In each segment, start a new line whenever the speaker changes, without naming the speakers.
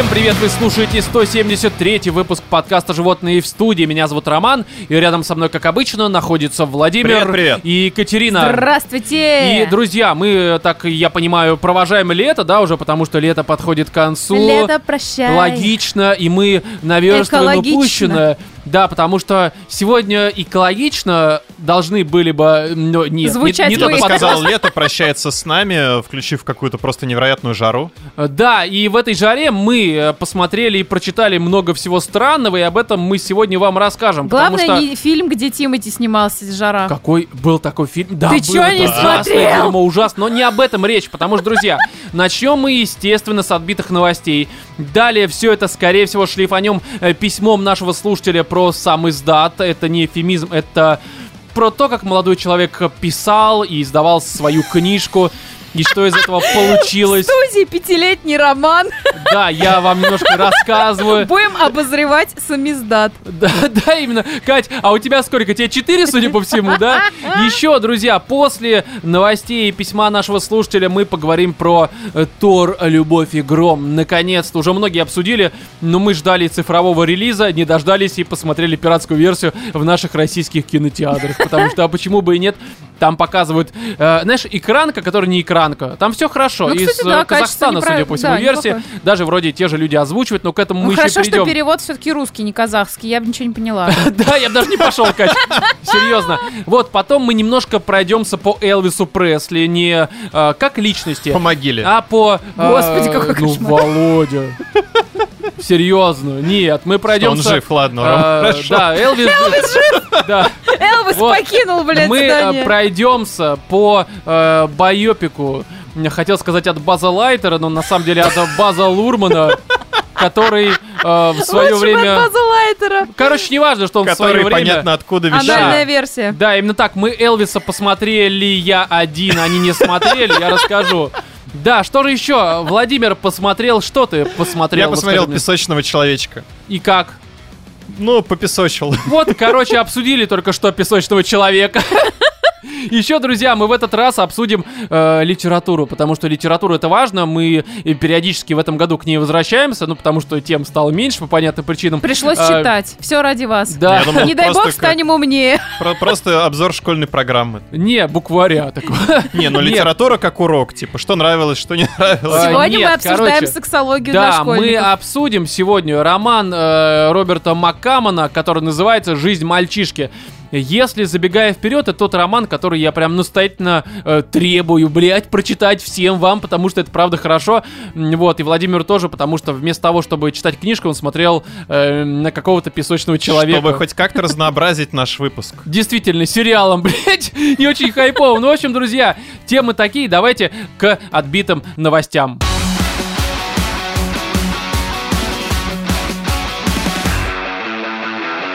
Всем привет, вы слушаете 173 выпуск подкаста «Животные в студии». Меня зовут Роман, и рядом со мной, как обычно, находится Владимир
Привет, привет.
и Екатерина.
Здравствуйте!
И, друзья, мы, так я понимаю, провожаем лето, да, уже потому что лето подходит к концу.
Лето, прощай.
Логично, и мы наверстываем
Экологично.
упущенное. Да, потому что сегодня экологично должны были бы... ну, нет,
Звучать
не, не
Я
вы.
бы
тот
сказал, лето прощается с нами, включив какую-то просто невероятную жару.
Да, и в этой жаре мы э, посмотрели и прочитали много всего странного, и об этом мы сегодня вам расскажем. потому
Главное,
что...
не фильм, где Тимати снимался «Жара».
Какой был такой фильм? Да,
Ты
был,
чё не смотрел?
дерьмо, ужасно. Но не об этом речь, потому что, друзья, начнем мы, естественно, с отбитых новостей. Далее все это, скорее всего, шлифанем э, письмом нашего слушателя про сам издат. Это не эфемизм, это про то, как молодой человек писал и издавал свою книжку. И что из этого получилось.
В студии пятилетний роман.
Да, я вам немножко рассказываю.
Будем обозревать самиздат.
Да, да, именно. Кать, а у тебя сколько? Тебе 4, судя по всему, да? Еще, друзья, после новостей и письма нашего слушателя мы поговорим про э, Тор, Любовь и Гром. Наконец-то. Уже многие обсудили, но мы ждали цифрового релиза, не дождались и посмотрели пиратскую версию в наших российских кинотеатрах. Потому что, а почему бы и нет? Там показывают, э, знаешь, экранка, которая не экранка. Там все хорошо.
Ну, кстати,
Из
да,
э, Казахстана,
качество
судя по всему,
да,
версии.
неплохое.
Даже вроде те же люди озвучивают, но к этому
Ну
мы
хорошо,
еще придем.
что перевод все-таки русский, не казахский. Я бы ничего не поняла.
Да, я бы даже не пошел, Кать. Серьезно. Вот, потом мы немножко пройдемся по Элвису Пресли, не э, как личности,
По могиле.
а по... э,
Господи, какой
Ну,
кошмар.
Володя. Серьезно, нет, мы
Что он жив, ладно,
э. Да, Элвис... Да.
Элвис
Вот.
покинул, блядь,
Мы э,
здание.
пройдемся по э, байопику. Хотел сказать от База Лайтера, но на самом деле от База Лурмана, который э, в свое
Лучше
время...
от База Лайтера.
Короче, не важно, что он в свое
Который
время...
понятно откуда вещает.
Анальная версия.
Да, именно так. Мы Элвиса посмотрели, я один, они не смотрели, я расскажу. Да, что же еще? Владимир посмотрел, что ты посмотрел?
Я
Вот
посмотрел. «Песочного человечка».
И как?
Ну, попесочил.
Вот, короче, обсудили только что песочного человека. Еще, друзья, мы в этот раз обсудим э, литературу, потому что литература это важно. Мы и периодически в этом году к ней возвращаемся, ну потому что тем стало меньше по понятным причинам.
Пришлось
А,
читать. Все ради вас.
Да.
Думал,
Не дай бог, станем умнее.
Про- Просто обзор школьной программы.
Не, букваря такого.
Не, ну литература как урок, типа, что нравилось, что не нравилось.
Сегодня мы обсуждаем сексологию для
Да, мы
школьников.
обсудим сегодня роман э, Роберта Маккамона, который называется «Жизнь мальчишки». Если забегая вперед, это тот роман, который я прям настоятельно э, требую, блядь, прочитать всем вам, потому что это правда хорошо. Вот, и Владимир тоже, потому что вместо того, чтобы читать книжку, он смотрел э, на какого-то песочного человека.
Чтобы хоть как-то разнообразить наш выпуск.
Действительно, сериалом, блядь, не очень хайповым. Ну, в общем, друзья, темы такие, давайте к отбитым новостям.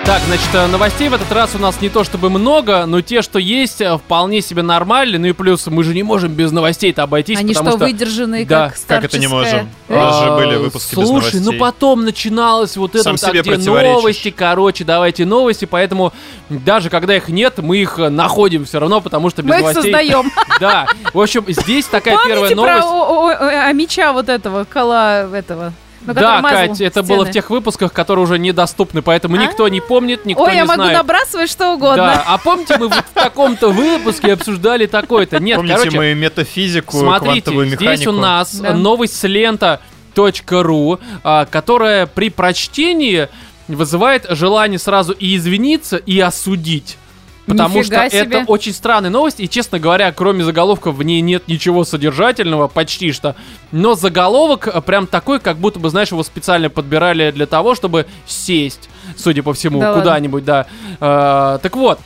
Так, значит, э, новостей в этот раз у нас не то чтобы много, но те, что есть, э, вполне себе нормальные. Ну и плюс мы же не можем без новостей-то обойтись,
Они
потому
что,
что...
выдержаны,
Да.
как
Как это не
старческая?
можем? У нас же
А,
были выпуски без
Слушай, ну
новостей.
потом начиналось вот это, так,
себе
где новости, короче, давайте новости, поэтому даже когда их нет, мы их э, находим все равно, потому что без
Мы их
новостей...
создаем.
Да, в общем, здесь такая первая
Помните про
новость.
о- о- о- меча вот этого, кола этого? Ну,
Да, Кать, это
стены?
было в тех выпусках, которые уже недоступны, поэтому никто не помнит, никто
Ой,
не
я могу
знает.
набрасывать что угодно.
Да, а помните, мы вот в таком-то выпуске обсуждали такое-то? Нет,
Помните,
короче,
мы метафизику,
смотрите,
квантовую механику.
здесь у нас
Да.
новость с лента .ру, а, которая при прочтении вызывает желание сразу и извиниться, и осудить. Потому
Нифига
что
себе.
это очень странная новость, и, честно говоря, кроме заголовков в ней нет ничего содержательного, почти что. Но заголовок э, прям такой, как будто бы, знаешь, его специально подбирали для того, чтобы сесть, судя по всему,
Да
куда-нибудь, да. Э, так вот,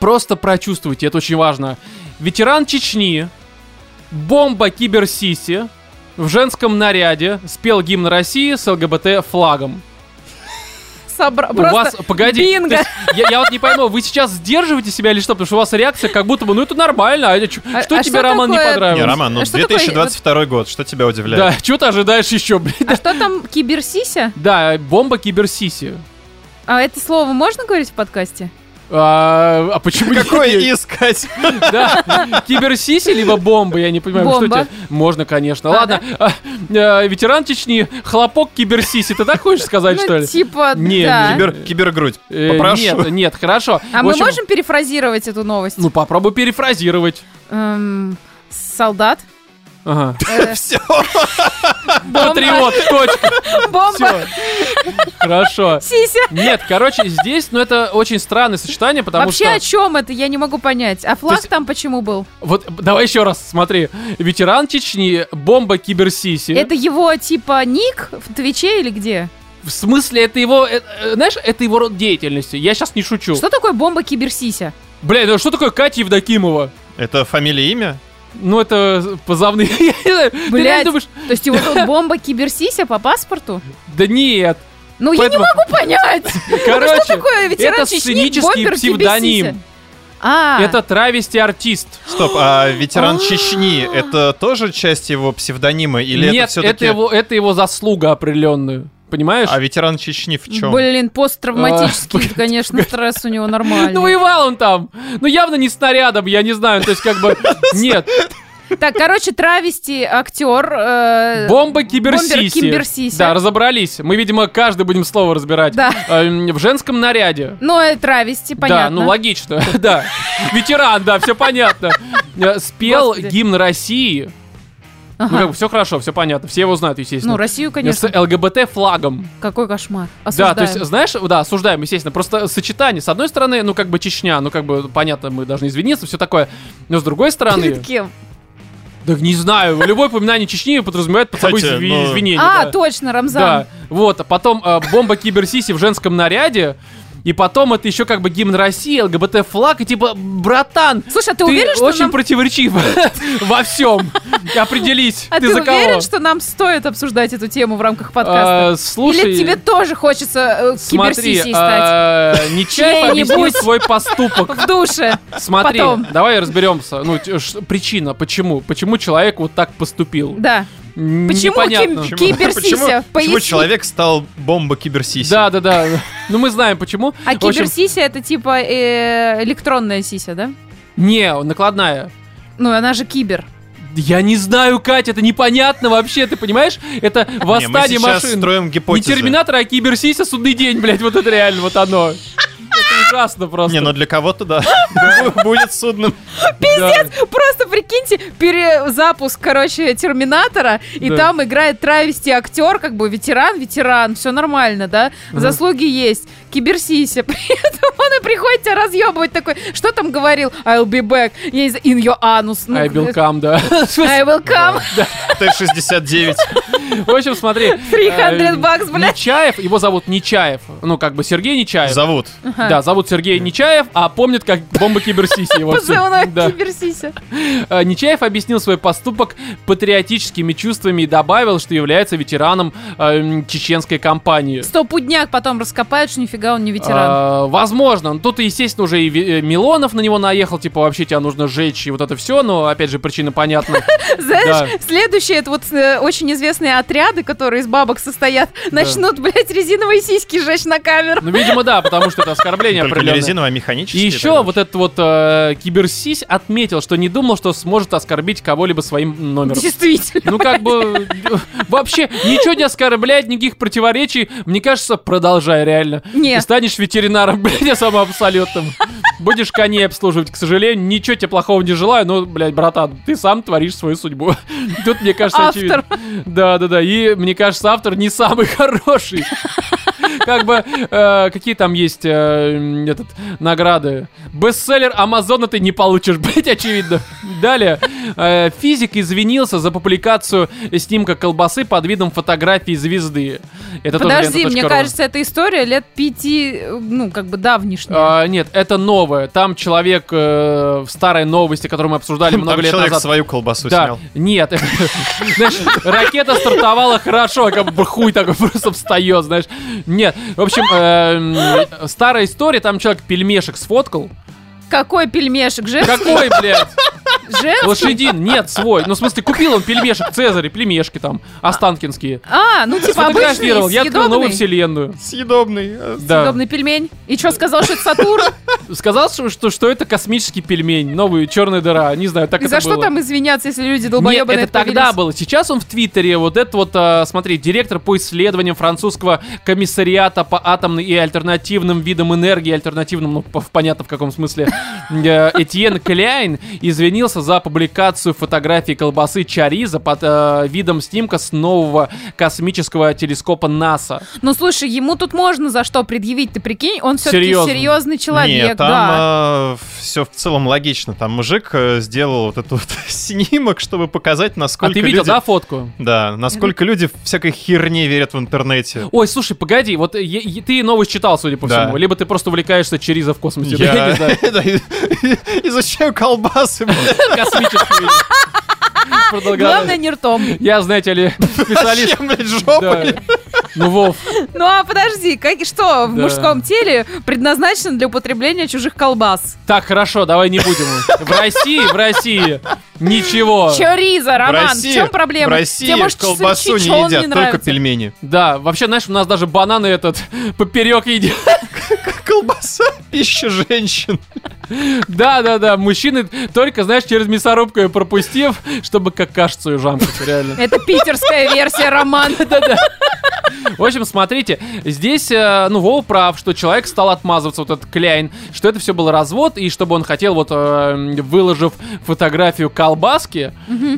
просто прочувствуйте, это очень важно. Ветеран Чечни, бомба киберсиси, в женском наряде спел гимн России с ЛГБТ флагом.
Собра-
У
Просто
вас, погоди,
бинго.
есть я, я вот не пойму, вы сейчас сдерживаете себя или что? Потому что у вас реакция как будто бы, ну это нормально, а,
А-
что
а
тебе,
что
Роман, не
такое-
понравилось?
Не, Роман, ну
А что такое-
2022 год, что тебя удивляет?
Да, что ты ожидаешь еще, блин?
А что там киберсися?
Да, бомба киберсиси.
А это слово можно говорить в подкасте?
А, а почему
Какой
нет?
искать?
Да. Киберсиси, либо бомба, я не понимаю, что
Бомба.
тебе... Можно, конечно.
А,
Ладно, а, а, ветеран Чечни, хлопок киберсиси, ты так хочешь сказать, что
Ну,
ли?
типа,
Не,
да.
Кибер, кибергрудь.
Э,
Попрошу.
Нет, нет, хорошо.
А
В
мы можем перефразировать эту новость?
Ну, попробуй перефразировать.
Эм, солдат.
Ага.
э,
Все.
Патриот, точка.
Бомба.
Все. Хорошо.
Сися.
Нет, короче, здесь, ну, это очень странное сочетание, потому
Вообще
что...
о чем это? Я не могу понять. А флаг там почему был?
Вот, давай еще раз, смотри. Ветеран Чечни, бомба киберсиси.
Это его типа ник в Твиче или где?
В смысле, это его... э, э, знаешь, это его род деятельности. Я сейчас не шучу.
Что такое бомба киберсися?
Бля, ну что такое Катя Евдокимова?
Это фамилия, имя?
Ну, это Ты
Блядь.
думаешь...
То есть его тут бомба киберсися по паспорту?
Да нет.
Ну
Поэтому-
я не могу понять. Ну
Короче,
что такое ветеран
это сценический псевдоним.
А,
Это травести-артист.
Стоп, а ветеран
А.
Чечни это тоже часть его псевдонима или
Нет,
это все-таки?
это его, это его заслуга определенная. Понимаешь?
А ветеран Чечни в чем?
блин, посттравматический,
А,
конечно, стресс у него нормальный.
Ну, воевал он там. Ну, явно не снарядом, я не знаю. То есть, как бы... Нет.
Так, короче, травести актер. э,
Бомба киберсиси.
Бомбер киберсиси.
Да, разобрались. Мы, видимо, каждый будем слово разбирать.
Да.
Эм, В женском наряде.
Ну, э, травести, понятно.
Да, ну логично, да. Ветеран, да, все понятно. Э, Спел гимн России. Ну,
Ага.
как бы все хорошо, все понятно. Все его знают, естественно.
Ну, Россию, конечно.
С ЛГБТ-флагом.
Какой кошмар.
Да,
Осуждаем.
то есть, знаешь, да, осуждаем, естественно. Просто сочетание, с одной стороны, ну, как бы Чечня, ну, как бы, понятно, мы должны извиниться, все такое. Но с другой стороны,
Перед кем?
да не знаю, любое упоминание Чечни подразумевает под собой изви-
ну-
извинения.
А,
да.
точно, Рамзан.
Да, вот, а потом э, бомба киберсиси в женском наряде, и потом это еще как бы гимн России, ЛГБТ-флаг, и типа, братан,
Слушай, а ты,
ты
уверен, что
очень
нам...
противоречив во всем. Определись,
А
ты
ты
за
уверен,
кого?
что нам стоит обсуждать эту тему в рамках подкаста?
А, Слушай,
Или тебе тоже хочется э,
смотри,
киберсисей стать?
а, Нечаев свой поступок.
В душе.
Смотри,
Потом.
давай разберемся. Ну, причина, почему? Почему человек вот так поступил?
Да. Почему
Непонятно.
Киберсися?
Почему, почему человек стал бомба киберсиси?
Да, да, да. Ну, мы знаем почему.
А киберсися это типа э, электронная сися, да?
Не, накладная.
Ну, она же кибер.
Я не знаю, Катя, это непонятно вообще, ты понимаешь? Это
Не, мы
восстание
сейчас
машин.
строим
Не
гипотезы.
Терминатор, а Киберсися судный день, блядь, вот это реально, вот оно. Это ужасно просто.
Не, ну для кого-то да. Будет судным.
Пиздец!
Просто прикиньте, перезапуск, короче, Терминатора, и
Да.
там играет травести актер, как бы ветеран, ветеран, все нормально, да? Заслуги есть. Киберсися. При этом он и приходит тебя разъебывать такой, что там говорил? I'll be back. Я знаю, in your anus. Ну,
I will come, да.
I will come.
Т-69.
В общем, смотри.
300
э,
бакс, блядь.
Нечаев, его зовут Нечаев. Ну, как бы Сергей Нечаев.
Зовут.
Ага.
Да, зовут Сергей Нечаев, а помнит как бомба Киберсиси его. Да.
Киберсися.
Э, Нечаев объяснил свой поступок патриотическими чувствами и добавил, что является ветераном э, м, чеченской кампании.
Стопудняк потом раскопают, что нифига он не ветеран.
А, возможно. Ну, Тут, естественно, уже и э, Милонов на него наехал, типа, вообще тебя нужно сжечь, и вот это все, но, опять же, причина понятна.
Знаешь, следующие это вот э, очень известные отряды, которые из бабок состоят, начнут, блядь, резиновые сиськи жечь на камеру.
Ну, видимо, да, потому что это оскорбление
Только не резиновый, а
И
механический.
еще
тогда.
вот этот вот э, киберсись отметил, что не думал, что сможет оскорбить кого-либо своим номером.
Действительно.
Ну, как бы, вообще, ничего не оскорбляет, никаких противоречий. Мне кажется, продолжай, реально.
Не.
Ты станешь ветеринаром, блядь, самым абсолютным. Будешь коней обслуживать, к сожалению. Ничего тебе плохого не желаю, но, блядь, братан, ты сам творишь свою судьбу. Тут, мне кажется,
Автор.
очевидно. Да, да, да. И, мне кажется, автор не самый хороший. Как бы, э, какие там есть э, этот, награды? Бестселлер Амазона ты не получишь, блять, очевидно. Далее. э, физик извинился за публикацию снимка колбасы под видом фотографии звезды. Это тоже
Подожди, мне кажется, эта история лет пяти, ну, как бы давнишняя.
А, нет, это новое. Там человек э, в старой новости, которую мы обсуждали много
Там
лет
человек
назад.
свою колбасу
Да,
снял.
нет. Знаешь, ракета стартовала хорошо, как бы хуй такой просто встает, знаешь. Нет, в общем, эм, старая история, там человек пельмешек сфоткал.
Какой пельмешек, же?
Какой, блядь?
Женский?
Лошадин, нет, свой. Ну, в смысле, купил он пельмешек Цезарь, пельмешки там, останкинские.
А, ну типа обычный,
я открыл новую вселенную.
Съедобный. э,
Да.
съедобный пельмень. И что, сказал, что это Сатурн?
Сказал, что, что, это космический пельмень, новый черная дыра. Не знаю, так
И
это
за что там извиняться, если люди
Нет,
долбоебы
это тогда было. Сейчас он в Твиттере, вот это вот, а, смотри, директор по исследованиям французского комиссариата по атомным и альтернативным видам энергии, альтернативным, ну, понятно в каком смысле, Этьен Кляйн извинился за публикацию фотографии колбасы Чариза под э, видом снимка с нового космического телескопа НАСА.
Ну слушай, ему тут можно за что предъявить, ты прикинь, он все-таки
Серьезно?
серьезный человек,
Нет,
да.
там все в целом логично. Там мужик э, сделал вот этот вот снимок, чтобы показать,
А
насколько
ты видел,
люди...
да, фотку?
Да, насколько люди всякой херне верят в интернете.
Ой, слушай, погоди, вот е- е- ты новость читал, судя по
Да.
всему, либо ты просто увлекаешься Чариза в космосе. да, я не
Я
знаю.
да, и- изучаю колбасы.
Продолговатый.
Главное, не ртом.
Я, знаете ли, специалист.
Зачем, блядь, жопой?
Ну, Вов,
Ну а подожди, как, что в
Да.
мужском теле предназначено для употребления чужих колбас?
так, хорошо, давай не будем. В России, в России ничего.
Чориза, Роман, в,
России-
чем проблема?
В России
Тебе, может,
колбасу не едят, только пельмени.
Да, вообще, знаешь, у нас даже бананы этот поперек едят.
Колбаса — пища женщин.
Да, да, да, мужчины только, знаешь, через мясорубку ее пропустив, чтобы какашцу жамкать, реально.
Это питерская версия романа.
В общем, смотрите, здесь, э, ну, Вова прав, что человек стал отмазываться, вот этот Кляйн, что это все был развод, и чтобы он хотел, вот, э, выложив фотографию колбаски,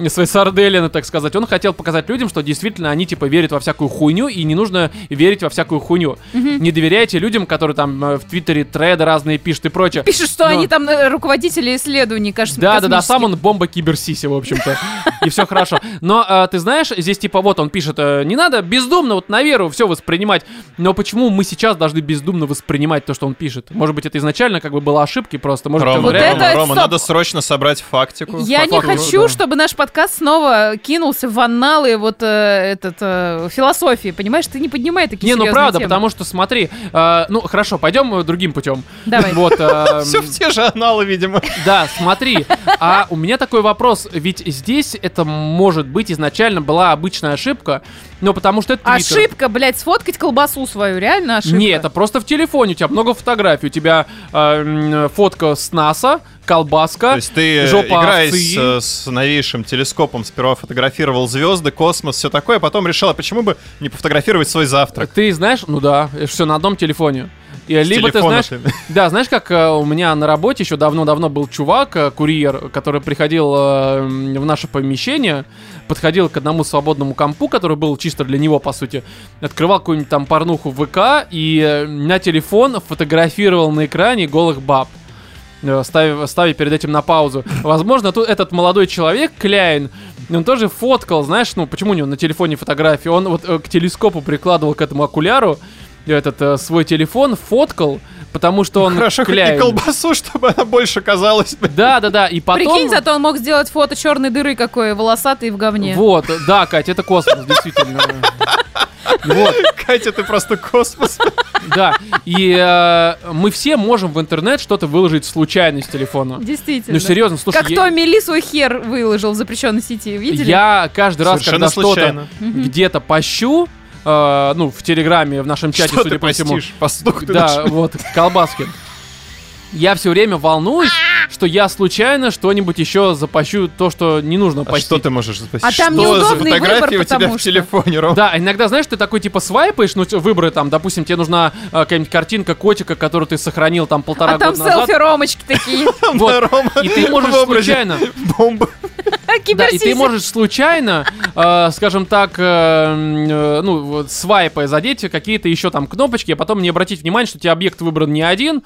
своей сарделины, так сказать, он хотел показать людям, что действительно они, типа, верят во всякую хуйню, и не нужно верить во всякую хуйню. Не доверяйте людям, которые там э, в Твиттере треды разные пишут и прочее.
Пишет, что они там э, руководители исследований, кажется,
Да, да, да, сам он бомба киберсиси, в общем-то. И все хорошо. Но ты знаешь, здесь типа вот он пишет, не надо бездумно вот на веру все воспринимать. Но почему мы сейчас должны бездумно воспринимать то, что он пишет? Может быть, это изначально как бы было ошибки просто. Может,
Рома,
Вот
реально-
это-
Рома, Рома, надо срочно собрать фактику.
Я
По
не
факту,
хочу,
да.
чтобы наш подкаст снова кинулся в анналы вот э, этот э, философии, понимаешь? Ты не поднимай такие
Не, ну правда,
темы.
потому что смотри, э, ну хорошо, пойдем э, другим путем.
Давай.
Вот, э,
Все в те же аналы, видимо.
Да, смотри, а у меня такой вопрос, ведь здесь это может быть изначально была обычная ошибка, но потому что это Твиттер.
Ошибка, блядь, сфоткать колбасу свою, реально ошибка.
Не, это просто в телефоне, у тебя много фотографий, у тебя э, фотка с НАСА, колбаска,
То есть ты,
жопа
играясь
овцы.
с, с новейшим телескопом, сперва фотографировал звезды, космос, все такое, а потом решил, а почему бы не пофотографировать свой завтрак?
Ты знаешь, ну да, все на одном телефоне. И, либо ты знаешь, да, знаешь, как э, у меня на работе еще давно-давно был чувак, э, курьер, который приходил э, в наше помещение, подходил к одному свободному компу, который был чисто для него, по сути, открывал какую-нибудь там порнуху в ВК и э, на телефон фотографировал на экране голых баб. э, Ставя, ставя перед этим на паузу. Возможно, тут этот молодой человек, Кляйн, он тоже фоткал, знаешь, ну почему у него на телефоне фотографии? Он вот э, к телескопу прикладывал к этому окуляру этот э, свой телефон, фоткал, потому что он
Хорошо, хоть не колбасу, чтобы она больше казалась.
Да, да, да. И потом.
Прикинь, зато он мог сделать фото черной дыры какой, волосатый в говне.
Вот, да, Катя, это космос, действительно. Вот,
Катя, ты просто космос.
да. И э, мы все можем в интернет что-то выложить случайно с телефона.
Действительно.
Ну, серьезно, слушай,
как
я-
кто Мели свой хер выложил в запрещенной сети, видели?
Я каждый раз,
Совершенно
когда что-то где-то пощу, э, ну, в Телеграме, в нашем чате,
Что
судя
ты
по всему.
Пастух ты
Да,
наш.
вот, колбаски. Я все время волнуюсь, что я случайно что-нибудь еще запащу то, что не нужно
А
постить.
что ты можешь запастись?
А там
Что за
неудобный выбор,
фотографии у тебя
потому
в
что-
телефоне, Ром?
Да, иногда, знаешь, ты такой типа свайпаешь, ну, выборы там, допустим, тебе нужна э, какая-нибудь картинка котика, которую ты сохранил там полтора
а там
года назад.
селфи Ромочки такие.
Вот.
Рома
И ты можешь
в образе
случайно,
Бомбы.
да, и ты можешь случайно, э, скажем так, э, м, э, ну, вот, свайпая задеть какие-то еще там кнопочки, а потом не обратить внимание, что у тебя объект выбран не один,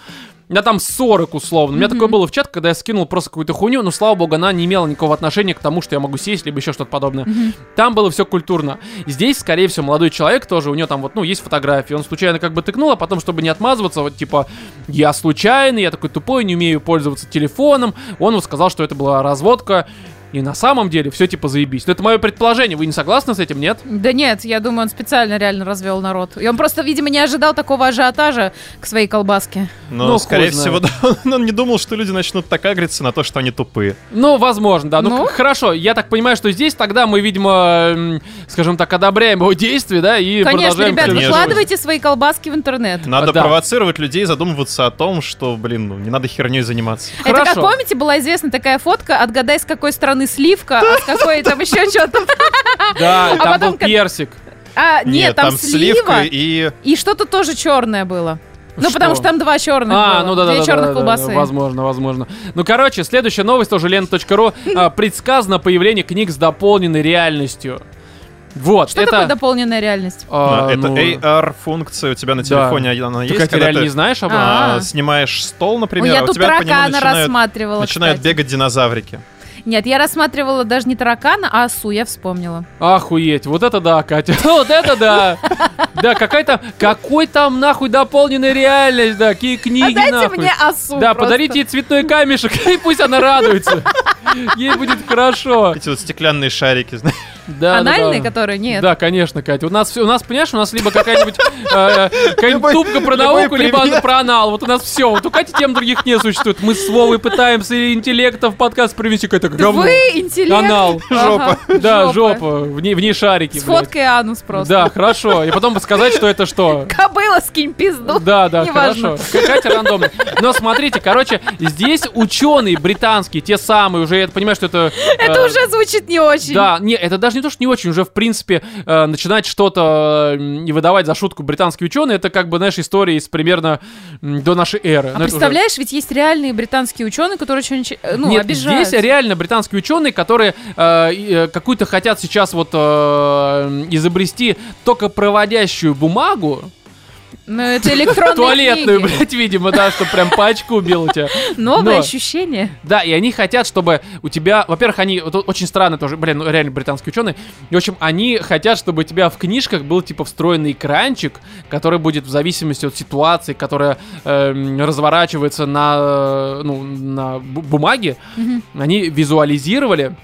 а там 40 условно. У меня такое было в чат, когда я скинул просто какую-то хуйню, но, слава богу, она не имела никакого отношения к тому, что я могу сесть, либо еще что-то подобное. Там было все культурно. Здесь, скорее всего, молодой человек тоже, у него там вот, ну, есть фотографии, он случайно как бы тыкнул, а потом, чтобы не отмазываться, вот, типа, я случайно, я такой тупой, не умею пользоваться телефоном, он вот сказал, что это была разводка, и на самом деле все типа заебись. Но это мое предположение, вы не согласны с этим, нет?
Да нет, я думаю, он специально реально развел народ. И он просто, видимо, не ожидал такого ажиотажа к своей колбаске.
Но,
Ну,
скорее
хуй
всего, да, он, он не думал, что люди начнут так агриться на то, что они тупые.
Ну, возможно, да. Ну,
Ну?
хорошо, я так понимаю, что здесь тогда мы, видимо, скажем так, одобряем его действия, да, и
Конечно,
продолжаем...
ребят,
Конечно.
выкладывайте свои колбаски в интернет.
Надо
Да.
провоцировать людей задумываться о том, что, блин, ну не надо херней заниматься.
Это как помните, была известна такая фотка, отгадай, с какой стороны сливка, а с какой там еще что-то.
Да,
А
там
потом
был персик.
А, нет, там слива,
и...
и что-то тоже черное было. Ну,
Что?
потому что там два черных
А,
было.
ну да, да,
Две
да,
черных
да, да,
колбасы.
возможно, возможно. Ну, короче, следующая новость тоже лента.ру. А, Предсказано появление книг с дополненной реальностью. Вот,
Что
это...
такое дополненная реальность?
а,
это
ну,
AR-функция у тебя на
Да.
телефоне, она
Ты,
есть, когда
реально
ты
не знаешь об этом?
А.
снимаешь стол,
Ну,
например,
я
а у
тут
тебя по нему
таракана
начинают,
рассматривала,
начинают
кстати.
бегать динозаврики.
Нет, я рассматривала даже не таракана, а осу, я вспомнила.
Охуеть, вот это да, Катя. Вот это да. Да, какая-то, какой там нахуй дополненная реальность, да, какие книги
Отдайте
нахуй.
мне осу
Да, подарите ей цветной камешек, и пусть она радуется. Ей будет хорошо.
Эти вот стеклянные шарики, знаешь.
Да, да,
Анальные,
да.
которые? Нет.
Да, конечно, Катя. У нас, у нас, понимаешь, у нас либо какая-нибудь э,
Любой-
тупка про науку, либо про анал. Вот у нас все. Вот у Кати тем других не существует. Мы с Вовой пытаемся интеллекта в подкаст привести какое-то говно.
Вы интеллект.
Анал.
Ага,
Да, жопа. В ней, в ней шарики,
С фоткой анус просто.
Да, хорошо. И потом бы сказать, что это что?
Кобыла, скинь пизду.
Да, да, хорошо. Катя рандомно. Но смотрите, короче, здесь ученые британские, те самые, уже я понимаю, что это...
Это
э,
уже звучит не очень.
Да, не, это даже не то, что не очень, уже в принципе э, начинать что-то э, и выдавать за шутку британские ученые, это как бы, знаешь, история из примерно до нашей эры.
А
Но это уже-
представляешь, ведь есть реальные британские ученые, которые очень, ну,
Нет,
обижаются.
здесь реально британские ученые, которые э, э, какую-то хотят сейчас вот э, изобрести только проводящую бумагу,
Ну, это электронные
туалетную,
книги.
блядь, видимо, да, что прям по очку бил у тебя.
Новое
Но-
ощущение.
Да, и они хотят, чтобы у тебя, во-первых, они вот очень странно тоже, блин, ну, реально британские ученые. И, в общем, они хотят, чтобы у тебя в книжках был типа встроенный экранчик, который будет в зависимости от ситуации, которая эм, разворачивается на, ну, на бу- бумаге, они визуализировали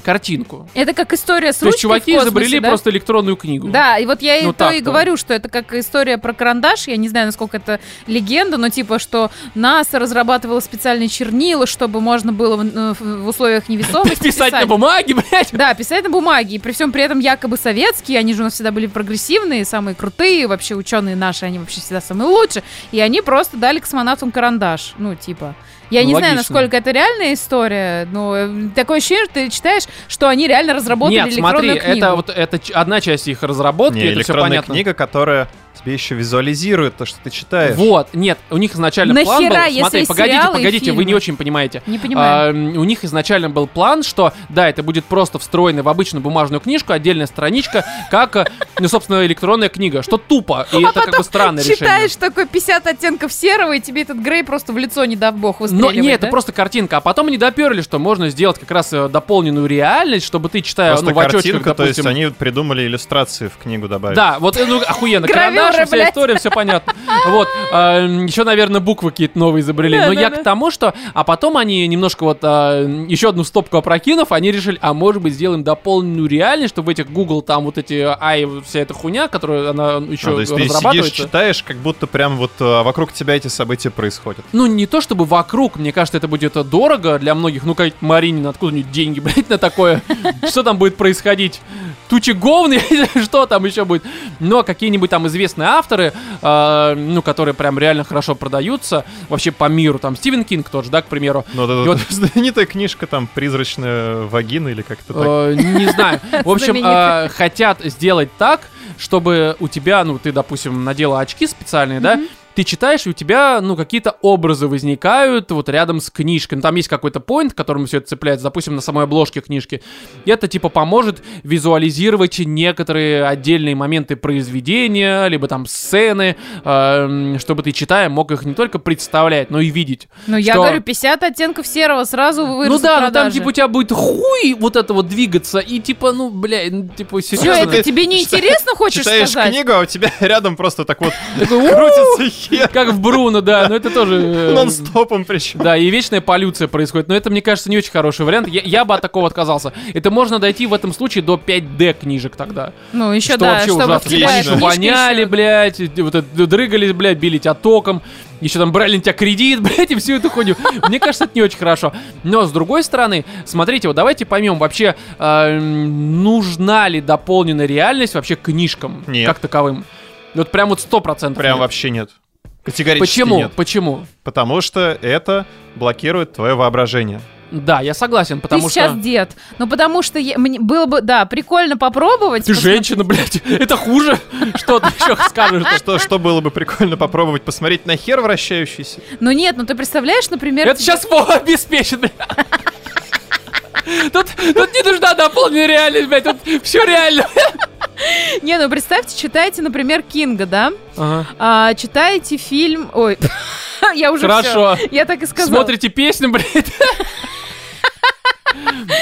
картинку.
Это как история с
То есть чуваки
космосе,
изобрели
да?
просто электронную книгу.
Да, и вот я и
Ну,
то и говорю, что это как история про карандаш. Я не знаю, насколько это легенда, но типа, что НАСА разрабатывала специальные чернила, чтобы можно было в, э, в условиях невесомости
Писать на бумаге, блядь.
Да, писать на бумаге. И при всем при этом якобы советские, они же у нас всегда были прогрессивные, самые крутые, вообще ученые наши, они вообще всегда самые лучшие. И они просто дали космонавтам карандаш. Ну, типа. Я
Ну,
не знаю,
логично.
насколько это реальная история, но э, такое ощущение, что ты читаешь, что они реально разработали
Нет, смотри,
электронную книгу.
это вот это одна часть их разработки,
Не,
это все
электронная
понятно.
книга, которая тебе еще визуализирует то, что ты читаешь.
Вот, нет, у них изначально план был.
Нахера, если
Смотри, погодите, погодите, вы не очень понимаете.
Не понимаю.
А, у них изначально был план, что да, это будет просто встроенный в обычную бумажную книжку, отдельная страничка, как, ну, собственно, электронная книга. Что тупо, и это как бы странное решение.
А Читаешь такой 50 оттенков серого, и тебе этот Грей просто в лицо, не дав бог,
Но
выстреливает,
не, это
да?
просто картинка. А потом они доперли, что можно сделать как раз э, дополненную реальность, чтобы ты, читая,
Просто
ну, в очочках,
картинка, то есть
допустим,
они придумали иллюстрации в книгу добавить.
Да, вот, э, ну, охуенно.
Гравюры,
Карандаш, вся
блядь.
история, все понятно. Вот. еще, наверное, буквы какие-то новые изобрели.
Да,
Но
да,
я
да.
к тому, что... А потом они немножко вот еще одну стопку опрокинув, они решили, а может быть, сделаем дополненную реальность, чтобы в этих Google там вот эти ай, вся эта хуйня, которая она еще
А, то есть ты сидишь, читаешь, как будто прям вот а, вокруг тебя эти события происходят.
Ну, не то чтобы вокруг, мне кажется, это будет э, дорого для многих. Ну, как Маринин, откуда у нее деньги, блядь, на такое? Что там будет происходить? Тучи говны, что там еще будет? Но какие-нибудь там известные авторы, э, ну, которые прям реально хорошо продаются, вообще по миру, там, Стивен Кинг тоже, да, к примеру.
Ну, вот
И
эта
вот-
знаменитая книжка там «Призрачная вагина» или как-то так.
Э, не знаю. В общем, э, хотят сделать так, чтобы у тебя, ну, ты, допустим, надела очки специальные, да, ты читаешь, и у тебя, ну, какие-то образы возникают вот рядом с книжкой. Ну, там есть какой-то поинт, к которому все это цепляется, допустим, на самой обложке книжки. И это, типа, поможет визуализировать некоторые отдельные моменты произведения, либо там сцены, э, чтобы ты, читая, мог их не только представлять, но и видеть.
Ну, я
что-
говорю, 50 оттенков серого сразу
Ну
вырастут
да, ну там типа у тебя будет хуй вот это вот двигаться, и типа, ну, бля, ну, типа, серьезно.
это тебе не интересно, хочешь
Читаешь
сказать?
книгу, а у тебя рядом просто так вот крутится вообще.
Как в Бруно, да, но это тоже... э,
Нон-стопом причем.
Да, и вечная полюция происходит. Но это, мне кажется, не очень хороший вариант. Я, я бы от такого отказался. Это можно дойти в этом случае до 5D книжек тогда.
Ну, еще
что
да,
вообще
чтобы в
ужасно.
тебя
Воняли, блядь, вот это, дрыгались, блядь, били тебя током. Еще там брали на тебя кредит, блядь, и всю эту хуйню. Мне кажется, это не очень хорошо. Но, с другой стороны, смотрите, вот давайте поймем вообще, э, нужна ли дополненная реальность вообще книжкам
Нет.
как таковым. Вот прям вот сто процентов.
Прям
нет.
вообще нет. Категорически
Почему?
нет.
Почему?
Потому что это блокирует твое воображение.
Да, я согласен, потому
Ты сейчас
что...
дед. Ну, потому что я- мне было бы, да, прикольно попробовать.
Ты
посмотреть.
женщина, блядь, это хуже. Что ты еще скажешь?
Что, что было бы прикольно попробовать посмотреть на хер вращающийся?
Ну нет, ну ты представляешь, например...
Это
тебе-
сейчас Вова обеспечит, блядь. Тут, тут не нужна дополненная реальность, блядь, тут все реально.
Не, ну представьте, читаете, например, Кинга, да?
Ага.
А, читаете фильм... Ой, я уже
Хорошо.
всё. Я так и сказала.
Смотрите песню, блядь.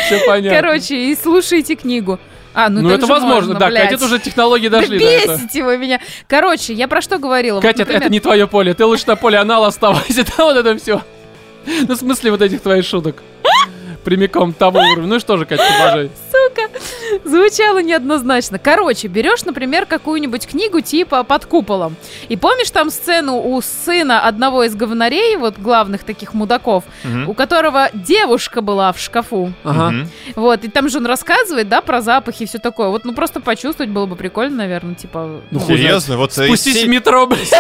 Все понятно.
Короче, и слушаете книгу. А, ну,
Ну, это возможно,
можно,
да,
блядь.
Катя, это уже технологии
Да
дошли до этого.
бесите вы меня. Короче, я про что говорила? Вот,
Катя, это- это
например,
не твое поле, ты лучше на поле анала оставайся, там вот это все. Ну, в смысле вот этих твоих шуток. Прямиком того уровня. Ну что же, Катя, продолжай.
Звучало неоднозначно. Короче, берешь, например, какую-нибудь книгу типа «Под куполом». И помнишь там сцену у сына одного из говнарей, вот главных таких мудаков,
Мгм.
у которого девушка была в шкафу.
Ага.
Мгм.
Вот, и там же он рассказывает, да, про запахи и все такое. Вот, ну просто почувствовать было бы прикольно, наверное, типа...
Ну.
Серьезно, вот
Спустись в
всей,
метро, блядь.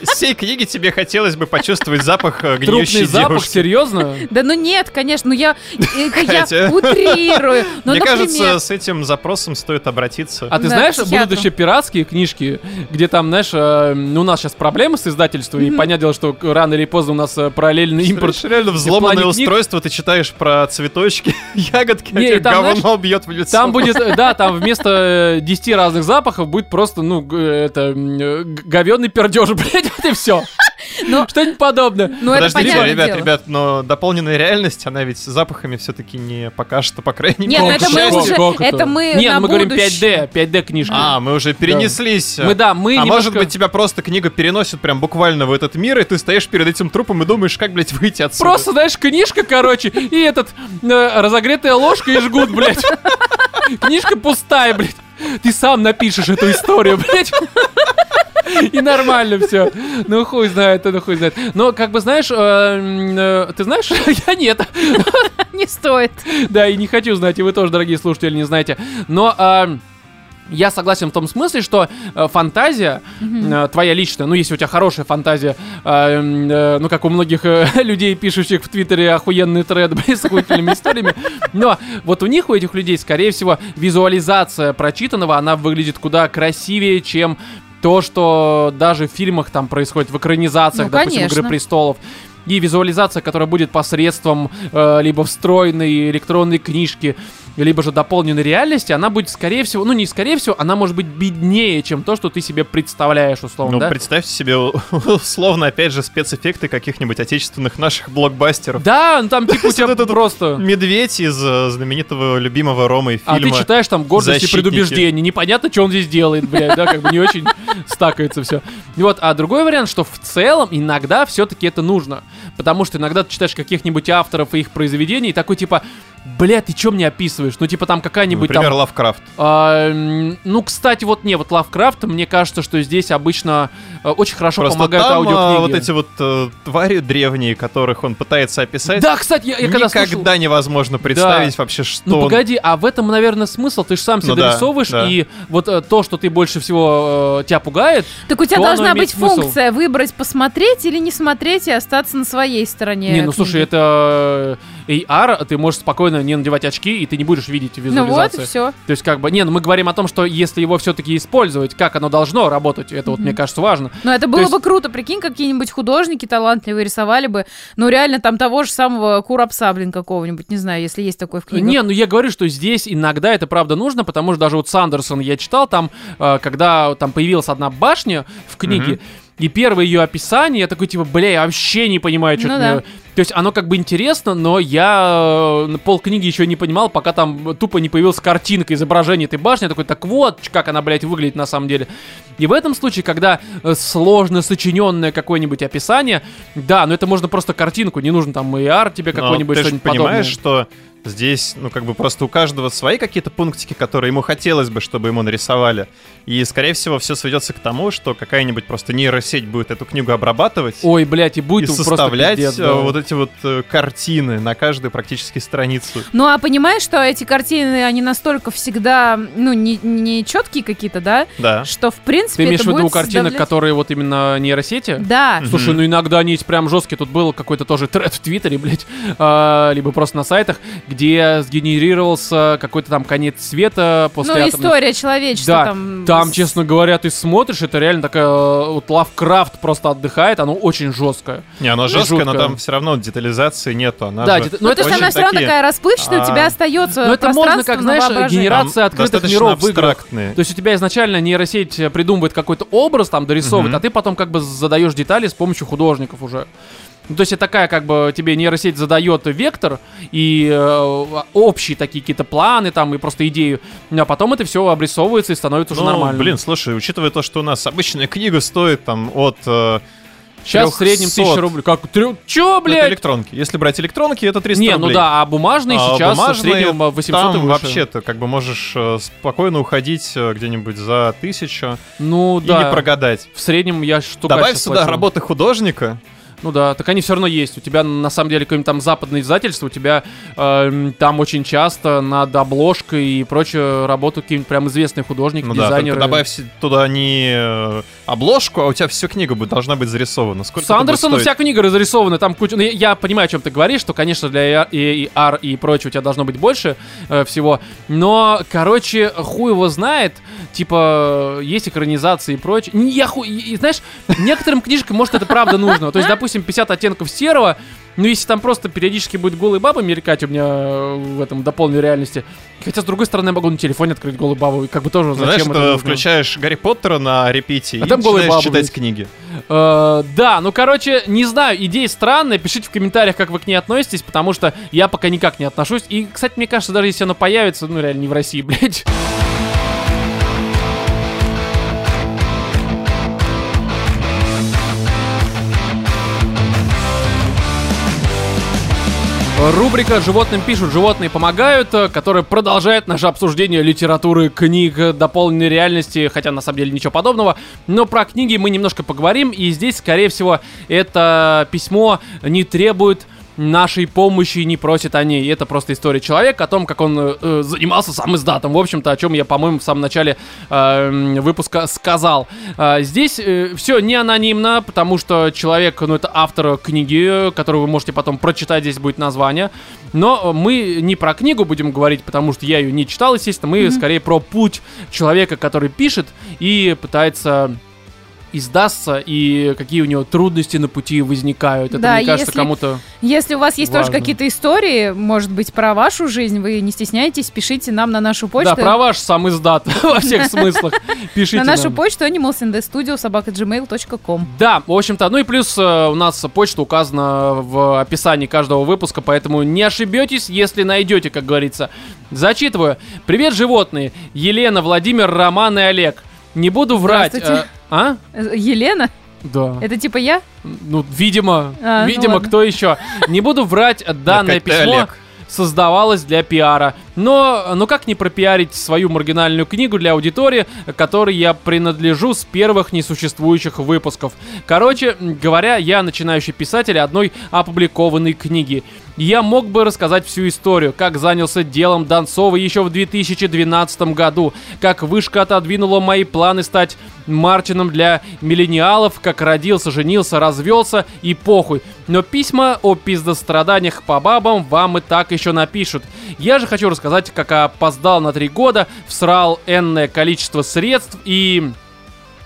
из всей книги тебе хотелось бы почувствовать запах э,
Трупный
гниющей
запах,
девушки.
серьезно?
Да ну нет, конечно, ну я, я утрирую. Ну,
Мне кажется, с этим запросом стоит обратиться.
А ты знаешь, будут еще пиратские книжки, где там, знаешь, э, ну, у нас сейчас проблемы с издательством, и понятное дело, что рано или поздно у нас э, параллельный импорт.
Реально взломанное устройство, ты читаешь про цветочки, ягодки, а говно бьет в лицо.
Там будет, э, да, там вместо э, 10 разных запахов будет просто, ну, это, говенный пердеж, блядь, вот и все.
Но-
Что-нибудь подобное.
ну это
Подождите,
понятное
ребят,
дело.
ребят, но дополненная реальность, она ведь с запахами все-таки не пока что, по крайней
Нет,
мере.
ну это мы уже,
это?
это мы
Нет,
на
мы говорим
будущее.
5D, 5D книжки.
А, мы уже перенеслись.
Мы, да, мы
а
немножко-
может быть, тебя просто книга переносит прям буквально в этот мир, и ты стоишь перед этим трупом и думаешь, как, блядь, выйти отсюда.
Просто, знаешь, книжка, короче, и этот, э, разогретая ложка и жгут, блядь. Книжка пустая, блядь. Ты сам напишешь эту историю, блядь. И нормально все. Ну, хуй знает, это хуй знает. Но, как бы, знаешь, э, э, ты знаешь, я нет.
Не стоит.
Да, и не хочу знать, и вы тоже, дорогие слушатели, не знаете. Но а, я согласен в том смысле, что э, фантазия э, твоя личная, ну, если у тебя хорошая фантазия, э, э, ну, как у многих э, людей, пишущих в Твиттере охуенные треды с охуительными историями, но вот у них, у этих людей, скорее всего, визуализация прочитанного, она выглядит куда красивее, чем то, что даже в фильмах там происходит, в экранизациях,
Ну,
допустим,
конечно.
«Игры престолов». И визуализация, которая будет посредством э, либо встроенной электронной книжки, либо же дополненной реальности, она будет, скорее всего, ну не скорее всего, она может быть беднее, чем то, что ты себе представляешь, условно,
Ну,
да?
представьте себе, условно, опять же, спецэффекты каких-нибудь отечественных наших блокбастеров.
Да, ну там типа у тебя
этот
просто...
Медведь из э, знаменитого любимого Ромы
А
фильма.
ты читаешь там гордость и предубеждение. Непонятно, что он здесь делает, блядь, да, как бы не очень стакается все. Вот, а другой вариант, что в целом иногда все-таки это нужно. Потому что иногда ты читаешь каких-нибудь авторов и их произведений, и такой типа, бля, ты что мне описываешь? Ну, типа там какая-нибудь
Например,
там...
Лавкрафт.
А, м, ну, кстати, вот не, вот Лавкрафт, мне кажется, что здесь обычно э, очень хорошо
Просто
помогают
там а,
аудиокниги.
вот эти вот э, твари древние, которых он пытается описать,
Да, кстати, я, я когда
никогда
слушал...
невозможно представить вообще, что
Ну
он-
погоди, а в этом, наверное, смысл. Ты же сам себе
Ну да,
дорисовываешь,
да.
и вот э, то, что ты больше всего э, тебя пугает,
Так у тебя должна быть
смысл.
функция выбрать, посмотреть или не смотреть и остаться на своей стороне.
Не, ну
книги.
слушай, это э, AR, ты можешь спокойно не надевать очки, и ты не будешь видеть
Ну вот все.
То есть, как бы, не, ну мы говорим о том, что если его все-таки использовать, как оно должно работать, это вот, мне кажется, важно.
Ну, это было
есть-
бы круто. Прикинь, какие-нибудь художники талантливые рисовали бы, ну, реально, там того же самого Курапса, блин, какого-нибудь, не знаю, если есть такой в книгах.
Не, ну я говорю, что здесь иногда это правда нужно, потому что даже вот Сандерсон я читал там, э, когда там появилась одна башня в книге,
Мгм.
И первое ее описание, я такой типа, бля, я вообще не понимаю, что
Ну
ты
да.
мне- То есть оно как бы интересно, но я э, пол книги еще не понимал, пока там тупо не появилась картинка изображения этой башни. Я такой, так вот, как она, блядь, выглядит на самом деле. И в этом случае, когда э, сложно сочиненное какое-нибудь описание, да, но это можно просто картинку, не нужно там и арт тебе какой-нибудь что-нибудь
понимаешь,
подобное.
что здесь, ну, как бы просто у каждого свои какие-то пунктики, которые ему хотелось бы, чтобы ему нарисовали. И, скорее всего, все сведется к тому, что какая-нибудь просто нейросеть будет эту книгу обрабатывать.
Ой, блядь, и
и
будет просто
составлять
пиздец,
э,
да.
вот эти вот э, картины на каждую практически страницу.
Ну, а понимаешь, что эти картины, они настолько всегда, ну, не, не четкие какие-то, да?
Да.
Что, в принципе,
Ты имеешь в виду картинок,
составлять-
которые вот именно нейросети?
Да.
Слушай, ну иногда они прям жесткие. Тут был какой-то тоже тред в Твиттере, блядь, а, либо просто на сайтах, где сгенерировался какой-то там конец света после
Ну,
атомной-
история человечества
Да,
там...
Там, честно говоря, ты смотришь, это реально такая э, вот Лавкрафт просто отдыхает, оно очень жесткое.
Не, оно жесткое, но там все равно детализации нету. Она
Да,
же
дет-
Ну, то есть
очень
она все равно такая расплывчатая, у
а,
тебя остается
Ну, это можно, как,
на
знаешь, генерация
там
открытых миров в играх. То есть у тебя изначально нейросеть придумывает какой-то образ, там дорисовывает, а ты потом как бы задаешь детали с помощью художников уже. Ну, то есть это такая, как бы, тебе нейросеть задает вектор и э, общие такие какие-то планы там и просто идею, а потом это все обрисовывается и становится уже
Ну,
нормально.
блин, слушай, учитывая то, что у нас обычная книга стоит там от... э,
Сейчас в среднем
300.
1000 рублей. Как? Трё- Чё,
ну, это
блядь?
электронки. Если брать электронки, это 300
Не,
рублей.
ну да, а бумажные
А
сейчас в
бумажные,
среднем э, 800
там
и выше.
вообще ты как бы можешь э, спокойно уходить э, где-нибудь за тысячу
Ну
и
да.
не прогадать.
В среднем я штука
Добавь сюда
плачу.
работы художника.
Ну да, так они все равно есть. У тебя на самом деле какое-нибудь там западное издательство, у тебя эм, там очень часто над обложкой и прочее работают какие-нибудь прям известные художники,
Ну да,
дизайнеры.
только добавь туда не э, обложку, а у тебя всю книга будет, должна быть зарисована. Сколько
С Андерсоном вся книга разрисована, там куча... Ну, я, я понимаю, о чем ты говоришь, что, конечно, для AR и, и прочее у тебя должно быть больше э, всего, но, короче, хуй его знает, типа, есть экранизации и прочее. Я хуй... И знаешь, некоторым книжкам, может, это правда нужно. То есть, допустим, 50 оттенков серого, ну, если там просто периодически будет голые бабы мелькать у меня э, в этом дополненной реальности. Хотя, с другой стороны, я могу на телефоне открыть голую бабу, и как бы тоже зачем
Знаешь,
это нужно?
включаешь Гарри Поттера на репите
А
и
там
начинаешь
бабы,
читать
блядь.
книги.
Э, да, ну короче, не знаю, идея странная. Пишите в комментариях, как вы к ней относитесь, потому что я пока никак не отношусь. И, кстати, мне кажется, даже если оно появится, ну реально не в России, блядь. Рубрика «Животным пишут, животные помогают», э, которая продолжает наше обсуждение литературы, книг, э, дополненной реальности, хотя на самом деле ничего подобного. Но про книги мы немножко поговорим, и здесь, скорее всего, это письмо не требует нашей помощи не просит о ней. Это просто история человека о том, как он э, э, занимался сам издатом. В общем-то, о чем я, по-моему, в самом начале э, выпуска сказал. А, здесь все не анонимно, потому что человек, ну, это автор книги, которую вы можете потом прочитать, здесь будет название. Но мы не про книгу будем говорить, потому что я ее не читал, естественно. Мы скорее про путь человека, который пишет и пытается издастся и какие у него трудности на пути возникают. Это,
Да,
мне кажется,
если-
кому-то...
Если у вас есть тоже
Важно.
какие-то истории, может быть, про вашу жизнь, вы не стесняйтесь, пишите нам на нашу почту.
Да, про ваш сам издат во всех смыслах. Пишите
на нашу почту animalsinthestudio собака.gmail.com.
Да, в общем-то, ну и плюс э, у нас почта указана в описании каждого выпуска, поэтому не ошибетесь, если найдете, как говорится. Зачитываю. Привет, животные. Елена, Владимир, Роман и Олег. Не буду врать.
Здравствуйте.
а?
Э, Елена?
Да.
Это типа я?
Ну, видимо,
А, ну
видимо,
ладно.
кто еще. Не буду врать, данное письмо
Олег.
создавалось для пиара. Но, ну как не пропиарить свою маргинальную книгу для аудитории, которой я принадлежу с первых несуществующих выпусков. Короче говоря, я начинающий писатель одной опубликованной книги. Я мог бы рассказать всю историю, как занялся делом Донцова еще в 2012 году, как вышка отодвинула мои планы стать Мартином для миллениалов, как родился, женился, развелся и похуй. Но письма о пиздостраданиях по бабам вам и так еще напишут. Я же хочу рассказать, как опоздал на три года, всрал энное количество средств и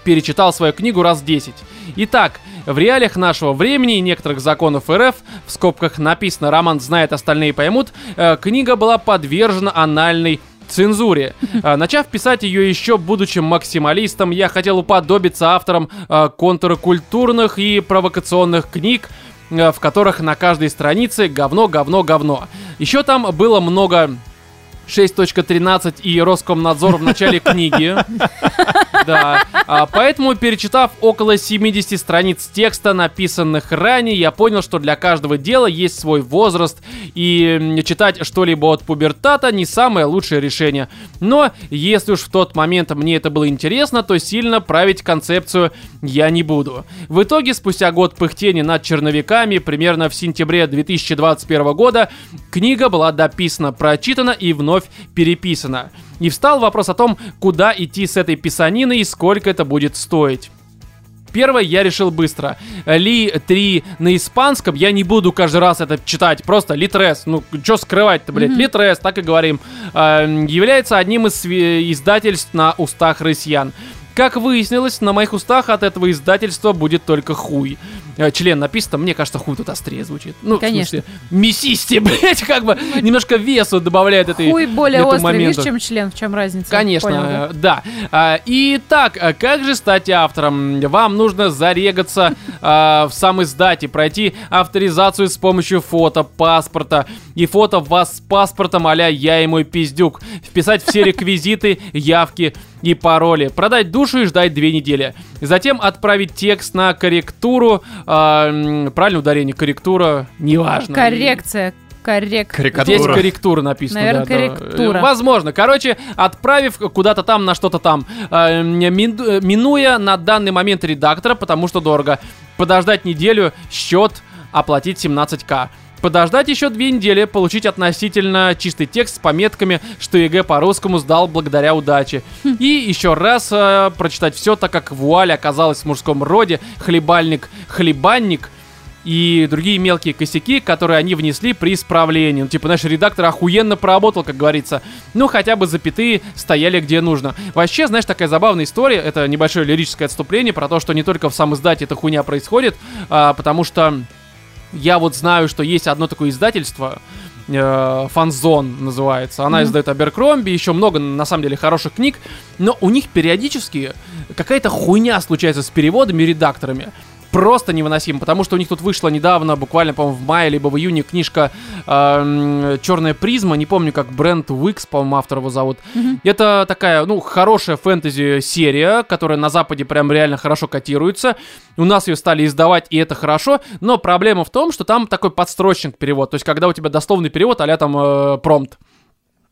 перечитал свою книгу раз 10. Итак, в реалиях нашего времени и некоторых законов РФ, в скобках написано «Роман знает, остальные поймут», э, книга была подвержена анальной цензуре. А, Начав писать ее еще будучи максималистом, я хотел уподобиться авторам э, контркультурных и провокационных книг, э, в которых на каждой странице говно, говно, говно. Еще там было много 6.13 и Роскомнадзор в начале книги. Да. А, поэтому, перечитав около 70 страниц текста, написанных ранее, я понял, что для каждого дела есть свой возраст, и читать что-либо от пубертата не самое лучшее решение. Но, если уж в тот момент мне это было интересно, то сильно править концепцию я не буду. В итоге, спустя год пыхтения над черновиками, примерно в сентябре 2021 года, книга была дописана, прочитана и вновь переписана. И встал вопрос о том, куда идти с этой писаниной и сколько это будет стоить. Первое я решил быстро. Ли 3 на испанском, я не буду каждый раз это читать, просто Литрес, ну что скрывать-то, блядь, mm-hmm. Литрес, так и говорим, э, является одним из издательств на устах россиян. Как выяснилось, на моих устах от этого издательства будет только хуй. Э, член написано, мне кажется, хуй тут острее звучит. Ну,
Конечно.
в смысле, мясисти, блядь, как бы немножко весу добавляет этой
Хуй более острый,
моменту.
видишь, чем член, в чем разница?
Конечно,
Понял, да?
э, да. А, Итак, а как же стать автором? Вам нужно зарегаться а, в сам издате, пройти авторизацию с помощью фото, паспорта и фото вас с паспортом а я и мой пиздюк, вписать все реквизиты, явки и пароли, продать душу и ждать две недели. Затем отправить текст на корректуру, м, правильно ударение, корректура, неважно.
Коррекция. Коррект.
Здесь
Карикатура.
корректура написано.
Наверное,
да, да.
корректура.
Э, Возможно. Короче, отправив куда-то там на что-то там, э, э, минуя на данный момент редактора, потому что дорого, подождать неделю, счет, оплатить 17к. Подождать еще две недели, получить относительно чистый текст с пометками, что ЕГЭ по-русскому сдал благодаря удаче. И еще раз э, прочитать все, так как вуаль оказалась в мужском роде, хлебальник, хлебанник, и другие мелкие косяки, которые они внесли при исправлении. Ну, типа, наш редактор охуенно поработал, как говорится. Ну, хотя бы запятые стояли где нужно. Вообще, знаешь, такая забавная история, это небольшое лирическое отступление про то, что не только в сам издате эта хуйня происходит, а, потому что я вот знаю, что есть одно такое издательство, э, Фанзон называется. Она
Мгм.
издает Аберкромби, еще много, на самом деле, хороших книг. Но у них периодически какая-то хуйня случается с переводами и редакторами. Просто невыносимо, потому что у них тут вышла недавно, буквально, по-моему, в мае либо в июне книжка Черная призма, не помню, как Брент Уикс, по-моему, автор его зовут. Это такая, ну, хорошая фэнтези-серия, которая на Западе прям реально хорошо котируется. У нас ее стали издавать, и это хорошо. Но проблема в том, что там такой подстрочник перевод. То есть, когда у тебя дословный перевод, а там э, промпт.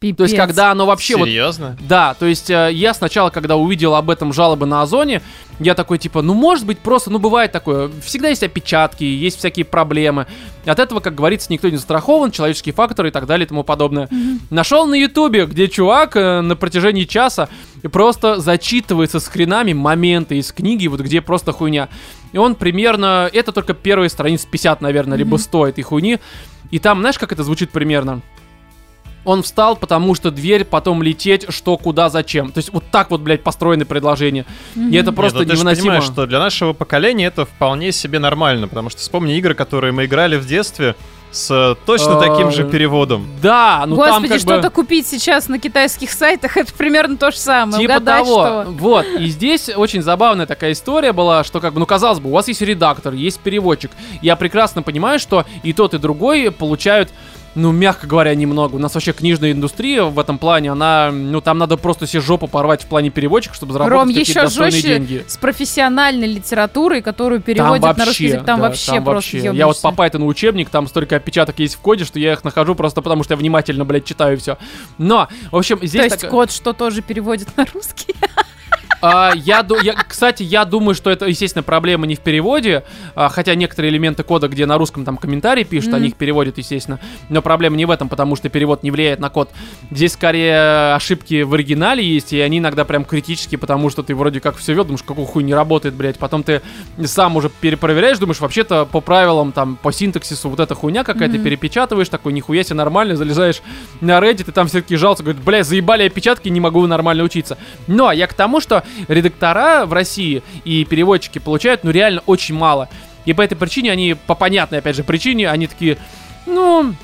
То есть,
Пипец.
когда оно вообще вот
Серьезно?
да, то есть э, я сначала, когда увидел об этом жалобы на Озоне, я такой типа, ну может быть просто, ну бывает такое, всегда есть опечатки, есть всякие проблемы. От этого, как говорится, никто не застрахован, человеческие факторы и так далее и тому подобное. Нашел на ютубе, где чувак э, на протяжении часа просто зачитывается с хренами моменты из книги, вот где просто хуйня. И он примерно, это только первые страниц 50, наверное, либо 100 этой хуйни. И там, знаешь, как это звучит примерно? Он встал, потому что дверь, потом лететь, что, куда, зачем. То есть вот так вот, блядь, построены предложения. И это просто
Нет, ну ты же
невыносимо.
понимаешь, что для нашего поколения это вполне себе нормально, потому что вспомни игры, которые мы играли в детстве с э, точно таким же
А,
переводом.
Да, ну там
Господи,
как бы...
что-то купить сейчас на китайских сайтах, это примерно то же самое.
Типа
Угадать,
того.
что.
Вот. И здесь очень забавная такая история была, что как бы, ну, казалось бы, у вас есть редактор, есть переводчик. Я прекрасно понимаю, что и тот, и другой получают ну, мягко говоря, немного. У нас вообще книжная индустрия в этом плане, она, ну, там надо просто себе жопу порвать в плане переводчика, чтобы заработать
Ром, еще
достойные
жестче
деньги.
с профессиональной литературой, которую переводят
там вообще,
на русский язык, там
да,
вообще
там
просто
вообще. Я вот по Python учебник, там столько опечаток есть в коде, что я их нахожу просто потому, что я внимательно, блядь, читаю все. Но, в общем, здесь...
То есть
так-
код, что тоже переводит на русский.
А, я, я, кстати, я думаю, что это, естественно, проблема не в переводе, а, хотя некоторые элементы кода, где на русском там комментарии пишут,
Мгм.
они их переводят, естественно, но проблема не в этом, потому что перевод не влияет на код. Здесь скорее ошибки в оригинале есть, и они иногда прям критические, потому что ты вроде как все вел, думаешь, какую хуй не работает, блядь, потом ты сам уже перепроверяешь, думаешь, вообще-то по правилам, там, по синтаксису вот эта хуйня какая-то,
Мгм.
перепечатываешь, такой, нихуя себе нормально, залезаешь на Reddit, и там все таки жалуются, говорят, бля, заебали опечатки, не могу нормально учиться. Но я к тому, что редактора в России и переводчики получают, ну, реально очень мало. И по этой причине они, по понятной, опять же, причине, они такие, ну,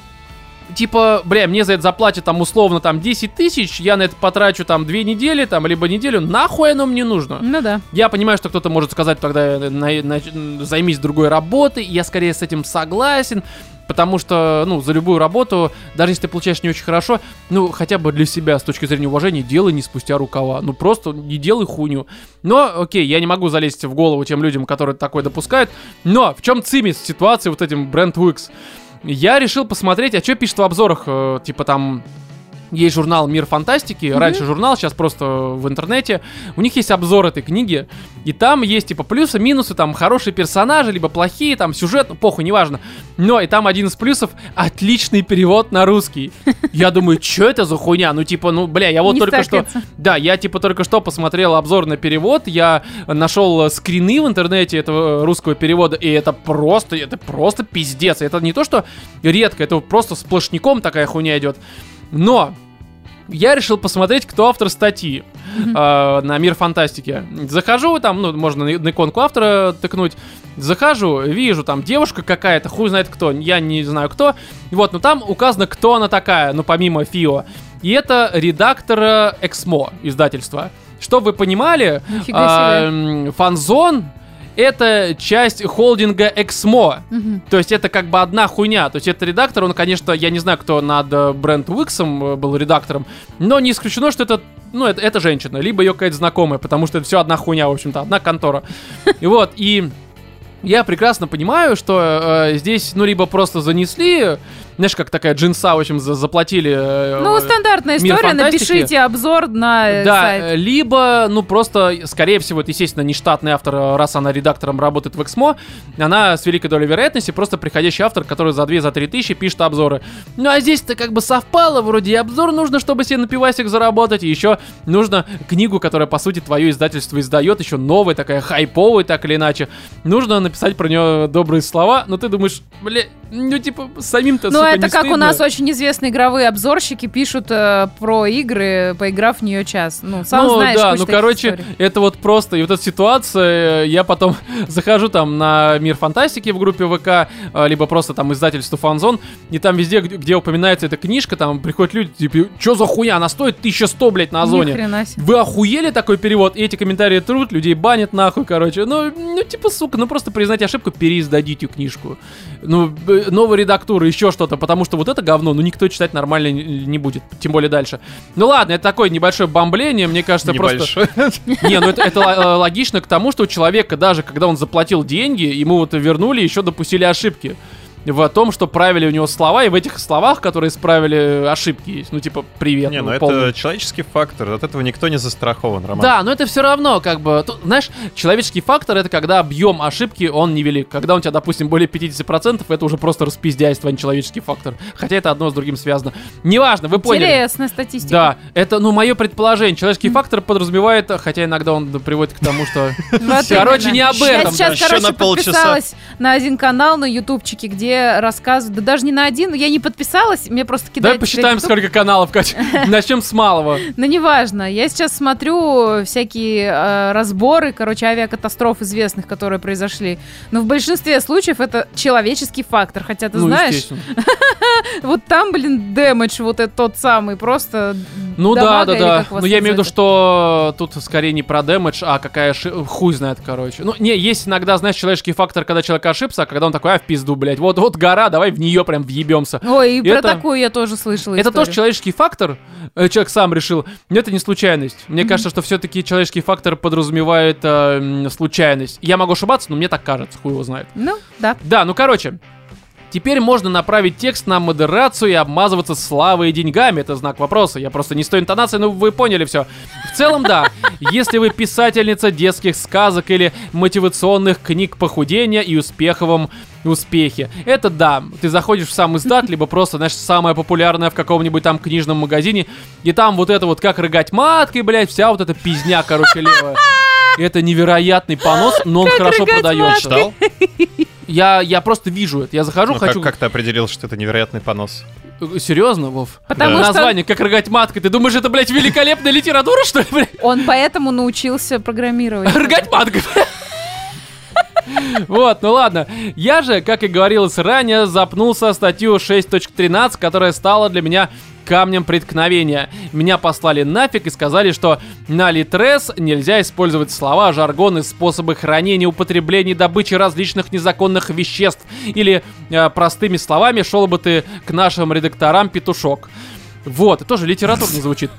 типа, бля, мне за это заплатят там условно там 10 тысяч, я на это потрачу там две недели, там, либо неделю, нахуй оно мне нужно?
Ну да.
Я понимаю, что кто-то может сказать тогда на- на- займись другой работой, я скорее с этим согласен, потому что, ну, за любую работу, даже если ты получаешь не очень хорошо, ну, хотя бы для себя, с точки зрения уважения, делай не спустя рукава, ну, просто не делай хуйню. Но, окей, я не могу залезть в голову тем людям, которые такое допускают, но в чем цимис ситуации вот этим бренд Wix? Я решил посмотреть, а что пишет в обзорах, э, типа там есть журнал «Мир фантастики», раньше журнал, сейчас просто в интернете. У них есть обзор этой книги, и там есть типа плюсы, минусы, там хорошие персонажи, либо плохие, там сюжет, ну похуй, неважно. Но и там один из плюсов — отличный перевод на русский. Я думаю, что это за хуйня? Ну типа, ну бля, я вот
Не
только что...
стакается.
Да, я типа только что посмотрел обзор на перевод, я нашел э, скрины в интернете этого э, русского перевода, и это просто, это просто пиздец. Это не то, что редко, это просто сплошняком такая хуйня идет. Но я решил посмотреть, кто автор статьи э, на мир фантастики. Захожу, там, ну, можно на, на иконку автора тыкнуть. Захожу, вижу, там девушка какая-то, хуй знает кто, я не знаю кто. Вот, но там указано, кто она такая, ну, помимо Фио. И это редактор э, Эксмо издательства. Чтобы вы понимали, м, Фанзон это часть холдинга Эксмо.
Мгм.
То есть это как бы одна хуйня. То есть это редактор, он, конечно, я не знаю, кто над э, бренд Уиксом э, был редактором, но не исключено, что это, ну, это, это женщина, либо ее какая-то знакомая, потому что это все одна хуйня, в общем-то, одна контора. И вот, и я прекрасно понимаю, что э, здесь, ну, либо просто занесли, знаешь, как такая джинса, в общем, за- заплатили. э,
Ну, стандартная история, напишите обзор на
да,
сайт.
э, либо, ну, просто, скорее всего, это, естественно, не штатный автор, э, раз она редактором работает в Эксмо, она с великой долей вероятности просто приходящий автор, который за 2-3 тысячи пишет обзоры. Ну, а здесь-то как бы совпало, вроде и обзор нужно, чтобы себе на пивасик заработать, и еще нужно книгу, которая, по сути, твое издательство издает, еще новая, такая хайповая, так или иначе. Нужно написать про нее добрые слова, но ты думаешь, бля, ну, типа, самим-то,
Ну, это
не
как у
стыдно?
нас очень известные игровые обзорщики пишут э, про игры, поиграв в нее час. Ну, сам
ну
знаешь
да, ну короче,
историй.
это вот просто, и вот эта ситуация, э, я потом захожу там на Мир Фантастики в группе ВК, э, либо просто там издательство Фанзон, и там везде, где, упоминается эта книжка, там приходят люди, типа, что за хуйня, она стоит 1100, блядь, на
себе.
Вы охуели такой перевод? И эти комментарии трут, людей банят нахуй, короче. Ну, ну, типа, сука, ну просто признайте ошибку, переиздадите книжку. Ну, новая редактура, еще что-то, потому что вот это говно, ну, никто читать нормально не, будет, тем более дальше. Ну ладно, это такое небольшое бомбление, мне кажется, просто...
Небольшой.
Не, ну это, это э, логично к тому, что у человека, даже когда он заплатил деньги, ему вот вернули, еще допустили ошибки. В том, что правили у него слова, и в этих словах, которые исправили, ошибки есть. Ну, типа, привет.
Не,
ну,
ну это человеческий фактор, от этого никто не застрахован, Роман.
Да, но это все равно, как бы, тут, знаешь, человеческий фактор это когда объем ошибки, он невелик. Когда у тебя, допустим, более 50%, это уже просто распиздяйство, а не человеческий фактор. Хотя это одно с другим связано. Неважно, вы поняли.
Интересная статистика.
Да, это, ну, мое предположение. Человеческий фактор подразумевает, хотя иногда он приводит к тому, что... Короче, не об
Я
этом.
сейчас,
Еще
короче, подписалась на один канал на ютубчике, где рассказывают, да даже не на один, я не подписалась, мне просто
Давай
кидают...
посчитаем,
теперь YouTube.
сколько каналов, Катя. Начнем с малого.
Ну, неважно. Я сейчас смотрю всякие э, разборы, короче, авиакатастроф известных, которые произошли. Но в большинстве случаев это человеческий фактор. Хотя, ты
Ну,
знаешь, вот там, блин, дэмэдж вот этот тот самый, просто
Ну да, да, да. Ну я имею в виду, что тут скорее не про дэмэдж, а какая хуй знает, короче. Ну, не, есть иногда, знаешь, человеческий фактор, когда человек ошибся, а когда он такой, а, в пизду, блядь, вот, вот гора, давай в нее прям въебемся.
Ой, и про
Это-
такую я тоже слышала
Это
историю.
тоже человеческий фактор, э, человек сам решил, это не случайность. Мне кажется, что все-таки человеческий фактор подразумевает э, случайность. Я могу ошибаться, но мне так кажется, хуй его знает.
Ну, да.
Да, ну короче. Теперь можно направить текст на модерацию и обмазываться славой и деньгами. Это знак вопроса. Я просто не с той интонацией, но вы поняли все. В целом, да. Если вы писательница детских сказок или мотивационных книг похудения и успеховом успехе. Это да. Ты заходишь в сам издат, либо просто, знаешь, самое популярное в каком-нибудь там книжном магазине, и там вот это вот как рыгать маткой, блядь, вся вот эта пизня, короче, левая. Это невероятный понос, но он хорошо
рыгать
продается.
Читал?
Я, я просто вижу это. Я захожу,
Ну,
хочу...
как, как ты определил, что это невероятный понос?
Серьезно, Вов?
Потому
Да.
что
Название, как рыгать маткой. Ты думаешь, это, блядь, великолепная литература, что ли, блядь?
он поэтому научился программировать.
Рыгать маткой. Вот, ну ладно. Я же, как и говорилось ранее, запнулся статью 6.13, которая стала для меня камнем преткновения. Меня послали нафиг и сказали, что на Литрес нельзя использовать слова, жаргон и способы хранения, употребления, добычи различных незаконных веществ. Или, э, простыми словами, шел бы ты к нашим редакторам петушок. Вот, это тоже литературно звучит.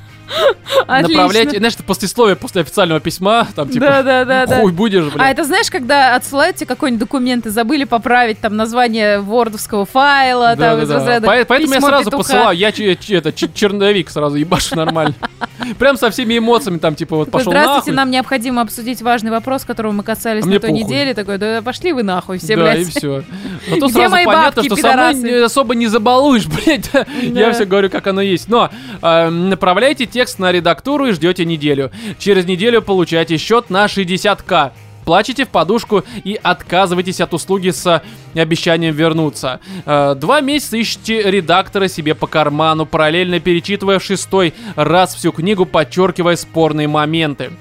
Направляйте, знаешь, послесловие после официального письма, там типа,
Да, да, да, да.
хуй будешь, блин.
А это знаешь, когда отсылают тебе какой-нибудь документ и забыли поправить там название вордовского файла, там из
Да-да-да.
разряда
По- Поэтому я сразу
петуха.
посылаю, я че- че- это, ч- черновик сразу ебашу нормально. Прям со всеми эмоциями, там типа вот пошел
Здравствуйте,
нахуй.
нам необходимо обсудить важный вопрос, которого мы касались
А
на той
похуй.
неделе. Такой, да пошли вы нахуй все,
да,
блядь.
и все. Зато
Где
сразу
мои
понятно,
бабки,
что со мной
пидорасы?
особо не забалуешь, блядь. Я все говорю, как оно есть. Но э, направляйте текст на редактуру и ждете неделю. Через неделю получаете счет на 60к. Плачете в подушку и отказываетесь от услуги с обещанием вернуться. Э, Два месяца ищете редактора себе по карману, параллельно перечитывая в шестой раз всю книгу, подчеркивая спорные моменты.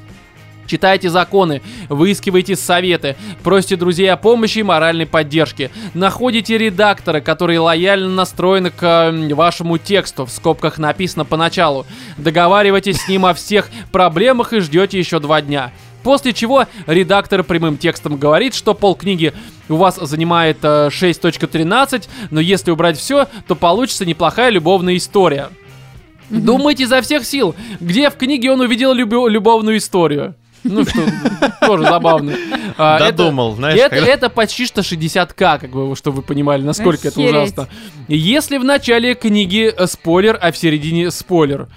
Читайте законы, выискивайте советы, просите друзей о помощи и моральной поддержке. Находите редактора, который лояльно настроен к м, вашему тексту, в скобках написано поначалу. Договаривайтесь с ним о всех проблемах и ждете еще два дня. После чего редактор прямым текстом говорит, что полкниги у вас занимает э, 6.13, но если убрать все, то получится неплохая любовная история. Думайте изо всех сил, где в книге он увидел любо- любовную историю. Ну что, тоже забавно. А,
Додумал, знаешь,
это, почти что 60к, как бы, чтобы вы понимали, насколько это ужасно. Если в начале книги э, спойлер, а в середине спойлер.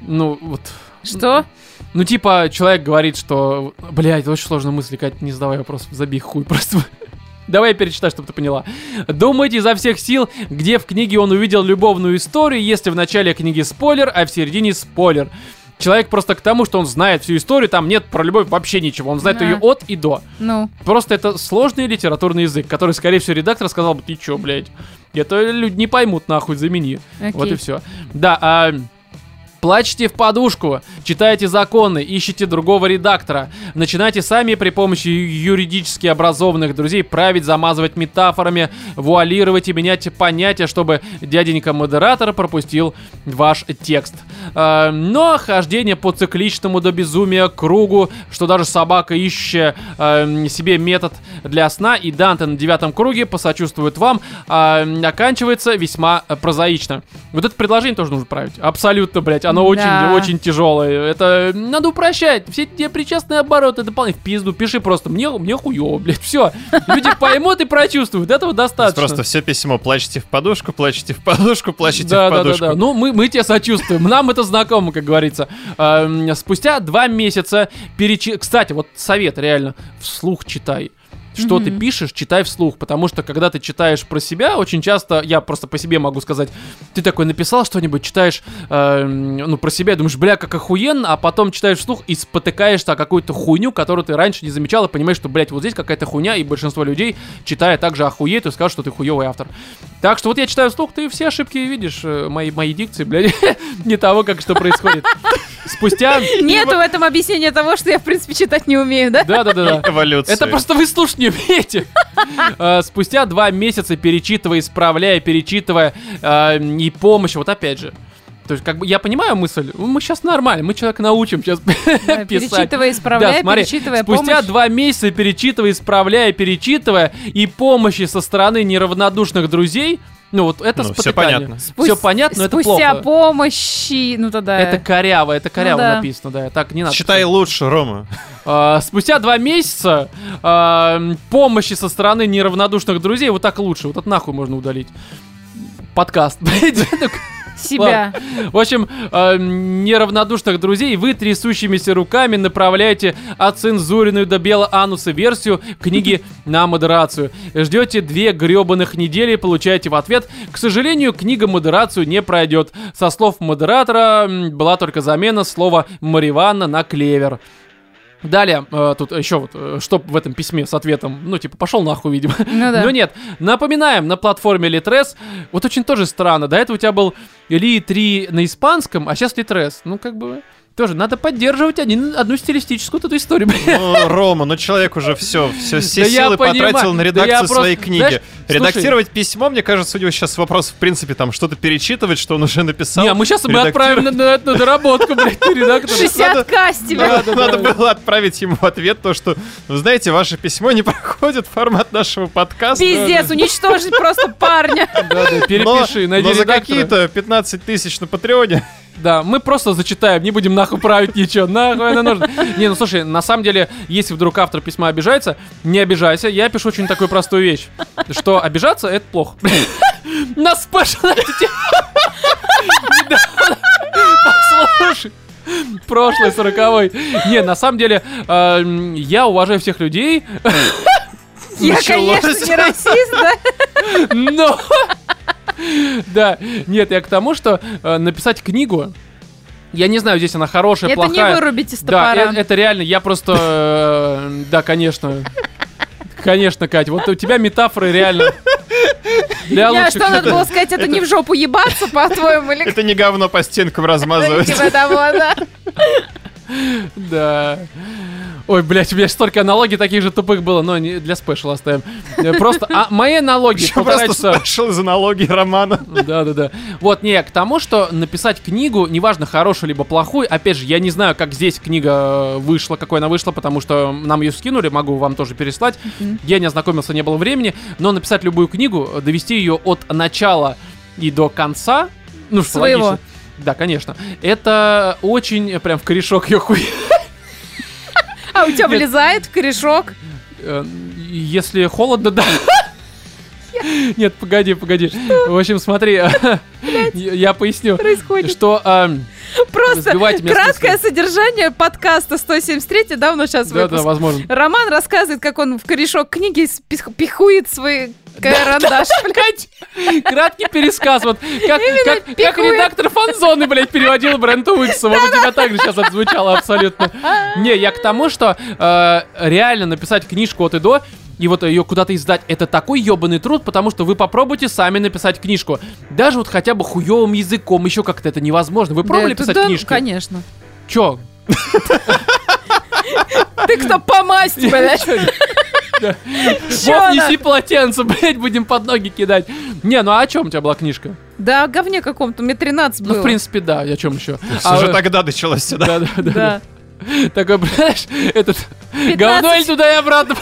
Ну, вот.
Что?
Ну, типа, человек говорит, что... Блядь, это очень сложная мысль, Кать, не задавай вопрос, забей хуй просто. Давай я перечитаю, чтобы ты поняла. Думайте изо всех сил, где в книге он увидел любовную историю, если в начале книги спойлер, а в середине спойлер. Человек просто к тому, что он знает всю историю, там нет про любовь вообще ничего. Он знает
Да.
ее от и до.
Ну,
Просто это сложный литературный язык, который, скорее всего, редактор сказал бы, ты чё, блядь, это люди не поймут, нахуй, замени.
окей.
Вот и все. Да, а... Плачьте в подушку, читайте законы, ищите другого редактора. Начинайте сами при помощи юридически образованных друзей править, замазывать метафорами, вуалировать и менять понятия, чтобы дяденька-модератор пропустил ваш текст. А, но хождение по цикличному до безумия кругу, что даже собака, ищущая а, себе метод для сна, и Данте на девятом круге посочувствует вам, а, оканчивается весьма э, прозаично. Вот это предложение тоже нужно править. Абсолютно, блядь. Оно очень,
Да.
очень тяжелое. Это надо упрощать. Все эти причастные обороты дополнительно в пизду. Пиши просто мне, мне хуёво, блядь. Все. Люди поймут и прочувствуют. Этого достаточно.
Просто все письмо плачете в подушку, плачете в подушку, плачете
Да,
в
да, да,
подушку.
да. Ну, мы, мы тебе сочувствуем. Нам это знакомо, как говорится. Эм, Спустя два месяца перечи... Кстати, вот совет реально. Вслух читай. Что ты
Мгм.
пишешь, читай вслух, потому что когда ты читаешь про себя, очень часто, я просто по себе могу сказать, ты такой написал что-нибудь, читаешь, эм, ну, про себя, и думаешь, бля, как охуенно, а потом читаешь вслух и спотыкаешься о какую-то хуйню, которую ты раньше не замечал, и понимаешь, что, блядь, вот здесь какая-то хуйня, и большинство людей, читая также охуеет и скажут, что ты хуёвый автор. Так что вот я читаю вслух, ты все ошибки видишь, э, мои, мои дикции, блядь, не того, как что происходит. Спустя...
Нету в этом объяснения того, что я, в принципе, читать не умею, да?
Да-да-да.
Эволюция.
Это просто вы слушать не умеете. Э, Спустя два месяца перечитывая, исправляя, перечитывая э, и помощь, вот опять же. То есть, как бы, я понимаю мысль, мы сейчас нормально, мы человека научим сейчас
Да,
писать.
Перечитывая, исправляя,
Да, смотри,
перечитывая
Спустя
помощь.
два месяца перечитывая, исправляя, перечитывая и помощи со стороны неравнодушных друзей, ну вот это
Ну,
спотыкание.
понятно.
Спу-
Все понятно, но это
Спустя
плохо.
помощи, ну тогда...
Это коряво, это коряво
да.
написано, да, так не надо.
Считай лучше, Рома.
А, спустя два месяца а, помощи со стороны неравнодушных друзей, вот так лучше, вот это нахуй можно удалить. Подкаст.
себя.
В общем, э, неравнодушных друзей вы трясущимися руками направляете оцензуренную до бела ануса версию книги на модерацию. Ждете две гребаных недели и получаете в ответ, к сожалению, книга модерацию не пройдет. Со слов модератора была только замена слова «мариванна» на «клевер». Далее, э, тут еще вот, э, что в этом письме с ответом, ну, типа, пошел нахуй, видимо.
Ну да.
Но нет, напоминаем, на платформе Litres, вот очень тоже странно, до этого у тебя был Ли 3 на испанском, а сейчас Litres. Ну, как бы, Тоже надо поддерживать один, одну стилистическую эту историю.
Ну, Рома, ну человек уже все, все, все
Да
силы
понимаю.
потратил на
Да
редакцию
просто-
своей книги.
знаешь, слушай-
Редактировать письмо, мне кажется, у него сейчас вопрос, в принципе, там что-то перечитывать, что он уже написал.
Не, мы сейчас мы отправим на, на- на доработку, блядь, редактора.
60к с тебя.
Надо,
да,
надо
да.
было отправить ему ответ то, что, вы знаете, ваше письмо не проходит в формат нашего подкаста.
Пиздец, уничтожить просто парня.
Да, да, перепиши, найди
но за какие-то 15 тысяч на Патреоне.
Да, мы просто зачитаем, не будем нахуй править ничего, нахуй это нужно. Не, ну слушай, на самом деле, если вдруг автор письма обижается, не обижайся, я пишу очень такую простую вещь, что обижаться это плохо. На спешл на эту тему. Недавно. Послушай. Прошлый, сороковой. Не, на самом деле, э, м, я уважаю всех людей,
Я,
Началось.
конечно, не расист, да?
но... Да, нет, я к тому, что э, написать книгу, я не знаю, здесь она хорошая,
Это не
плохая.
вырубить из
Да,
топора.
э- это реально, я просто... э, Да, конечно. Конечно, Кать, вот у тебя метафоры реально... Для
Я что, надо было сказать, это не в жопу ебаться, по-твоему, или
Это не говно по стенкам размазывать.
типа того, да?
Да. Ой, блядь, у меня столько аналогий таких же тупых было, но не для special оставим. Э, Просто а, мои аналогии
Еще
полтора
просто
часа.
special из аналогии романа.
Да, да, да. Вот, не, к тому, что написать книгу, неважно, хорошую либо плохую, опять же, я не знаю, как здесь книга э, вышла, какой она вышла, потому что нам ее скинули, могу вам тоже переслать. Я не ознакомился, не было времени, но написать любую книгу, э, довести ее от начала и до конца, ну, что
Своего.
логично. Да, конечно. Это очень прям в корешок ее хуй.
А у тебя влезает в корешок?
Э, Если холодно, да. Нет, погоди, погоди. В общем, смотри, я поясню,
Происходит.
что... эм,
Просто краткое содержание подкаста 173 давно сейчас
Да, да,
выпуск.
возможно.
Роман рассказывает, как он в корешок книги пихует свой карандаш.
Краткий пересказ, вот как, как, как
пикует.
редактор фанзоны, блядь, переводил Брента Уикса, вот у тебя так же сейчас это звучало абсолютно. Не, я к тому, что э, реально написать книжку от и до, и вот ее куда-то издать, это такой ебаный труд, потому что вы попробуйте сами написать книжку. Даже вот хотя бы хуевым языком, еще как-то это невозможно. Вы пробовали
Да,
писать
да,
книжки?
Конечно.
Чё?
Ты кто помасть, блядь?
Да.
Чё
Вов, неси полотенце, блядь, будем под ноги кидать. Не, ну а о чем у тебя была книжка?
Да, о говне каком-то, мне 13 было.
Ну, в принципе, да, о чем еще?
Уже тогда началось сюда.
Да, да, да.
Да.
Такой, знаешь, этот
15.
говно или туда и обратно.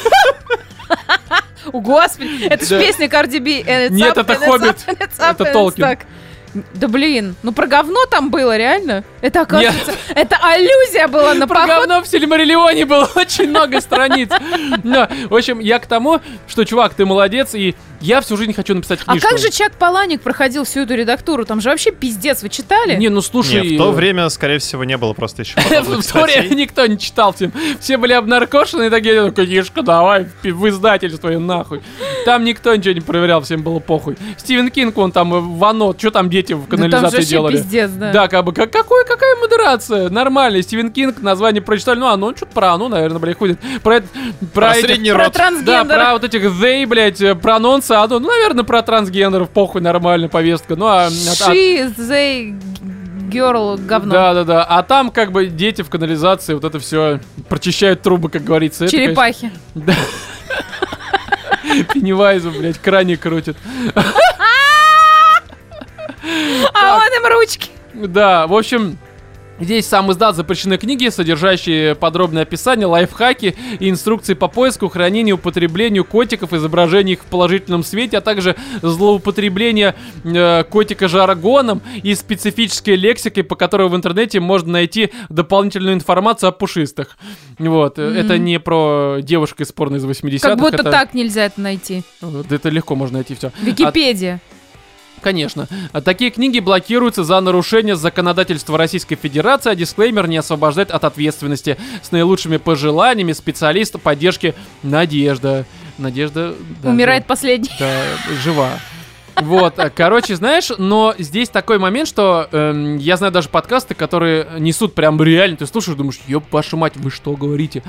Господи, это ж
Да.
песня B. and it's
Нет, это Хоббит. Это Толкин.
Да блин, ну про говно там было, реально? Это, оказывается, это аллюзия была на
Про
поход.
говно в Сильмариллионе было очень много страниц. Но, в общем, я к тому, что, чувак, ты молодец, и я всю жизнь хочу написать
А
книжку.
как же Чак Паланик проходил всю эту редактуру? Там же вообще пиздец, вы читали?
Не, ну слушай...
Не, в то время, скорее всего, не было просто еще
В то время никто не читал всем. Все были обнаркошены и такие, ну, книжка, давай, в издательство и нахуй. Там никто ничего не проверял, всем было похуй. Стивен Кинг, вон там, э, Вано, что там дети в канализации делали?
пиздец, да.
Да, как бы, как, какой, какая модерация? Нормально. Стивен Кинг, название прочитали. Ну, а ну, что-то про оно, наверное, блядь, ходит. Про, про,
Про
этих-
средний
Про
род.
Да, про вот этих they, блядь, э, про анонсы, а ну, ну, наверное, про трансгендеров, похуй, нормально, повестка. Ну, а... а-
She, they, girl, говно.
да, да, да. А там как бы дети в канализации, вот это все прочищают трубы, как говорится. Это,
Черепахи.
конечно, Пеннивайзу, блядь, краник крутит.
А он им ручки.
Да, в общем, Здесь сам издат запрещены книги, содержащие подробное описание, лайфхаки и инструкции по поиску, хранению, употреблению котиков, изображение их в положительном свете, а также злоупотребление э, котика жаргоном и специфической лексикой, по которой в интернете можно найти дополнительную информацию о пушистых. Вот, э, это не про девушку из порно из 80-х.
Как будто
это,
так нельзя это найти.
Вот, это легко можно найти все.
Википедия.
Конечно. А Такие книги блокируются за нарушение законодательства Российской Федерации, а дисклеймер не освобождает от ответственности. С наилучшими пожеланиями специалиста поддержки Надежда. Надежда... да,
Умирает последний.
да, жива. Вот, короче, знаешь, но здесь такой момент, что эм, я знаю даже подкасты, которые несут прям реально, ты слушаешь, думаешь, ёб вашу мать, вы что говорите?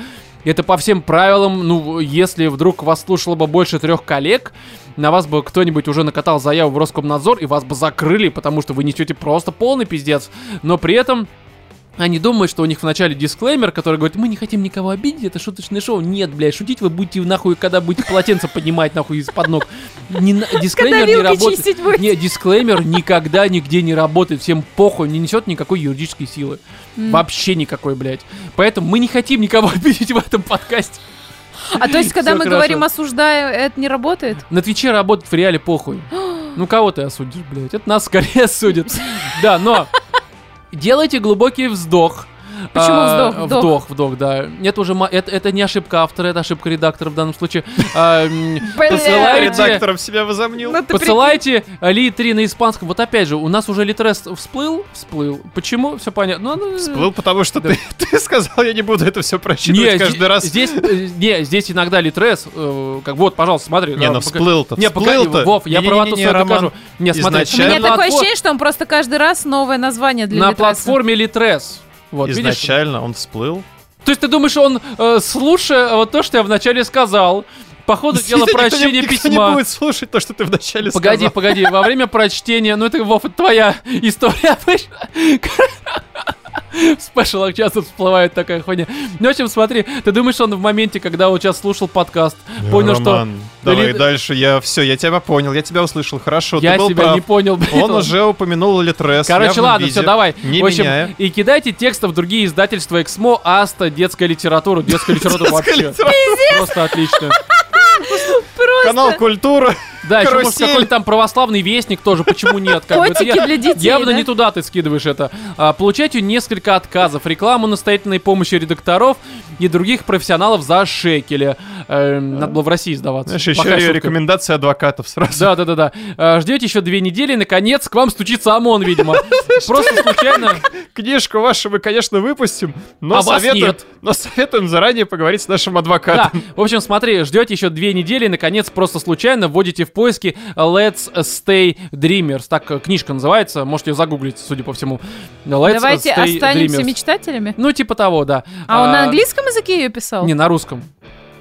Это по всем правилам, ну, если вдруг вас слушало бы больше трех коллег, на вас бы кто-нибудь уже накатал заяву в Роскомнадзор, и вас бы закрыли, потому что вы несете просто полный пиздец. Но при этом Они думают, что у них в начале дисклеймер, который говорит, мы не хотим никого обидеть, это шуточное шоу. Нет, блядь, шутить вы будете нахуй, когда будете полотенце поднимать нахуй из-под ног. Не дисклеймер не работает. Не, дисклеймер никогда нигде не работает. Всем похуй, не несет никакой юридической силы.
М.
Вообще никакой, блядь. Поэтому мы не хотим никого обидеть в этом подкасте.
А то есть, когда мы
хорошо.
говорим осуждаю, это не работает?
На Твиче работает в реале похуй. Ну кого ты осудишь, блядь? Это нас скорее осудят. Да, но делайте глубокий вздох.
Почему
А?
Вдох.
Вдох, вдох, да. Это уже это, это не ошибка автора, это ошибка редактора в данном случае. А. Посылайте,
Редактором себя возомнил.
Ну,
посылайте ли 3 на испанском. Вот опять же, у нас уже литрес всплыл, всплыл. Почему? Все понятно. Ну, ну,
Всплыл, потому что ты, ты сказал, я не буду это все
Не,
прочитывать каждый раз.
Здесь, э, не, здесь иногда литрес, э, как вот, пожалуйста, смотри.
Не,
да,
ну всплыл-то,
Не,
всплыл-то.
Вов, я свою
Роман.
докажу. Не, смотри,
У меня
на
такое ощущение, что он просто каждый раз новое название для
на
Литреса.
платформе Литрес. Вот, видишь?
Изначально он всплыл.
То есть ты думаешь, он, э, слушая вот то, что я вначале сказал, по ходу дела
Никто не-
прочтения
никто не
письма...
будет слушать то, что ты вначале
Погоди,
сказал.
погоди, во время прочтения, ну это, Вов, это твоя история обычно. В спешалах часто всплывает такая хуйня. Ну, в общем, смотри, ты думаешь, он в моменте, когда вот сейчас слушал подкаст, понял, что
Роман, Давай
Лид-
дальше. Я все, я тебя понял, я тебя услышал. Хорошо,
я
ты был
себя
прав.
не понял. блядь,
Он уже упомянул Литрес.
Короче, ладно,
виде,
все, давай.
Не
в общем,
меняя.
и кидайте тексты в другие издательства Эксмо, Аста, детская литература. Детская литература вообще. Просто отлично.
Канал Культура.
Да, еще может какой-нибудь там православный вестник тоже, почему нет? Как бы,
Котики
я-
для детей,
Явно
да?
не туда ты скидываешь это. А, получайте несколько отказов, рекламу настоятельной помощи редакторов и других профессионалов за шекели. Эм, надо было в России сдаваться.
Знаешь, еще
шутка.
рекомендации адвокатов сразу.
Да, да, да, да. А, Ждете еще две недели, и наконец к вам стучится ОМОН, видимо. Просто случайно.
Книжку вашу мы, конечно, выпустим, но,
А
советуем, но советуем заранее поговорить с нашим
Да,
адвокатом.
в общем, смотри, ждете еще две недели, и, наконец, просто случайно вводите в поиски Let's Stay Dreamers. Так э, книжка называется, можете ее загуглить, судя по всему. Let's
Давайте
Stay
останемся
Dreamers.
мечтателями.
Ну, типа того, да.
А он на английском языке ее писал?
Не, на русском.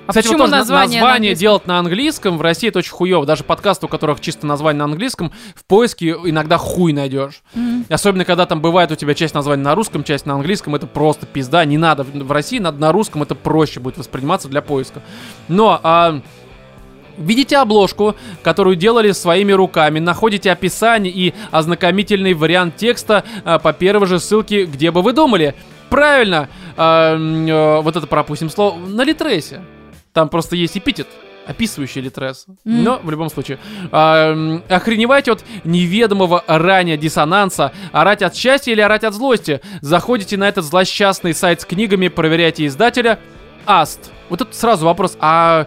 А
Кстати, вот
почему
тоже на-
название на
название
английском?
делать на английском в России это очень хуево. Даже подкасты, у которых чисто название на английском, в поиске иногда хуй найдешь.
Мгм.
Особенно, когда там бывает у тебя часть названия на русском, часть на английском, это просто пизда. Не надо. В в России надо на русском, это проще будет восприниматься для поиска. Но, а, Видите обложку, которую делали своими руками, находите описание и ознакомительный вариант текста а, по первой же ссылке, где бы вы думали. Правильно, м, э, вот это пропустим слово, на Литресе. Там просто есть эпитет, описывающий Литрес.
Мгм.
Но в любом случае. А, м, охреневать от неведомого ранее диссонанса, орать от счастья или орать от злости. Заходите на этот злосчастный сайт с книгами, проверяйте издателя. Аст. Вот тут сразу вопрос, а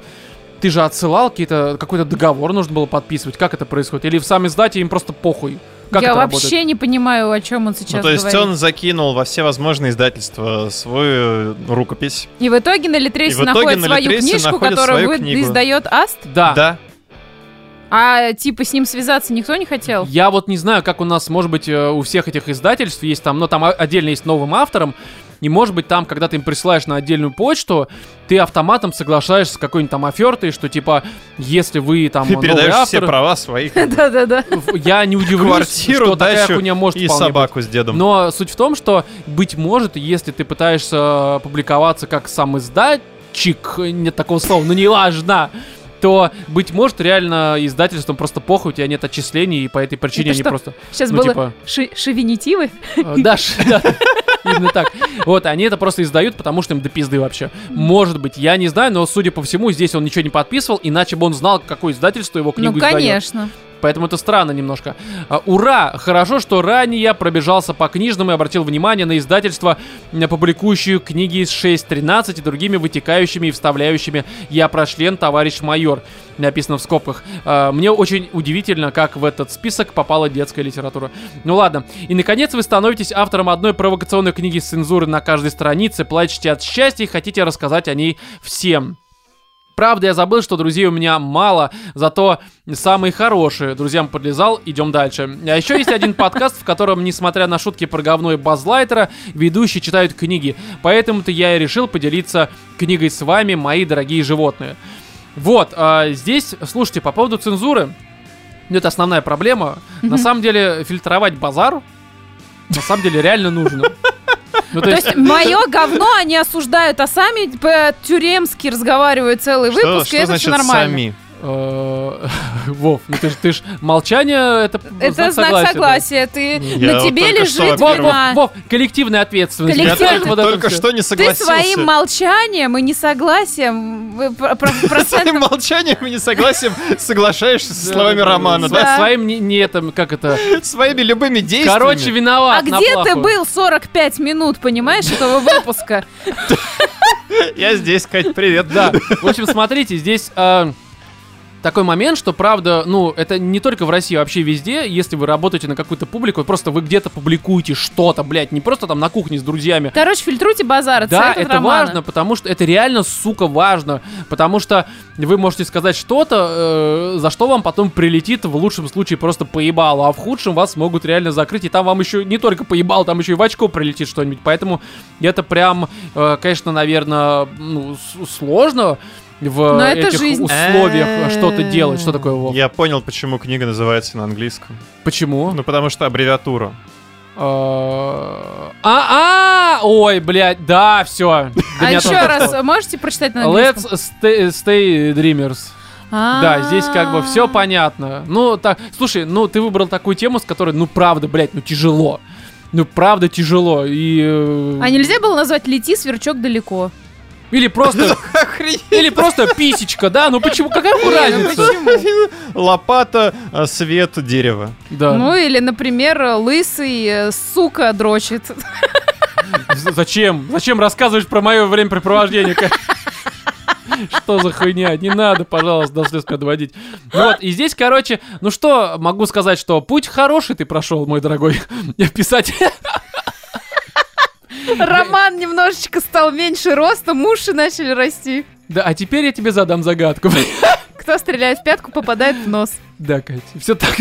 ты же отсылал какие-то, какой-то договор нужно было подписывать? Как это происходит? Или в сам издате им просто похуй? Как
Я вообще
работает?
не понимаю, о чем он сейчас
Ну, то есть
говорит.
он закинул во все возможные издательства свою рукопись.
И в итоге на Литресе находит
на
свою
Литресе
книжку,
находит
которую
свою
вы-
книгу.
издает Аст,
Да.
Да.
а типа с ним связаться никто не хотел.
Я вот не знаю, как у нас, может быть, э, у всех этих издательств есть там, но там отдельно есть новым автором, и может быть там, когда ты им присылаешь на отдельную почту, ты автоматом соглашаешься с какой-нибудь там офертой, что типа, если вы там
Ты передаешь все
автор,
права свои.
Да-да-да.
я не удивлюсь,
Квартиру,
что такая хуйня может
и
быть.
собаку с дедом.
Но суть в том, что, быть может, если ты пытаешься публиковаться как сам издатчик, нет такого слова, но не важно, то, быть может, реально издательством просто похуй, у тебя нет отчислений, и по этой причине
Это
они
что,
просто...
Сейчас
ну,
было
типа,
ши- шовинитивы.
э, да, да, именно так. Вот, они это просто издают, потому что им до пизды вообще. Может быть, я не знаю, но, судя по всему, здесь он ничего не подписывал, иначе бы он знал, какое издательство его книгу
Ну,
издает.
конечно.
Поэтому это странно немножко. А, ура! Хорошо, что ранее я пробежался по книжным и обратил внимание на издательство, публикующую книги из 6.13 и другими вытекающими и вставляющими «Я прошлен, товарищ майор», написано в скобках. А, Мне очень удивительно, как в этот список попала детская литература. Ну ладно. И, наконец, вы становитесь автором одной провокационной книги с цензурой на каждой странице, плачете от счастья и хотите рассказать о ней всем. Правда, я забыл, что друзей у меня мало, зато самые хорошие. Друзьям подлезал, идем дальше. А еще есть один подкаст, в котором, несмотря на шутки про говно и базлайтера, ведущие читают книги. Поэтому-то я и решил поделиться книгой с вами, мои дорогие животные. Вот, а, здесь, слушайте, по поводу цензуры, это основная проблема. На самом деле, фильтровать базар, на самом деле, реально нужно. Ну,
То есть мое говно они осуждают, а сами по-тюремски разговаривают целый
Что,
выпуск, и
что
это
значит
все нормально.
сами?
Э, Вов, ну ты ж, ты ж молчание, это
Это знак
да.
согласия. Ты
Я
на
вот
тебе лежит
Вов,
во-первых,
Вов,
вина.
Вов, коллективная ответственность.
Коллективная-
Я
Вот
только,
это
что не
Ты
согласился.
своим молчанием и несогласием
Своим молчанием и несогласием соглашаешься со
Да,
словами
да, да.
Романа, да?
Да.
Своим не, не этом, как это...
Своими любыми действиями.
Короче, виноват.
А где ты был 45 минут, понимаешь, этого выпуска?
Я здесь, Кать, привет.
Да. В общем, смотрите, здесь э, такой момент, что правда, ну, это не только в России, вообще везде, если вы работаете на какую-то публику, просто вы где-то публикуете что-то, блядь, не просто там на кухне с друзьями.
Короче, фильтруйте базар.
Да, это
романа.
важно, потому что это реально, сука, важно. Потому что вы можете сказать что-то, э, за что вам потом прилетит в лучшем случае просто поебало, а в худшем вас могут реально закрыть, и там вам еще не только поебало, там еще и в очко прилетит что-нибудь. Поэтому это прям, э, конечно, наверное, ну, сложно в
Но это
этих
жизнь.
условиях что-то делать. Что такое, Вов?
Я понял, почему книга называется на английском.
Почему?
Ну, потому что аббревиатура.
А, а, ой, блядь, да, все.
А еще раз, можете прочитать на английском?
Let's stay, stay dreamers. Да, здесь как бы все понятно. Ну, так, слушай, ну ты выбрал такую тему, с которой, ну правда, блядь, ну тяжело. Ну правда тяжело. И. э,
А нельзя было назвать «Лети, сверчок, далеко»?
Или просто. Или просто писечка, да? Ну почему? Какая
ну
разница?
почему?
Лопата, а, свет, дерево.
Да.
Ну или, например, лысый э, сука дрочит.
Зачем? Зачем рассказывать про мое времяпрепровождение? Что за хуйня? Не надо, пожалуйста, до слез меня доводить. Ну вот, и здесь, короче, ну что, могу сказать, что путь хороший ты прошел, мой дорогой писатель.
Роман немножечко стал меньше ростом, уши начали расти.
Да, а теперь я тебе задам загадку.
Кто стреляет в пятку, попадает в нос.
Да, Катя, все так,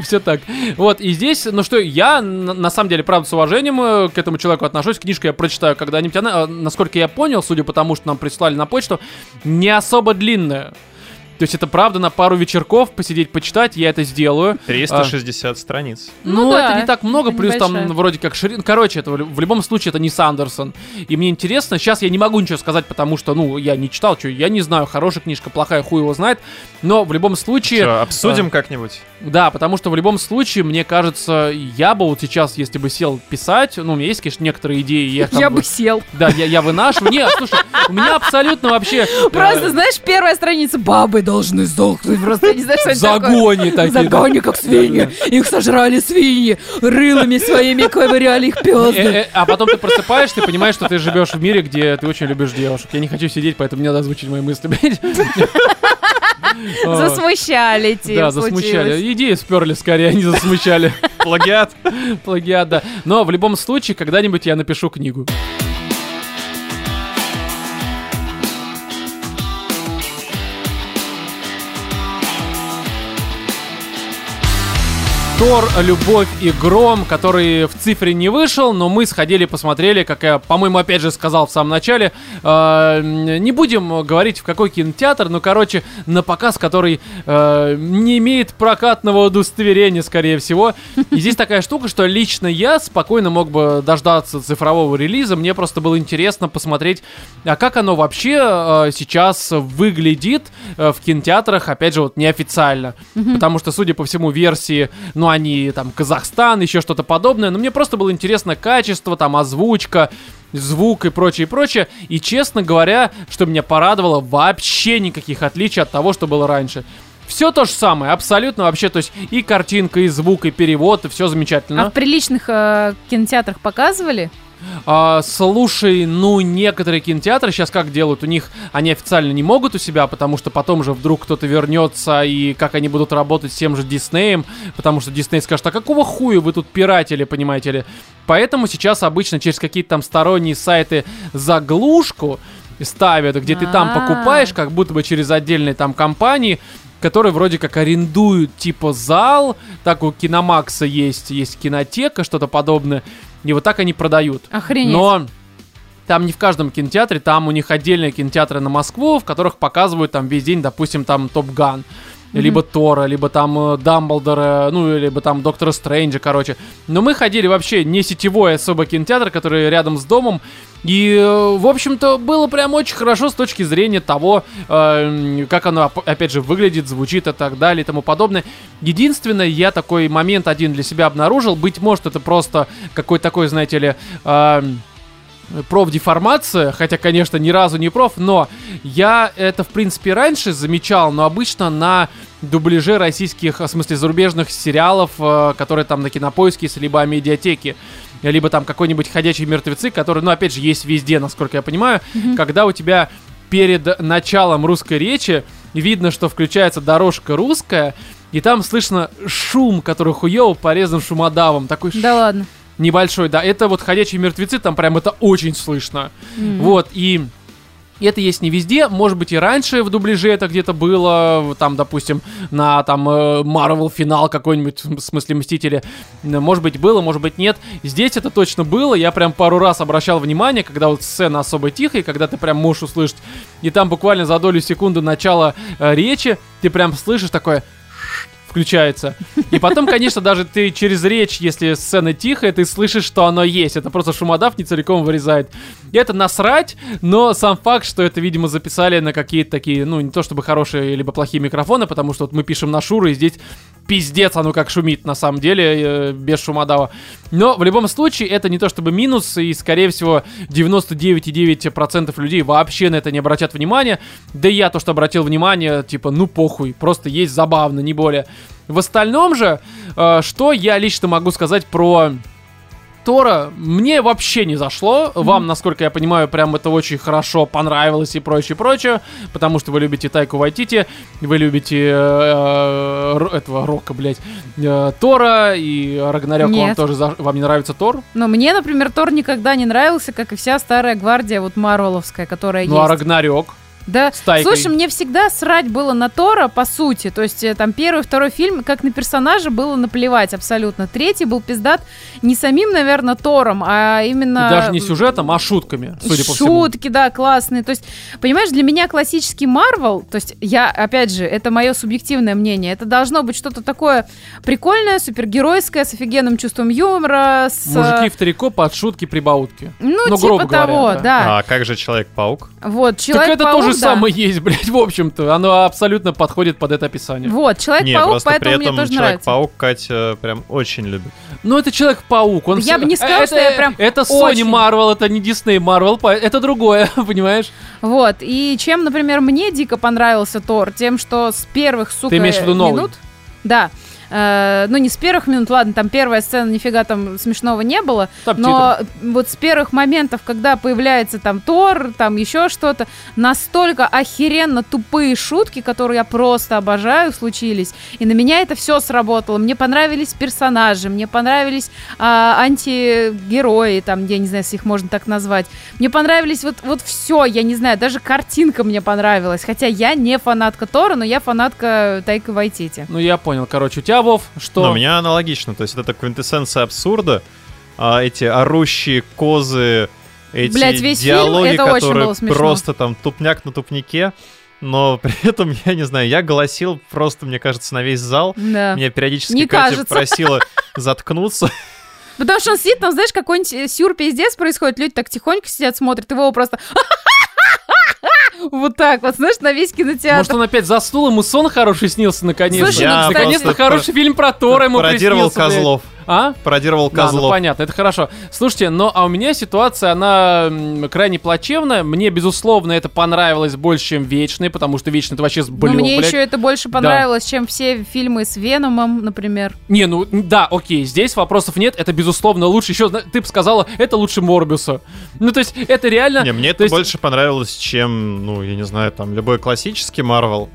все так. Вот, и здесь, ну что, я, на, на самом деле, правда, с уважением э, к этому человеку отношусь. Книжку я прочитаю когда-нибудь. Она, э, насколько я понял, судя по тому, что нам прислали на почту, не особо длинная. То есть это правда на пару вечерков посидеть, почитать, я это сделаю.
360 страниц.
Ну,
Ну да,
это не так много, плюс там
небольшая.
вроде как ширин. Короче, это в лю- в любом случае это не Сандерсон. И мне интересно, сейчас я не могу ничего сказать, потому что, ну, я не читал, что я не знаю, хорошая книжка, плохая, хуй его знает. Но в любом случае.
Чё, обсудим как-нибудь?
Да, потому что в любом случае, мне кажется, я бы вот сейчас, если бы сел писать, ну, у меня есть, конечно, некоторые идеи. Я, как
Я
бы-
сел.
Да, я, я вынашиваю. Нет, слушай, у меня абсолютно вообще... э,
Просто, знаешь, первая страница «Бабы должны сдохнуть». Просто не знаешь, что это В
такие. да.
загоне, как свиньи. Их сожрали свиньи. Рылами своими ковыряли их
Э,
пёзды.
э, А потом ты просыпаешься, ты понимаешь, что ты живешь в мире, где ты очень любишь девушек. Я не хочу сидеть, поэтому не надо озвучить мои мысли. А,
Засмущали
Да,
тебя.
засмущали. Идеи сперли скорее, они засмущали.
Плагиат?
Плагиат, да. Но в любом случае, когда-нибудь я напишу книгу. Тор, Любовь и Гром, который в цифре не вышел, но мы сходили, посмотрели, как я, по-моему, опять же сказал в самом начале. Э, не будем говорить, в какой кинотеатр, но, короче, на показ, который э, не имеет прокатного удостоверения, скорее всего. И здесь такая штука, что лично я спокойно мог бы дождаться цифрового релиза. Мне просто было интересно посмотреть, а как оно вообще э, сейчас выглядит э, в кинотеатрах, опять же, вот неофициально. Потому что, судя по всему, версии, ну, они там Казахстан, еще что-то подобное. Но мне просто было интересно качество, там, озвучка, звук и прочее, и прочее. И, честно говоря, что меня порадовало, вообще никаких отличий от того, что было раньше. Все то же самое, абсолютно вообще, то есть и картинка, и звук, и перевод, и все замечательно.
А в приличных э, кинотеатрах показывали?
А, слушай, ну некоторые кинотеатры сейчас как делают? У них они официально не могут у себя, потому что потом же вдруг кто-то вернется и как они будут работать с тем же Диснеем, потому что Дисней скажет, а какого хуя вы тут пиратели, понимаете ли? Поэтому сейчас обычно через какие-то там сторонние сайты заглушку ставят, где ты там
А.
покупаешь, как будто бы через отдельные там компании, которые вроде как арендуют типа зал, так у Киномакса есть, есть кинотека, что-то подобное, и вот так они продают.
Охренеть.
Но там не в каждом кинотеатре, там у них отдельные кинотеатры на Москву, в которых показывают там весь день, допустим, там Топ Ган.
Мгм.
либо Тора, либо там э, Дамблдора, ну, либо там Доктора Стрэнджа, короче. Но мы ходили вообще не сетевой особо кинотеатр, который рядом с домом. И, э, в общем-то, было прям очень хорошо с точки зрения того, э, как оно, оп- опять же, выглядит, звучит и так далее и тому подобное. Единственное, я такой момент один для себя обнаружил. Быть может, это просто какой-то такой, знаете ли, э, профдеформация, хотя, конечно, ни разу не проф, но я это, в принципе, раньше замечал, но обычно на дубляже российских, в смысле, зарубежных сериалов, э, которые там на Кинопоиске либо медиатеке, либо там какой-нибудь «Ходячие мертвецы», который, ну, опять же, есть везде, насколько я понимаю, когда у тебя перед началом русской речи видно, что включается дорожка русская, и там слышно шум, который хуёво порезан шумодавом. Такой
Да ладно.
Небольшой, да. Это вот ходячие мертвецы, там прям это очень слышно.
М.
Вот, и это есть не везде, может быть и раньше в дубляже это где-то было, там, допустим, на там э, Marvel финал какой-нибудь, в смысле Мстители, может быть было, может быть нет. Здесь это точно было, я прям пару раз обращал внимание, когда вот сцена особо тихая, когда ты прям можешь услышать, и там буквально за долю секунды начала э, речи, ты прям слышишь такое включается. И потом, конечно, даже ты через речь, если сцена тихая, ты слышишь, что оно есть. Это просто шумодав не целиком вырезает. И это насрать, но сам факт, что это, видимо, записали на какие-то такие, ну, не то чтобы хорошие, либо плохие микрофоны, потому что вот мы пишем на Шуру, и здесь пиздец оно как шумит, на самом деле, э, без шумодава. Но в любом случае, это не то чтобы минус, и, скорее всего, 99,9% людей вообще на это не обратят внимания. Да и я то, что обратил внимание, типа, ну похуй, просто есть забавно, не более. В остальном же, э, что я лично могу сказать про Тора, мне вообще не зашло. Вам, насколько я понимаю, прям это очень хорошо понравилось и прочее, прочее. Потому что вы любите Тайку Вайтити, вы любите э, этого Рока, блядь, э, Тора и Рагнарёк вам тоже за- вам не нравится Тор?
Но мне, например, Тор никогда не нравился, как и вся старая гвардия, вот Марвеловская, которая
Ну а
есть.
Рагнарёк?
Да, слушай, мне всегда срать было на Тора, по сути. То есть, э, там, первый, второй фильм, как на персонажа, было наплевать абсолютно. Третий был пиздат не самим, наверное, Тором, а именно...
И даже не сюжетом, а шутками, судя по всему.
Шутки, да, классные. То есть, понимаешь, для меня классический Марвел, то есть я, опять же, это мое субъективное мнение, это должно быть что-то такое прикольное, супергеройское, с офигенным чувством юмора, с...
Мужики в трико под шутки прибаутки.
Ну,
ну,
типа
грубо говоря,
того,
да.
да.
А как же Человек-паук?
Вот,
так
человек
это тоже самое есть, блядь, в общем-то. Оно абсолютно подходит под это описание.
Вот, Человек-паук, поэтому мне тоже нравится.
Человек-паук Катя прям очень любит.
Ну, это Человек-паук. Он
Я
всё-
бы не сказала,
это,
что я прям
Это Sony
очень.
Marvel, это не Disney Marvel, это другое, понимаешь?
Вот, и чем, например, мне дико понравился Тор, тем, что с первых, сука,
Ты имеешь в виду новый?
минут... Да. Э, ну, не с первых минут, ладно, там первая сцена, нифига там смешного не было,
Там
но вот с первых моментов, когда появляется там Тор, там еще что-то, настолько охеренно тупые шутки, которые я просто обожаю, случились. И на меня это все сработало. Мне понравились персонажи, мне понравились а, антигерои, там, я не знаю, если их можно так назвать. Мне понравились вот, вот все, я не знаю, даже картинка мне понравилась. Хотя я не фанатка Тора, но я фанатка Тайка Вайтити.
Ну, я понял. Короче, у тебя, Вов, что?
Но у меня аналогично, то есть это квинтэссенция абсурда, а, эти орущие козы, эти
Блядь, весь фильм,
диалоги,
это очень
которые просто там тупняк на тупнике, но при этом, я не знаю, я голосил просто, мне кажется, на весь зал.
Да.
Меня периодически
Не
Катя
кажется.
просила заткнуться.
Потому что он сидит, там, знаешь, какой-нибудь э, сюр-пиздец происходит, люди так тихонько сидят, смотрят, его просто... Вот так вот, знаешь, на весь кинотеатр.
Может, он опять заснул, ему сон хороший снился наконец-то.
Слушай,
ну, кстати,
Наконец-то хороший фильм про Тора ему
Пародировал
приснился, блядь.
Козлов.
А?
Пародировал
Да, ну
козлов.
понятно, это хорошо. Слушайте, но а у меня ситуация, она крайне плачевная. Мне, безусловно, это понравилось больше, чем Вечный, потому что Вечный это вообще
Но
сблёк,
мне
блядь.
еще это больше понравилось, чем все фильмы с Веномом, например.
Не, ну да, окей, здесь вопросов нет, это безусловно лучше. Еще ты бы сказала, это лучше Морбиуса. Ну, то есть, это реально.
Не, мне
то
это
есть-
больше понравилось, чем, ну, я не знаю, там, любой классический Марвел.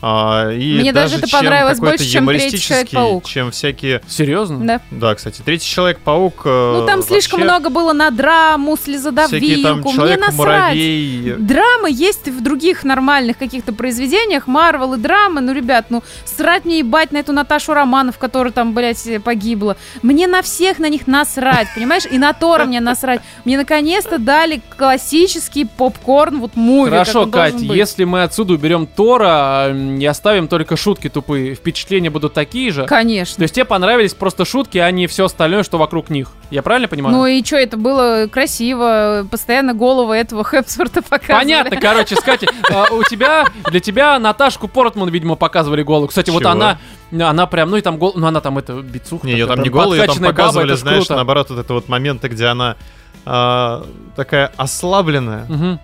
А, и
Мне даже это
чем
понравилось больше, чем третий Человек-паук.
чем всякие...
Серьезно?
Да.
Да, кстати, третий Человек-паук... э,
Ну, там слишком много было на драму, слезодавилку. Мне насрать.
Человек-муравей...
Драмы есть в других нормальных каких-то произведениях, Марвел и драмы, ну, ребят, ну, срать мне ебать на эту Наташу Романов, которая там, блядь, погибла. Мне на всех на них насрать, понимаешь? И на Тора мне насрать. Мне наконец-то дали классический попкорн, вот муви,
Хорошо, Кать, если мы отсюда уберем Тора, и оставим только шутки тупые. Впечатления будут такие же. То
Конечно.
есть тебе понравились просто шутки, а не все остальное, что вокруг них. Я правильно понимаю?
Ну и что, это было красиво, постоянно голову этого Хемсворта показывали.
Понятно, короче, кстати, а, у тебя, для тебя Наташку Портман, видимо, показывали голую. Кстати, вот она, она прям, ну и там гол, ну она там это бицуха.
Не, ее там не голую, ее там показывали, знаешь, наоборот, вот это вот моменты, где она а, такая ослабленная.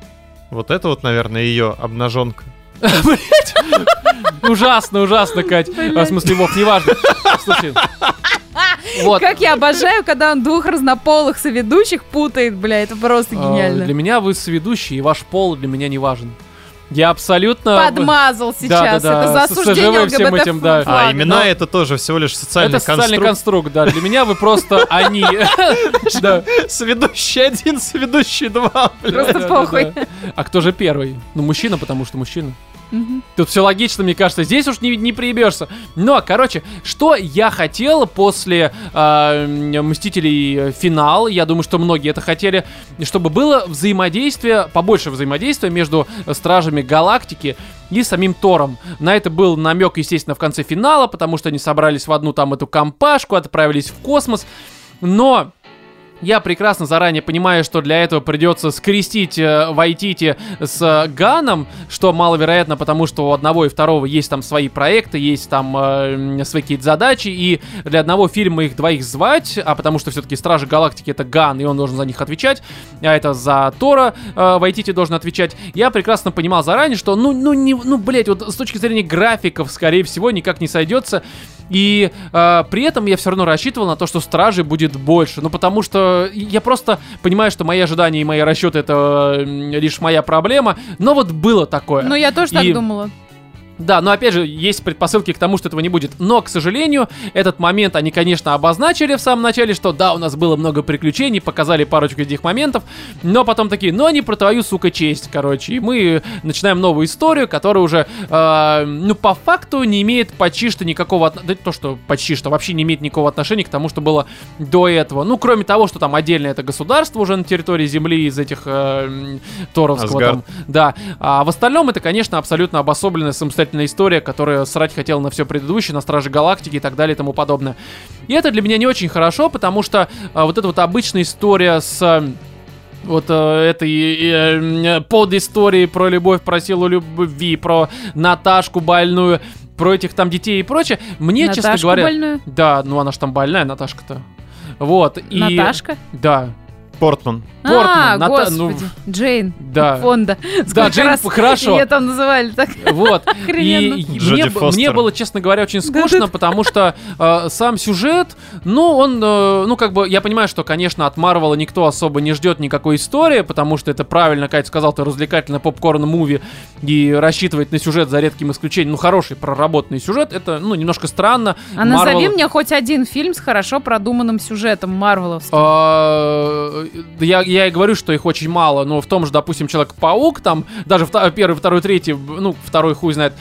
Вот это вот, наверное, ее обнаженка.
Ужасно, ужасно, Кать. А, В смысле, Вов, неважно. Слушай. Вот.
Как я обожаю, когда он двух разнополых соведущих путает, бля, это просто
А,
гениально.
Для меня вы сведущий, и ваш пол для меня не важен. Я абсолютно...
Подмазал сейчас,
да,
это
да,
за
с
осуждение
всем этим, да.
А имена
но-
это тоже всего лишь социальный
Это социальный
конструкт.
конструкт, да. Для меня вы просто они. Да.
Сведущий один, сведущий два.
Просто
Да, да,
похуй.
да. А кто же первый? Ну, мужчина, потому что мужчина.
Мгм.
Тут все логично, мне кажется. Здесь уж не, не приебешься. Но, короче, что я хотел после э, Мстителей финал, я думаю, что многие это хотели, чтобы было взаимодействие, побольше взаимодействия между Стражами Галактики и самим Тором. На это был намек, естественно, в конце финала, потому что они собрались в одну там эту компашку, отправились в космос. Но я прекрасно заранее понимаю, что для этого придется скрестить э, Вайтити с э, Ганом, что маловероятно, потому что у одного и второго есть там свои проекты, есть там э, свои какие-то задачи, и для одного фильма их двоих звать, а потому что все-таки Стражи Галактики это Ган, и он должен за них отвечать, а это за Тора э, Вайтити должен отвечать. Я прекрасно понимал заранее, что ну, ну, не, ну, блять, вот с точки зрения графиков, скорее всего, никак не сойдется. И э, при этом я все равно рассчитывал на то, что стражей будет больше. Ну, потому что я просто понимаю, что мои ожидания и мои расчеты это лишь моя проблема. Но вот было такое.
Ну, я тоже так
И-
думала.
Да, но опять же, есть предпосылки к тому, что этого не будет. Но, к сожалению, этот момент они, конечно, обозначили в самом начале, что да, у нас было много приключений, показали парочку этих моментов, но потом такие, но не про твою, сука, честь, короче. И мы начинаем новую историю, которая уже, э, ну, по факту не имеет почти что никакого... отно- Да то, что почти что вообще не имеет никакого отношения к тому, что было до этого. Ну, кроме того, что там отдельно это государство уже на территории Земли из этих э, Торовского
Асгард.
там да. А в остальном это, конечно, абсолютно обособленная самостоятельная история, которая срать хотела на все предыдущее, на Страже Галактики и так далее и тому подобное. И это для меня не очень хорошо, потому что а, вот эта вот обычная история с... а, вот э, этой э, под историей про любовь, про силу любви, про Наташку больную, про этих там детей и прочее. Мне, честно
Наташку
говоря...
больную?
Да, ну она ж там больная, Наташка-то. Вот, и...
Наташка?
Да.
Портман.
Портман,
А,
Ната- ну,
господи. Джейн.
Да.
Фонда.
Да,
Сколько
Джейн,
раз
хорошо.
Ее там называли так.
Вот.
Охрененно.
И и мне, мне было, честно говоря, очень скучно, потому что э, сам сюжет, ну, он, э, ну, как бы, я понимаю, что, конечно, от Марвела никто особо не ждет никакой истории, потому что это правильно, Катя сказал, ты развлекательный попкорн-муви и рассчитывать на сюжет за редким исключением, ну, хороший проработанный сюжет, это, ну, немножко странно.
А назови
Marvel-
мне хоть один фильм с хорошо продуманным сюжетом Марвеловским.
Я, я и говорю, что их очень мало, но в том же, допустим, Человек-паук, там, даже вта- первый, второй, третий, ну, второй хуй знает,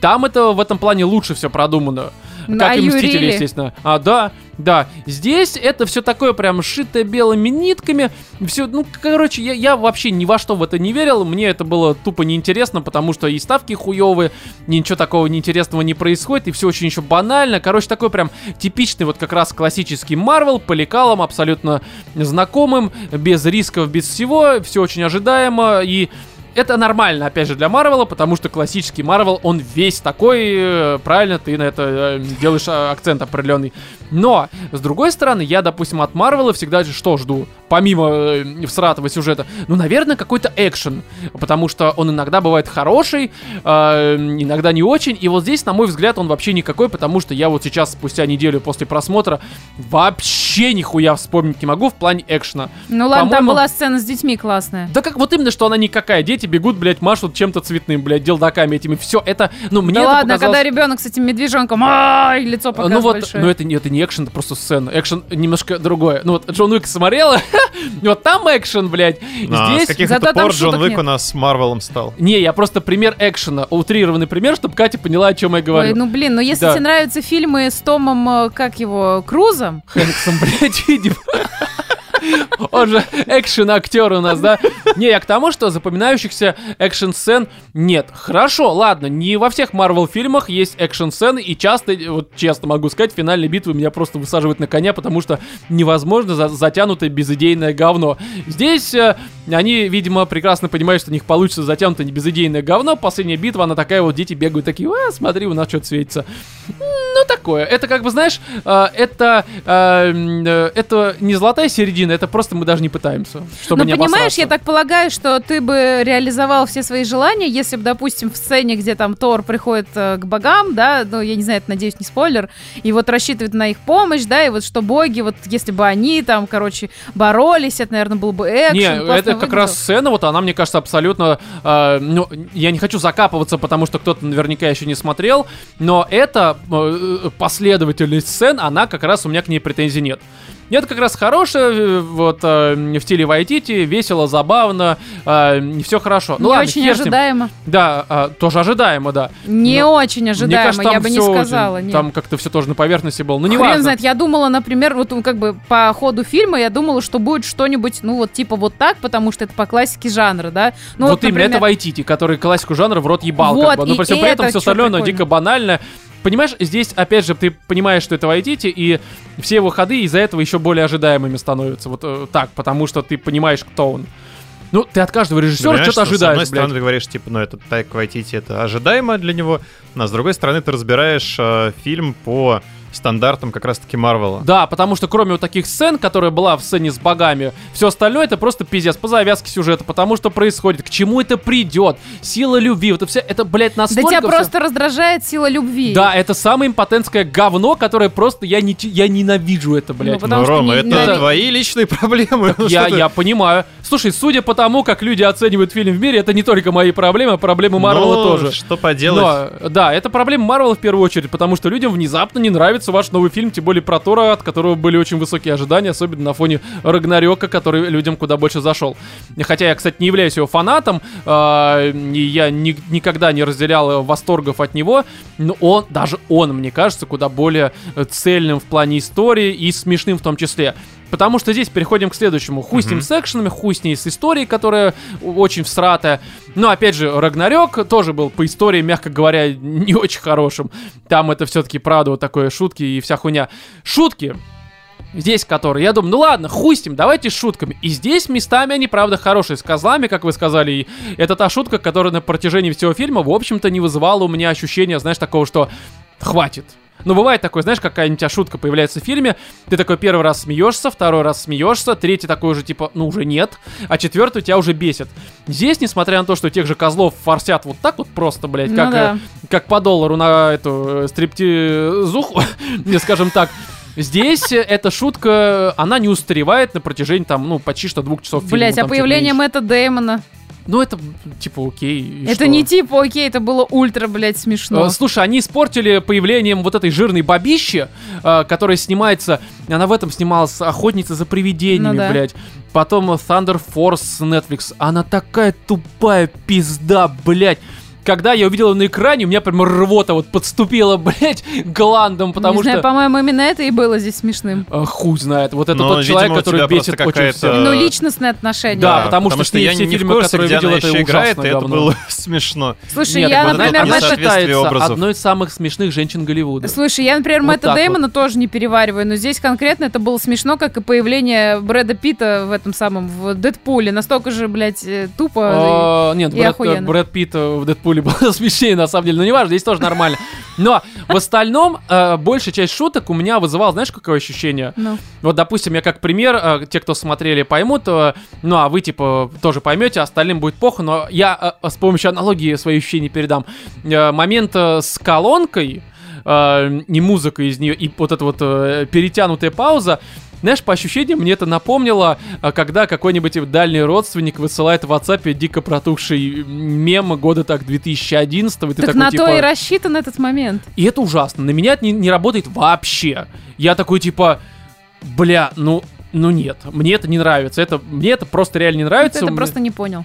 там это в этом плане лучше все продумано. Как
А
и Мстители,
Юрили?
естественно. А, да, да. Здесь это все такое прям шитое белыми нитками. Все, ну, короче, я, я вообще ни во что в это не верил. Мне это было тупо неинтересно, потому что и ставки хуевые, ничего такого неинтересного не происходит, и все очень еще банально. Короче, такой прям типичный вот как раз классический Марвел по лекалам, абсолютно знакомым, без рисков, без всего, все очень ожидаемо, и это нормально, опять же, для Марвела, потому что классический Марвел, он весь такой, э, правильно, ты на это э, делаешь э, акцент определенный. Но, с другой стороны, я, допустим, от Марвела всегда же что жду? Помимо э, всратого сюжета, ну, наверное, какой-то экшен, потому что он иногда бывает хороший, э, иногда не очень, и вот здесь, на мой взгляд, он вообще никакой, потому что я вот сейчас, спустя неделю после просмотра, вообще нихуя вспомнить не могу в плане экшена.
Ну ладно, там была сцена с детьми классная.
Да как вот именно, что она никакая. Дети бегут, блядь, машут чем-то цветным, блядь, делдаками этими. Все это, ну, мне
да
это
ладно,
показалось-
когда ребенок с этим медвежонком, ай, лицо
А,
показывает
Ну вот,
большое.
ну это, это не экшен, это просто сцена. Экшен немножко другое. Ну вот Джон Уик смотрела, вот там экшен, блядь.
А, с
Здесь...
каких-то
Зато там
пор Джон
нет.
у нас с Марвелом стал.
Не, я просто пример экшена, утрированный пример, чтобы Катя поняла, о чем я говорю.
Ой, ну блин, ну если тебе нравятся фильмы с Томом, э, как его, Крузом,
Хэнксом, блядь, видимо. Он же экшен-актер у нас, да? Не, я к тому, что запоминающихся экшн-сцен нет. Хорошо, ладно, не во всех Марвел фильмах есть экшн-сцены, и часто, вот честно могу сказать, финальные битвы меня просто высаживают на коня, потому что невозможно за затянутое безыдейное говно. Здесь э, они, видимо, прекрасно понимают, что у них получится затянутое безыдейное говно. Последняя битва, она такая вот, дети бегают такие, а, смотри, у нас что-то светится. Ну, такое. Это как бы, знаешь, э, это, э, э, это не золотая середина, это просто мы даже не пытаемся, чтобы
Ну,
не
понимаешь,
обосраться.
я так полагаю, что ты бы реализовал все свои желания, если бы, допустим, в сцене, где там Тор приходит э, к богам, да, ну, я не знаю, это, надеюсь, не спойлер, и вот рассчитывает на их помощь, да, и вот что боги, вот если бы они там, короче, боролись, это, наверное, был бы экшен.
Не, это как
выглядело.
раз сцена, вот она, мне кажется, абсолютно... э, ну, я не хочу закапываться, потому что кто-то наверняка еще не смотрел, но эта э, последовательность сцен, она как раз у меня к ней претензий нет. Нет, как раз хорошая, э, вот, э, в стиле Вайтити, весело, забавно, все хорошо. Ну
не
ладно,
очень ожидаемо.
Да, э, тоже ожидаемо, да.
Не
Но
очень ожидаемо,
кажется,
я бы не сказала. нет.
Там как-то все тоже на поверхности было. Ну, не
Хрен
важно.
знает, я думала, например, вот ну, как бы по ходу фильма я думала, что будет что-нибудь, ну вот типа вот так, потому что это по классике жанра, да. Ну,
вот, именно,
например,
это Вайтити, который классику жанра в рот ебал.
Вот,
как бы. Но
и-
при всем
и
при этом
это
все остальное,
прикольно.
дико банально. Понимаешь, здесь, опять же, ты понимаешь, что это Вайтити, и все его ходы из-за этого еще более ожидаемыми становятся. Вот э, так, потому что ты понимаешь, кто он. Ну, ты от каждого режиссера что-то
что С
ожидаешь,
одной
блядь.
стороны, ты говоришь, типа, ну, это так Вайтити, это ожидаемо для него, а с другой стороны, ты разбираешь э, фильм по стандартам как раз-таки Марвела.
Да, потому что кроме вот таких сцен, которая была в сцене с богами, все остальное это просто пиздец по завязке сюжета, потому что происходит, к чему это придет, сила любви, вот это все, это, блядь,
Да
настолько
тебя
всё-
просто раздражает сила любви.
Да, это самое импотентское говно, которое просто я, не, я ненавижу это, блядь.
Ну, потому
Ну,
что
Рома,
не-
это
не-
твои личные проблемы. Ну,
я,
ты-
я понимаю. Слушай, судя по тому, как люди оценивают фильм в мире, это не только мои проблемы, а проблемы Марвела
Ну,
тоже.
Что поделать?
Но, да, это проблема Марвела в первую очередь, потому что людям внезапно не нравится ваш новый фильм, тем более про Тора, от которого были очень высокие ожидания, особенно на фоне Рагнарёка, который людям куда больше зашел. Хотя я, кстати, не являюсь его фанатом, э, я ни- никогда не разделял э, восторгов от него, но он, даже он, мне кажется, куда более э, цельным в плане истории и смешным в том числе. Потому что здесь переходим к следующему. Хуй с ним с экшенами, хуй с ней с историей, которая очень всратая. Но опять же, Рагнарёк тоже был по истории, мягко говоря, не очень хорошим. Там это все-таки правда вот такое шутки и вся хуйня. Шутки. Здесь которые, я думаю, ну ладно, ним, давайте с шутками. И здесь местами они, правда, хорошие, с козлами, как вы сказали. И это та шутка, которая на протяжении всего фильма, в общем-то, не вызывала у меня ощущения, знаешь, такого, что хватит. Ну, бывает такое, знаешь, какая-нибудь шутка появляется в фильме, ты такой первый раз смеешься, второй раз смеешься, третий такой уже типа, ну, уже нет, а четвертый тебя уже бесит. Здесь, несмотря на то, что тех же козлов форсят вот так вот просто, блядь,
Ну
как,
да.
э, как по доллару на эту э, стриптизуху, скажем так, Здесь э, эта шутка, она не устаревает на протяжении там, ну, почти что двух часов фильма.
Блять, а появление. Мэтта Дэймона.
Ну, это, типа, окей.
Это
что?
не типа окей, это было ультра, блядь, смешно.
Э, Слушай, они испортили появлением вот этой жирной бабищи, э, которая снимается, она в этом снималась охотница за привидениями,
Ну да.
блядь. Потом Thunder Force Netflix. Она такая тупая пизда, блядь. Когда я увидел ее на экране, у меня прям рвота вот подступила, блядь, гландом, потому
не
что...
знаю, по-моему, именно это и было здесь смешным.
э, хуй знает. Вот это
Но,
тот
видимо,
человек, который бесит очень
какая-то-
всех.
Ну,
Э,
личностные отношения.
Да, потому что
потому
с
что
ней
я
все
не в
фильмы,
курсе,
которые
где
видел,
она
это
еще играет, и это
говно.
было смешно.
Слушай,
Нет,
я,
вот
например,
она считается
образов.
одной из самых смешных женщин Голливуда.
Слушай, я, например,
Вот
Мэтта
так
Дэймона тоже не перевариваю, но здесь конкретно это было смешно, как и появление Брэда Питта в этом самом, в Дэдпуле. Настолько же, блядь, э, тупо.
А, Нет,
и
Брэд,
охуенно.
Брэд Питт э, в Дэдпуле был смешнее, на самом деле. Но неважно, здесь тоже нормально. Но в остальном, э, большая часть шуток у меня вызывала, знаешь, какое ощущение?
Ну,
Вот, допустим, я как пример, э, те, кто смотрели, поймут, э, ну, а вы, типа, тоже поймете, остальным будет плохо, но я э, с помощью аналогии свои ощущения передам. Э, момент э, с колонкой, э, и музыка из нее, и вот эта вот э, перетянутая пауза, знаешь, по ощущениям мне это напомнило, а, когда какой-нибудь дальний родственник высылает в WhatsApp дико протухший мем года так 2011 и ты
так
такой,
на
типа...
то и рассчитан этот момент.
И это ужасно. На меня это не, не работает вообще. Я такой, типа, бля, ну, ну нет, мне это не нравится. Это, мне это просто реально не нравится.
Ты это просто не понял.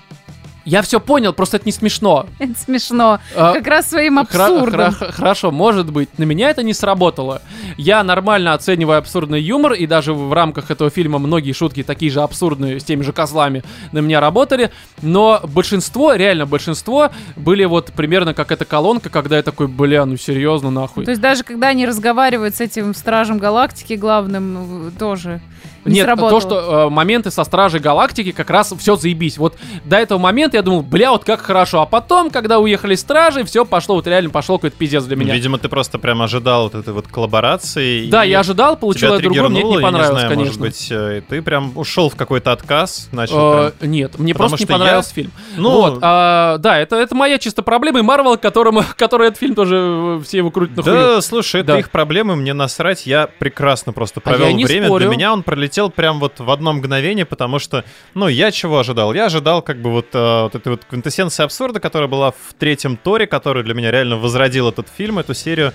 Я все понял, просто это не смешно.
Это смешно.
А,
Как раз своим
Хра-
абсурдом.
хра- хорошо, может быть. На меня это не сработало. Я нормально оцениваю абсурдный юмор, и даже в рамках этого фильма многие шутки такие же абсурдные, с теми же козлами, на меня работали. Но большинство, реально большинство, были вот примерно как эта колонка, когда я такой, бля, ну серьезно, нахуй.
То есть даже когда они разговаривают с этим Стражем Галактики главным, ну, тоже не
Нет,
сработало.
то, что э, моменты со Стражей Галактики как раз все заебись. Вот до этого момента я думал, бля, вот как хорошо. А потом, когда уехали Стражи, все пошло, вот реально пошел какой-то пиздец для меня.
Видимо, ты просто прям ожидал вот этой вот коллаборации.
Да, я ожидал, получил я другое, мне это не понравилось,
знаю,
конечно.
Может быть, э, ты прям ушел в какой-то отказ, начал
Э,
прям-
нет, мне
Потому
просто не
что я-
понравился фильм.
Ну,
вот, а, да, это, это моя чисто проблема, и Марвел, которому, который этот фильм тоже э, все его крутят на.
Да, слушай, это
Да.
их проблемы, мне насрать, я прекрасно просто
А
провел
не
время.
спорю.
Для меня он пролетел прям вот в одно мгновение, потому что, ну, я чего ожидал? Я ожидал как бы вот, э, вот этой вот квинтэссенции абсурда, которая была в третьем Торе, который для меня реально возродил этот фильм, эту серию.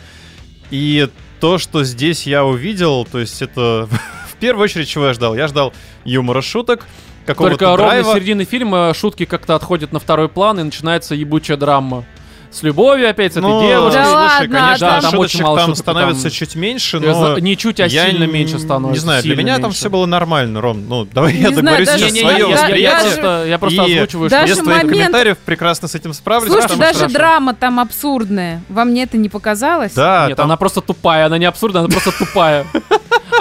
И то, что здесь я увидел, то есть это в первую очередь чего я ждал? Я ждал юмора, шуток, какого-то
Только ровно
драйва.
с середины фильма шутки как-то отходят на второй план, и начинается ебучая драма. С любовью опять, с этой
Ну,
девушкой.
Да
слушай,
ладно,
конечно,
да, там очень мало
там становится
там-
чуть меньше,
Я
но...
Не чуть, а
я
сильно меньше становится.
Не знаю, для меня там
меньше.
все было нормально, Ром. Ну, давай
Не
я
знаю,
договорюсь
даже-
сейчас
Не-не-не,
свое
я, я- я
восприятие.
просто, я просто
И
озвучиваю,
Без
что...
твоих
момент-
комментариев прекрасно с этим справлюсь.
Слушайте,
потому
даже
хорошо.
драма там абсурдная. Вам мне это не показалось?
Да,
Нет,
там-
она просто тупая, она не абсурдная, она просто тупая.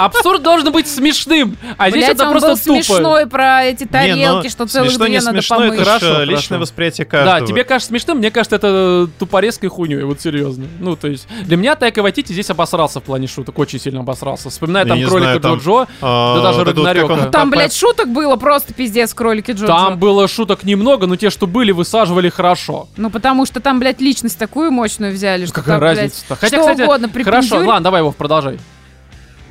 Абсурд должен быть смешным, а здесь
Блять,
это
он
просто
был
тупо.
смешной про эти
Не,
тарелки,
ну,
что целых
смешно,
две
не
надо
смешно,
помыть.
это
Хорошо, хорошо.
личное восприятие каждого.
Да, тебе кажется смешным, мне кажется, это тупорезкой хуйней, вот серьезно. Ну, то есть, для меня Тайка Вайтити здесь обосрался в плане шуток, очень сильно обосрался. Вспоминая
Я
там кролика
знаю, там,
Джо-Джо,
А,
да даже Рагнарёка.
он-
Там, блядь, шуток было просто пиздец, кролики Джо.
там было шуток немного, но те, что были, высаживали хорошо.
Ну, потому что там, блядь, личность такую мощную взяли, что
Какая
там, блядь,
разница-то? Хотя,
что
кстати,
угодно
хорошо, ладно, давай его продолжай.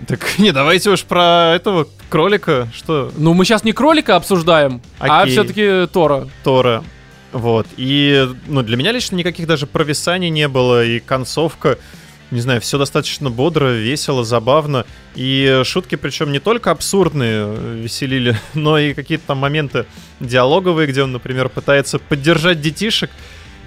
Так не, давайте уж про этого кролика, что
Ну, мы сейчас не кролика обсуждаем, а
Окей.
все-таки Тора.
Тора. Вот. И, ну, для меня лично никаких даже провисаний не было, и концовка, не знаю, все достаточно бодро, весело, забавно. И шутки, причем не только абсурдные, э, веселили, но и какие-то там моменты диалоговые, где он, например, пытается поддержать детишек.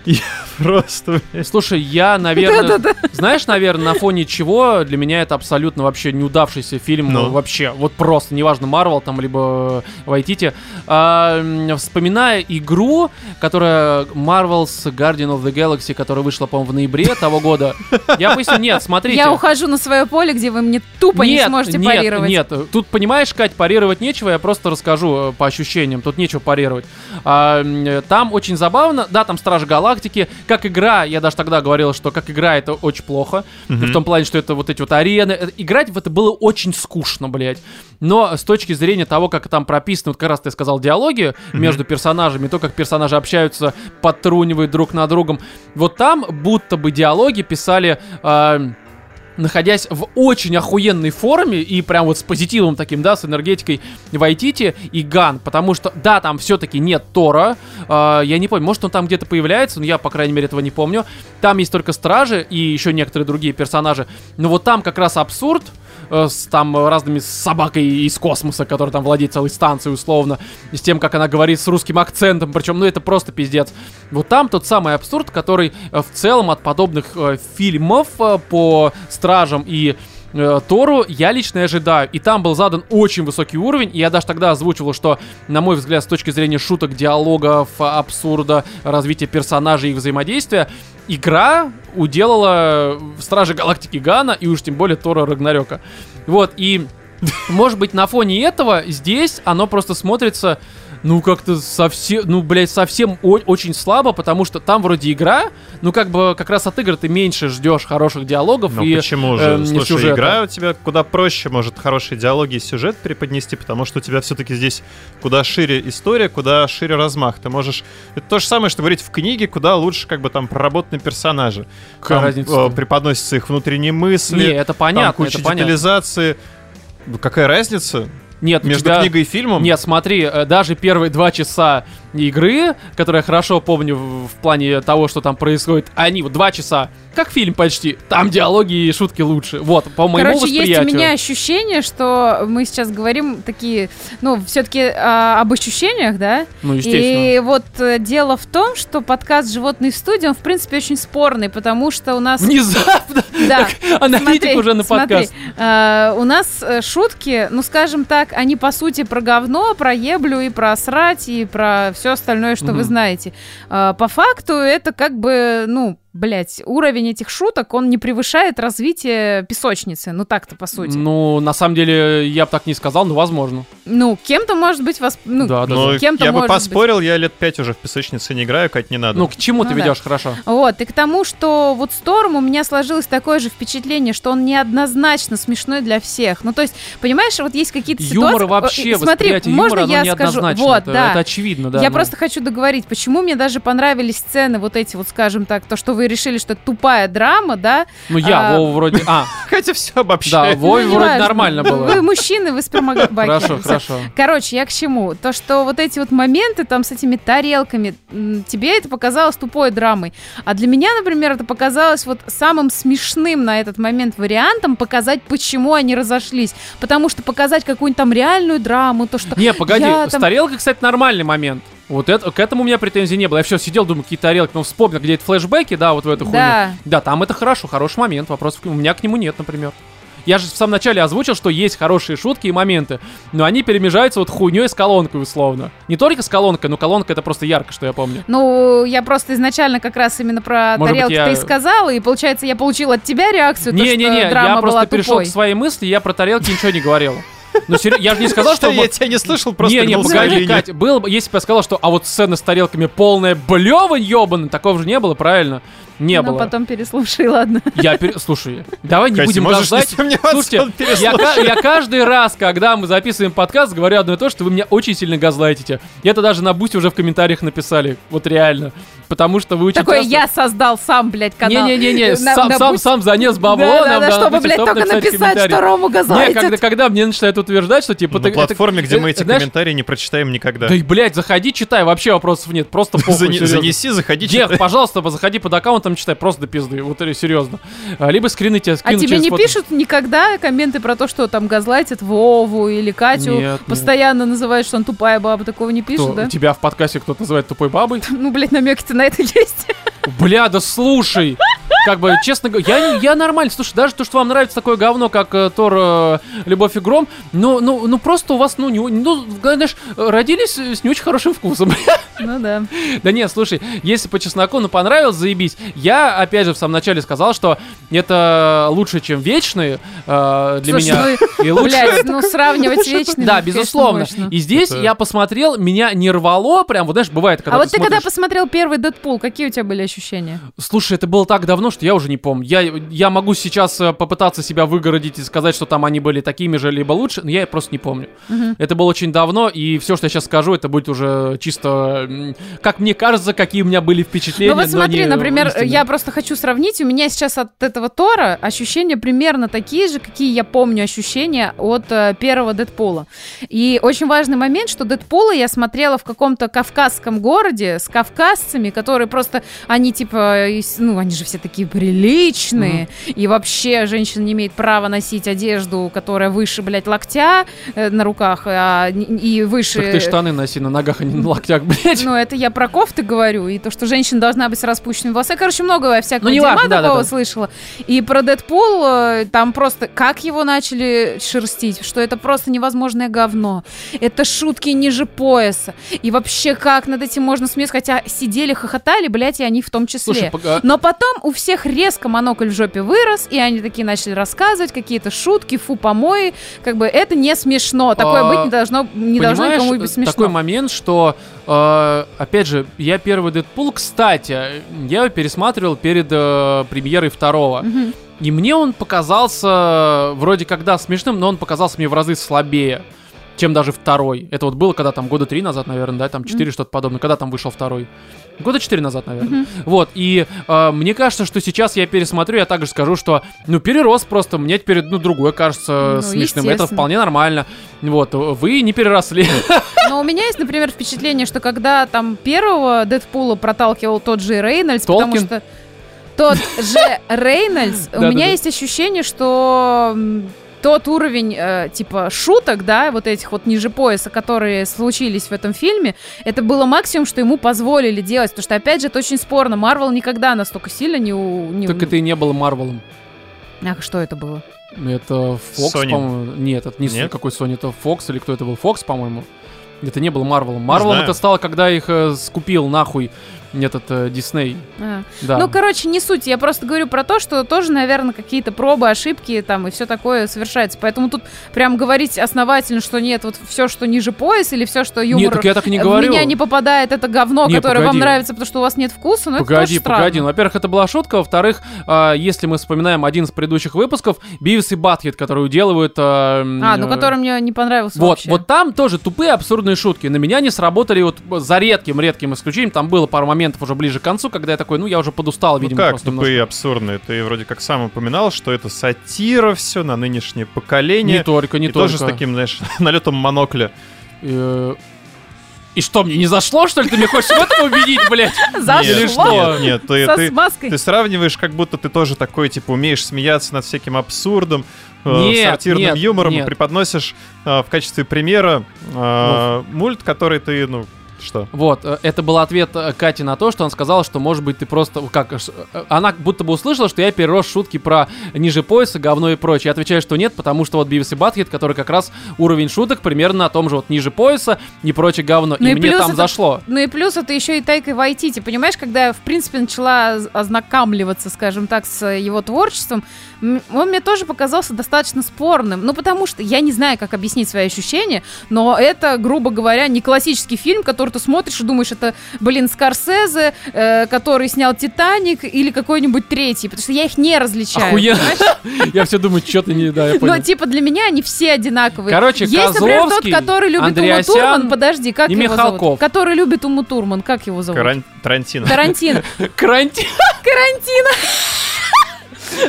И просто...
Слушай, я, наверное, знаешь, наверное, на фоне чего для меня это абсолютно вообще неудавшийся фильм
Ну.
э, вообще, вот просто, неважно, Марвел там, либо Вайтити, А, м, вспоминая игру, которая Marvel's Guardian of the Galaxy, которая вышла, по-моему, в ноябре того года, я поясню, нет, смотрите.
Я ухожу на свое поле, где вы мне тупо не
Нет,
сможете
нет,
парировать.
Нет, тут, понимаешь, Кать, парировать нечего, я просто расскажу э, по ощущениям, тут нечего парировать. А, э, там очень забавно, да, там Стражи Галактики, как игра, я даже тогда говорил, что как игра это очень плохо,
Мгм.
в том плане, что это вот эти вот арены, э, играть в это было очень скучно, блядь. Но с точки зрения того, как там прописаны, вот как раз ты сказал, диалоги между персонажами, то, как персонажи общаются, подтрунивают друг на другом, вот там будто бы диалоги писали... а, находясь в очень охуенной форме и прям вот с позитивом таким, да, с энергетикой Вайтити и Ган, потому что, да, там все-таки нет Тора, э, я не помню, может он там где-то появляется, но я, по крайней мере, этого не помню, там есть только Стражи и еще некоторые другие персонажи, но вот там как раз абсурд, с там разными с собакой из космоса, которая там владеет целой станцией условно, и с тем, как она говорит с русским акцентом, причем, ну это просто пиздец. Вот там тот самый абсурд, который э, в целом от подобных э, фильмов э, по Стражам и э, Тору я лично ожидаю. И там был задан очень высокий уровень, и я даже тогда озвучивал, что, на мой взгляд, с точки зрения шуток, диалогов, абсурда, развития персонажей и взаимодействия, игра уделала Стражи Галактики Гана и уж тем более Тора Рагнарёка. Вот, и может быть на фоне этого здесь оно просто смотрится ну, как-то совсем, ну, блядь, совсем очень слабо, потому что там вроде игра, ну, как бы как раз от игр ты меньше ждешь хороших диалогов
Ну
и
почему же?
эм,
Слушай,
сюжета.
игра у тебя куда проще может хорошие диалоги и сюжет преподнести, потому что у тебя все-таки здесь куда шире история, куда шире размах. Ты можешь... Это то же самое, что говорить в книге, куда лучше как бы там проработаны персонажи.
Какая
Там,
разница-то?
э, преподносятся их внутренние мысли,
Не, это
там
понятно,
куча
это понятно.
детализации. Ну, какая разница?
Нет,
Между
тебя-
книгой и фильмом?
Нет, смотри, э, даже первые два часа игры, которые я хорошо помню в, в плане того, что там происходит, они вот два часа, как фильм почти. Там диалоги и шутки лучше. Вот, по моему
Короче, есть у
восприятию.
меня ощущение, что мы сейчас говорим такие, ну, все-таки об ощущениях, да?
Ну, естественно.
И вот э, дело в том, что подкаст «Животные в студии», он, в принципе, очень спорный, потому что у нас...
Внезапно
Да,
аналитик
смотри,
уже на
смотри.
подкаст.
Э, у нас э, шутки, ну, скажем так, они, по сути, про говно, про еблю и про срать, и про все остальное, что вы
Мгм.
знаете. Э, по факту это как бы, ну, блять, уровень этих шуток, он не превышает развитие песочницы. Ну, так-то, по сути.
Ну, на самом деле, я бы так не сказал, но возможно.
Ну, кем-то может быть вас... Ну,
Да, да,
Ну,
да.
кем-то
я бы
может быть.
поспорил, я лет пять уже в песочнице не играю, Кать, не надо.
Ну, к чему ты
Ну да.
ведешь, хорошо?
Вот, и к тому, что вот Сторм у меня сложилось такое же впечатление, что он неоднозначно смешной для всех. Ну, то есть, понимаешь, вот есть какие-то
Юмор
ситуации...
вообще,
Э, Смотри,
восприятие
можно
юмора, оно
я скажу?
неоднозначно.
Вот,
это,
да.
это очевидно, да.
я
ну.
просто хочу договорить, почему мне даже понравились сцены вот эти вот, скажем так, то, что вы решили, что это тупая драма, да?
Ну, я,
а,
Вова, вроде... А,
Хотя все
да,
обобщает.
Вове
Ну,
вроде нормально было.
Вы мужчины, вы спермобаки.
Хорошо, хорошо.
Короче, я к чему? То, что вот эти вот моменты там с этими тарелками, тебе это показалось тупой драмой. А для меня, например, это показалось вот самым смешным на этот момент вариантом показать, почему они разошлись. Потому что показать какую-нибудь там реальную драму, то, что...
Не, погоди,
Я
с
там-
тарелкой, кстати, нормальный момент. Вот это, к этому у меня претензий не было. Я все сидел, думаю, какие тарелки, ну вспомнил, где это флешбеки, да, вот в эту хуйню.
Да.
Да, там это хорошо, хороший момент, вопросов у меня к нему нет, например. Я же в самом начале озвучил, что есть хорошие шутки и моменты, но они перемежаются вот хуйней с колонкой условно. Не только с колонкой, но колонка это просто ярко, что я помню.
Ну, я просто изначально как раз именно про
Может
тарелки
я-
ты и сказала, и получается, я получила от тебя реакцию, то,
Не-не-не,
что драма
я просто
была
перешел
тупой.
к своей мысли, я про тарелки ничего не говорил. Ну, серьё- я же не сказал, что...
Я тебя не слышал, просто
не, не, погоди. Кать, было бы, если бы я сказал, что а вот сцена с тарелками полная блёвань ёбаный, такого же не было, правильно? Не
Ну,
было.
потом переслушай, ладно.
Я пере- Слушай, давай не
Катя,
будем
не сомневаться,
Слушайте, я, я каждый раз, когда мы записываем подкаст, говорю одно и то, что вы меня очень сильно газлайтите. И это даже на Бусте уже в комментариях написали. Вот реально. Потому что вы очень
Такое
часто-
я создал сам, блядь, канал.
Не-не-не, сам,
на
сам, сам занес бабло
Да, да,
нам,
да,
да,
чтобы, блядь,
чтобы
только
написать
что Рому
Не,
газлайтят.
когда, когда мне начинают утверждать, что типа...
На
ты- это-
платформе, где мы эти
знаешь,
комментарии не прочитаем никогда.
Да и, блядь, заходи, читай, вообще вопросов нет, просто похуй.
Занеси, заходи, читай.
пожалуйста, заходи под аккаунтом, читай, просто до пизды, вот или серьезно. А, Либо скрины тебе
А
скину
тебе не
фото.
пишут никогда комменты про то, что там газлайтят Вову или Катю?
Нет, нет.
Постоянно называют, что он тупая баба. Такого не
Кто?
пишут, да?
Тебя в подкасте кто-то называет тупой бабой?
Ну, блядь, намеки-то на это есть.
Бля, да слушай! Как бы, честно говоря, я, я нормально, слушай, даже то, что вам нравится такое говно, как э, Тор э, Любовь и Гром, ну, ну, ну просто у вас, ну, не, ну, знаешь, родились с не очень хорошим вкусом.
Ну да.
Да нет, слушай, если по чесноку, ну понравилось, заебись. Я, опять же, в самом начале сказал, что это лучше, чем вечные э, для
Слушай,
меня.
ну,
И лучше...
Блядь, ну сравнивать с вечными,
Да,
конечно,
безусловно. И здесь
Это-
я посмотрел, меня не рвало, прям, вот знаешь, бывает, когда
А вот ты когда
смотришь-
посмотрел первый Дэдпул, какие у тебя были ощущения?
Слушай, это было так давно, что я уже не помню. Я, я могу сейчас э, попытаться себя выгородить и сказать, что там они были такими же, либо лучше, но я просто не помню.
Мгм.
Это было очень давно, и все, что я сейчас скажу, это будет уже чисто, как мне кажется, какие у меня были впечатления.
Ну вот смотри,
не
например,
истинные.
я просто хочу сравнить. У меня сейчас от этого Тора ощущения примерно такие же, какие я помню ощущения от э, первого Дэдпула. И очень важный момент, что Дэдпула я смотрела в каком-то кавказском городе с кавказцами, которые просто, они типа, из- ну, они же все такие приличные, и вообще женщина не имеет права носить одежду, которая выше, блядь, локтя э, на руках, а, и выше...
Так ты штаны носи на ногах, а не на локтях, блядь.
Ну, это я про кофты говорю, и то, что женщина должна быть с распущенными волосами. Короче, много всякого
Ну,
дерьма
да, да,
такого
да.
слышала. И про Дэдпул, э, там просто, как его начали шерстить, что это просто невозможное говно. Это шутки ниже пояса. И вообще, как над этим можно смеяться, хотя сидели, хохотали, блядь, и они в том числе.
Слушай,
Но потом у всех резко монокль в жопе вырос, и они такие начали рассказывать какие-то шутки, фу, помои. Как бы это не смешно. Такое
А,
быть не должно, не должно никому быть смешно.
такой момент, что, э, опять же, я первый Дэдпул, кстати, я его пересматривал перед э, премьерой второго.
Мгм.
И мне он показался, вроде как, да, смешным, но он показался мне в разы слабее. чем даже второй. Это вот было когда там года три назад, наверное, да, там четыре что-то подобное. Когда там вышел второй? Года четыре назад, наверное.
Мгм.
Вот, и э, мне кажется, что сейчас я пересмотрю, я также скажу, что, ну, перерос просто, мне теперь, ну, другое кажется
Ну,
смешным. Это вполне нормально. Вот, вы не переросли.
Но у меня есть, например, впечатление, что когда там первого Дэдпула проталкивал тот же Рейнольдс, потому что тот же Рейнольдс, у меня есть ощущение, что тот уровень, э, типа, шуток, да, вот этих вот ниже пояса, которые случились в этом фильме, это было максимум, что ему позволили делать. Потому что, опять же, это очень спорно. Марвел никогда настолько сильно не... у- не
Так это и не было Марвелом.
Ах, что это было?
Это Fox,
Sony.
по-моему. Нет, это не Sony.
Нет?
какой Sony, это Fox или кто это был? Fox, по-моему. Это не было Марвелом. Марвелом это стало, когда их э, скупил нахуй этот э, Дисней.
А.
Да.
Ну, короче, не суть. Я просто говорю про то, что тоже, наверное, какие-то пробы, ошибки там и все такое совершается. Поэтому тут прям говорить основательно, что нет, вот все, что ниже пояса или все, что юмор
Нет, так я так не
в
говорю.
меня не попадает, это говно,
Не,
которое
погоди.
вам нравится, потому что у вас нет вкуса, ну
Погоди,
это тоже странно.
погоди. Ну, во-первых, это была шутка. Во-вторых, а, если мы вспоминаем один из предыдущих выпусков, Бивис и Батхит, которые уделывают... а, м,
А, ну
э,
который мне не понравился
Вот,
вообще.
вот там тоже тупые абсурдные шутки. На меня не сработали вот за редким, редким исключением. Там было пару моментов уже ближе к концу, когда я такой, ну я уже подустал,
Ну
видимо,
как
просто
тупые и абсурдные? Ты вроде как сам упоминал, что это сатира все на нынешнее
немножко.
поколение.
Не только, не
и
только.
тоже с таким, знаешь, налетом монокля.
Э, И что, мне не зашло, что ли? Ты меня хочешь в этом убедить, блядь?
Зашло.
Нет,
что?
Нет, нет, ты,
Со
ты-
смазкой.
ты сравниваешь, как будто ты тоже такой, типа, умеешь смеяться над всяким абсурдом, э,
Нет,
сортирным
нет,
юмором,
нет.
и преподносишь э, в качестве примера э, мульт, который ты, ну, что?
Вот, э, это был ответ э, Кати на то, что он сказал, что, может быть, ты просто... Как, э, э, она будто бы услышала, что я перерос шутки про ниже пояса, говно и прочее. Я отвечаю, что нет, потому что вот Бивис и Батхит, который как раз уровень шуток примерно на том же вот ниже пояса и прочее говно.
Ну
и
и
мне там
это-
зашло.
Ну и плюс это еще и Тайка Вайтити, понимаешь, когда я, в принципе, начала оз- ознакомливаться, скажем так, с его творчеством, он мне тоже показался достаточно спорным. Ну, потому что я не знаю, как объяснить свои ощущения, но это, грубо говоря, не классический фильм, который ты смотришь и думаешь, это, блин, Скорсезе, э, который снял «Титаник» или какой-нибудь третий, потому что я их не различаю.
Охуенно. Я все думаю, что ты не... Да, я
Но,
понял.
типа, для меня они все одинаковые.
Короче,
Есть, например, тот, который любит
Андреасян
Уму Турман. Подожди, как его
Михалков.
зовут? Который любит Уму Турман. Как его зовут?
Тарантино.
Тарантино.
Карантин.
Карантино.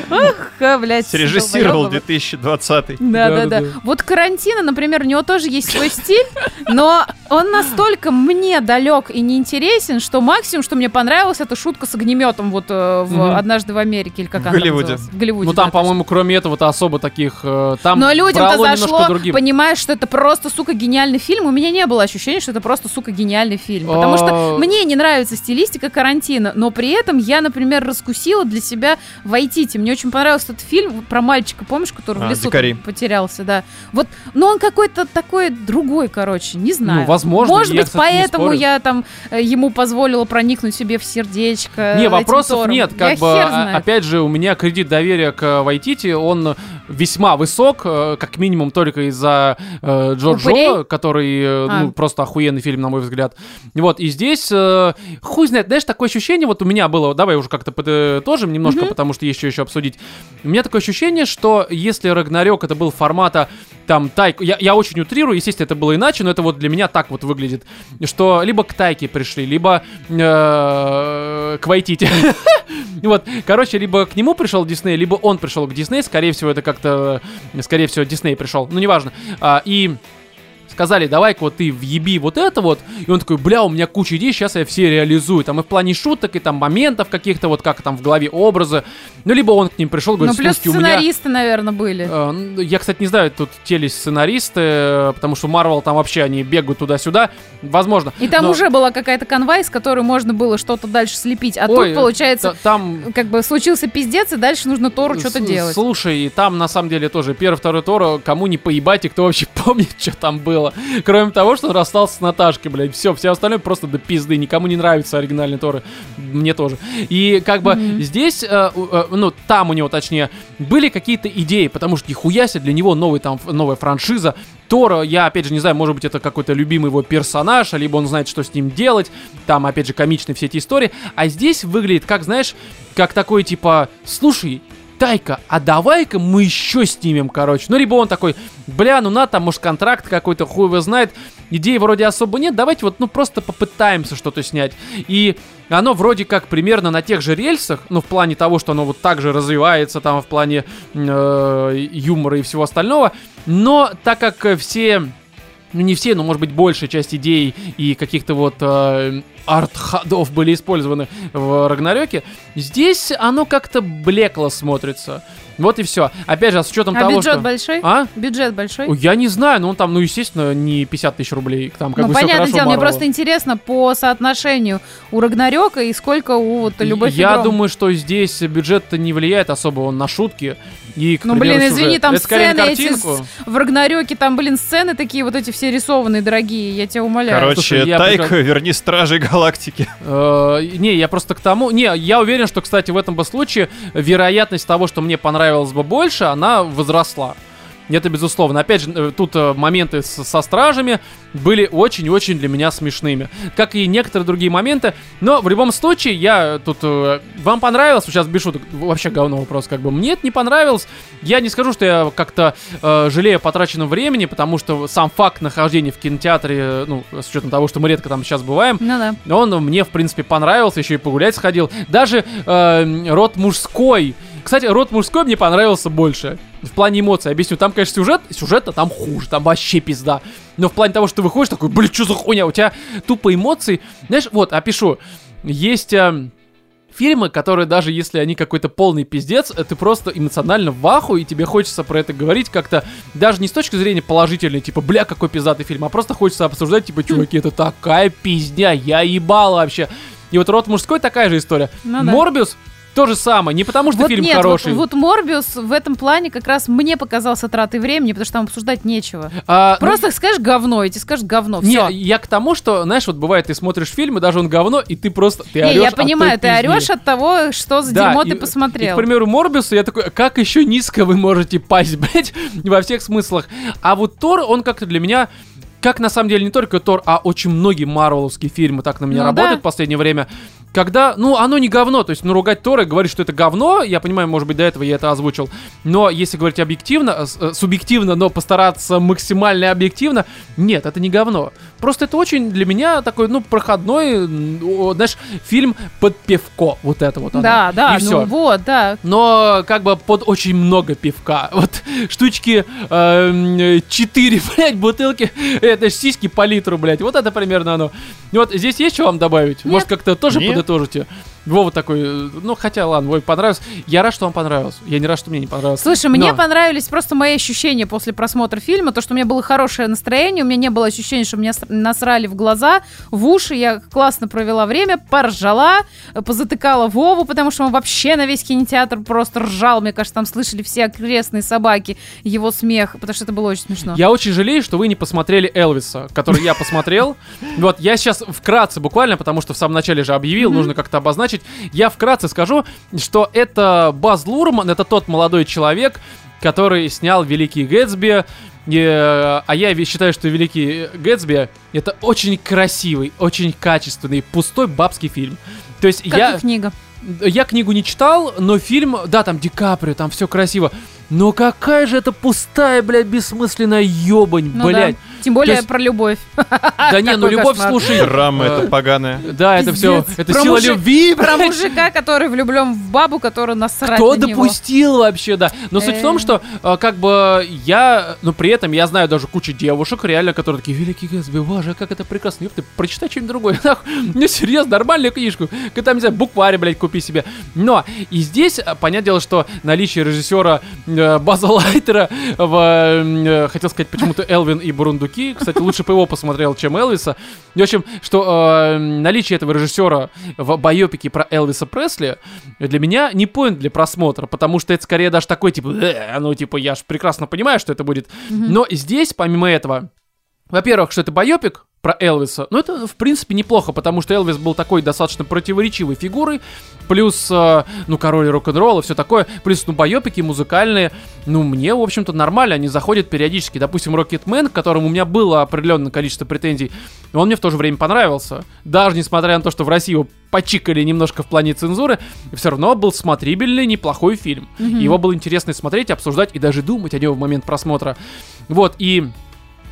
Ах, блядь.
Срежиссировал
долбоёбы.
2020.
Да, да, да.
Да-да-да.
Вот Карантино, например, у него тоже есть свой стиль, но он настолько мне далек и неинтересен, что максимум, что мне понравилось, это шутка с огнеметом вот э, в однажды в Америке или как
В
она
Голливуде.
В Голливуде.
Ну там, по-моему, кроме этого-то особо таких... э, Там
Но людям-то зашло, понимаешь, что это просто, сука, гениальный фильм. У меня не было ощущения, что это просто, сука, гениальный фильм. Потому что
А.
мне не нравится стилистика карантина, но при этом я, например, раскусила для себя Вайтити. Мне очень понравился этот фильм про мальчика, помнишь, который в
А,
лесу
«Дикари».
потерялся, да. Вот, но он какой-то такой другой, короче, не знаю.
Ну, возможно,
Может
я,
быть,
кстати,
поэтому я там э, ему позволила проникнуть себе в сердечко.
Не, вопросов
Тором.
нет. Как
Я
бы, а- опять же, у меня кредит доверия к Вайтити, он весьма высок, э, как минимум только из-за э, Джорджо,
Упырей?
который, э,
А.
ну, просто охуенный фильм, на мой взгляд. Вот, и здесь, э, хуй знает, знаешь, такое ощущение, вот у меня было, давай уже как-то подытожим немножко, потому что есть что обсудить. У меня такое ощущение, что если Рагнарёк это был формата там тайку, я, я очень утрирую, естественно, это было иначе, но это вот для меня так вот выглядит, что либо к тайке пришли, либо э, к Вайтити. Вот, короче, либо к нему пришел Дисней, либо он пришел к Дисней, скорее всего, это как-то, скорее всего, Дисней пришел, ну, неважно. А, и сказали, давай-ка вот ты въеби вот это вот, и он такой, бля, у меня куча идей, сейчас я все реализую, там и в плане шуток, и там моментов каких-то, вот как там в голове образы, ну, либо он к ним пришел,
Ну,
говорит,
плюс
слушайте, у меня...
сценаристы, наверное, были.
Э, ну, Я, кстати, не знаю, тут те ли сценаристы, э, потому что Марвел там вообще они бегают туда-сюда. Возможно.
И там
Но-
уже была какая-то канва, из которой можно было что-то дальше слепить. А
Ой,
тут, получается,
та- там
как бы случился пиздец, и дальше нужно Тору что-то делать.
Слушай, там на самом деле тоже первый, второй Тора, кому не поебать и кто вообще помнит, что там было. Кроме того, что он расстался с Наташкой, блядь. Все, все остальное просто до пизды. Никому не нравится оригинальный Торы. Мне тоже. И как бы
Мгм.
здесь, э, э, ну, там у него, точнее, были какие-то идеи, потому что нихуя себе для него новый там, новая франшиза. Тора, я опять же не знаю, может быть, это какой-то любимый его персонаж, либо он знает, что с ним делать. Там, опять же, комичные все эти истории. А здесь выглядит, как, знаешь, как такой, типа, слушай, Тайка, а давай-ка мы еще снимем, короче. Ну, либо он такой, бля, ну на, там, может, контракт какой-то, хуй его знает. Идей вроде особо нет, давайте вот, ну, просто попытаемся что-то снять. И оно вроде как примерно на тех же рельсах, ну, в плане того, что оно вот так же развивается, там, в плане э, юмора и всего остального. Но так как все ну не все, но может быть большая часть идей и каких-то вот э, арт-ходов были использованы в Рагнарёке, здесь оно как-то блекло смотрится. Вот и все. Опять же, с учетом
А
того,
бюджет
что...
большой?
А?
Бюджет большой?
Ой, Я не знаю, но он там, ну, естественно, не 50 тысяч рублей. Там как
ну,
бы
понятное дело, мне просто интересно по соотношению у Рагнарёка и сколько у вот Любовь и
Я
Гром.
думаю, что здесь бюджет не влияет особо он на шутки. И, к
Ну, блин, извини, там
Это
сцены эти с- в Рагнарёке, там, блин, сцены такие вот эти все рисованные, дорогие, я тебя умоляю.
Короче,
Слушай, я
Тайка,
прекрасно-
верни Стражей Галактики.
Э, не, я просто к тому... Не, я уверен, что, кстати, в этом бы случае вероятность того, что мне понравилось бы больше, она возросла. Это безусловно. Опять же, э, тут э, моменты с- со стражами были очень-очень для меня смешными. Как и некоторые другие моменты. Но в любом случае, я тут... э, Вам понравилось? Сейчас без шуток. Вообще говно вопрос. Как бы мне это не понравилось. Я не скажу, что я как-то э, жалею о потраченном времени, потому что сам факт нахождения в кинотеатре, ну, с учетом того, что мы редко там сейчас бываем,
Ну да.
он мне, в принципе, понравился, еще и погулять сходил. Даже э, род мужской. Кстати, род мужской мне понравился больше. В плане эмоций. Объясню. Там, конечно, сюжет, сюжет там хуже, там вообще пизда. Но в плане того, что ты выходишь, такой, блин, что за хуйня? У тебя тупо эмоции. Знаешь, вот, опишу. Есть... э, Фильмы, которые даже если они какой-то полный пиздец, э, ты просто эмоционально в аху, и тебе хочется про это говорить как-то, даже не с точки зрения положительной, типа, бля, какой пиздатый фильм, а просто хочется обсуждать, типа, чуваки, это такая пиздня, я ебал вообще. И вот «Род мужской» такая же история.
Ну да.
«Морбиус» то же самое, не потому что
вот
фильм
нет,
хороший.
Вот, вот Морбиус в этом плане как раз мне показался тратой времени, потому что там обсуждать нечего.
А, ну,
Просто скажешь говно, и тебе скажут говно.
не,
Все.
я к тому, что, знаешь, вот бывает, ты смотришь фильм, и даже он говно, и ты просто, ты
Не,
орешь
я
той
понимаю, ты орешь от того, что за
Да,
дерьмо
и-
ты
И,
посмотрел.
к примеру, Морбиуса я такой, как еще низко вы можете пасть, блядь, во всех смыслах. А вот Тор, он как-то для меня, как на самом деле не только Тор, а очень многие марвеловские фильмы так на меня
Ну
работают
да.
в последнее время. Когда, ну, оно не говно, то есть, ну, ругать Тора говорить, что это говно, я понимаю, может быть, до этого я это озвучил, но если говорить объективно, э, э, субъективно, но постараться максимально объективно, нет, это не говно. Просто это очень для меня такой, ну, проходной, знаешь, фильм под пивко, вот это вот оно.
Да, да,
и
ну
всё
вот, да.
но как бы под очень много пивка. Вот штучки эм, 4, блядь, бутылки, это ж сиськи по литру, блядь. Вот это примерно оно. И Вот здесь есть что вам добавить? Может, как-то тоже
Нет.
подытожите? Вова такой, э, ну, хотя, ладно, Вове понравилось. Я рад, что вам понравилось. Я не рад, что мне не понравилось.
Слушай, мне
Но-
понравились просто мои ощущения после просмотра фильма. То, что у меня было хорошее настроение, у меня не было ощущения, что меня насрали в глаза, в уши. Я классно провела время, поржала, позатыкала Вову, потому что он вообще на весь кинотеатр просто ржал. Мне кажется, там слышали все окрестные собаки его смех, потому что это было очень смешно.
Я очень жалею, что вы не посмотрели Элвиса, который я посмотрел. Вот, я сейчас вкратце буквально, потому что в самом начале же объявил, нужно как-то обозначить. Я вкратце скажу, что это Баз Лурман, это тот молодой человек, который снял «Великий Гэтсби», И, э, а я считаю, что «Великий Гэтсби» — это очень красивый, очень качественный, пустой бабский фильм. То есть
Как
я...
и книга.
Я книгу не читал, но фильм, да, там Ди Каприо, там все красиво. Но какая же это пустая, блядь, бессмысленная ебань,
Ну
блядь.
да. Тем более
есть-
про любовь.
Да не, ну любовь, слушай.
Драма
э,
это поганая.
Да, это все, это сила любви,
Про мужика, который влюблен в бабу, которая насрать
Кто допустил вообще, да. Но суть в том,
Э.
что э, как бы я, ну при этом я знаю даже кучу девушек, реально, которые такие, Великий Гэтсби, боже, как это прекрасно. Ёпты, прочитай что-нибудь другое. Ну серьезно, нормальную книжку. Там, не знаю, букварь, блядь, купи себе. Но и здесь, понятное дело, что наличие режиссера База Лайтера в, хотел сказать почему-то Элвин и Бурундуки, кстати, лучше бы его посмотрел, чем Элвиса. В общем, что э, наличие этого режиссера в байопике про Элвиса Пресли для меня не поинт для просмотра, потому что это скорее даже такой, типа, «Э, ну, типа, я ж прекрасно понимаю, что это будет. Но здесь, помимо этого, во-первых, что это байопик, про Элвиса. Ну, это, в принципе, неплохо, потому что Элвис был такой достаточно противоречивой фигурой, плюс, э, ну, король рок-н-ролла, все такое, плюс, ну, байопики музыкальные, ну, мне, в общем-то, нормально, они заходят периодически. Допустим, Рокетмен, к которому у меня было определенное количество претензий, он мне в то же время понравился. Даже несмотря на то, что в России его почикали немножко в плане цензуры, все равно был смотрибельный, неплохой фильм.
Мгм.
Его было интересно смотреть, обсуждать и даже думать о нем в момент просмотра. Вот, и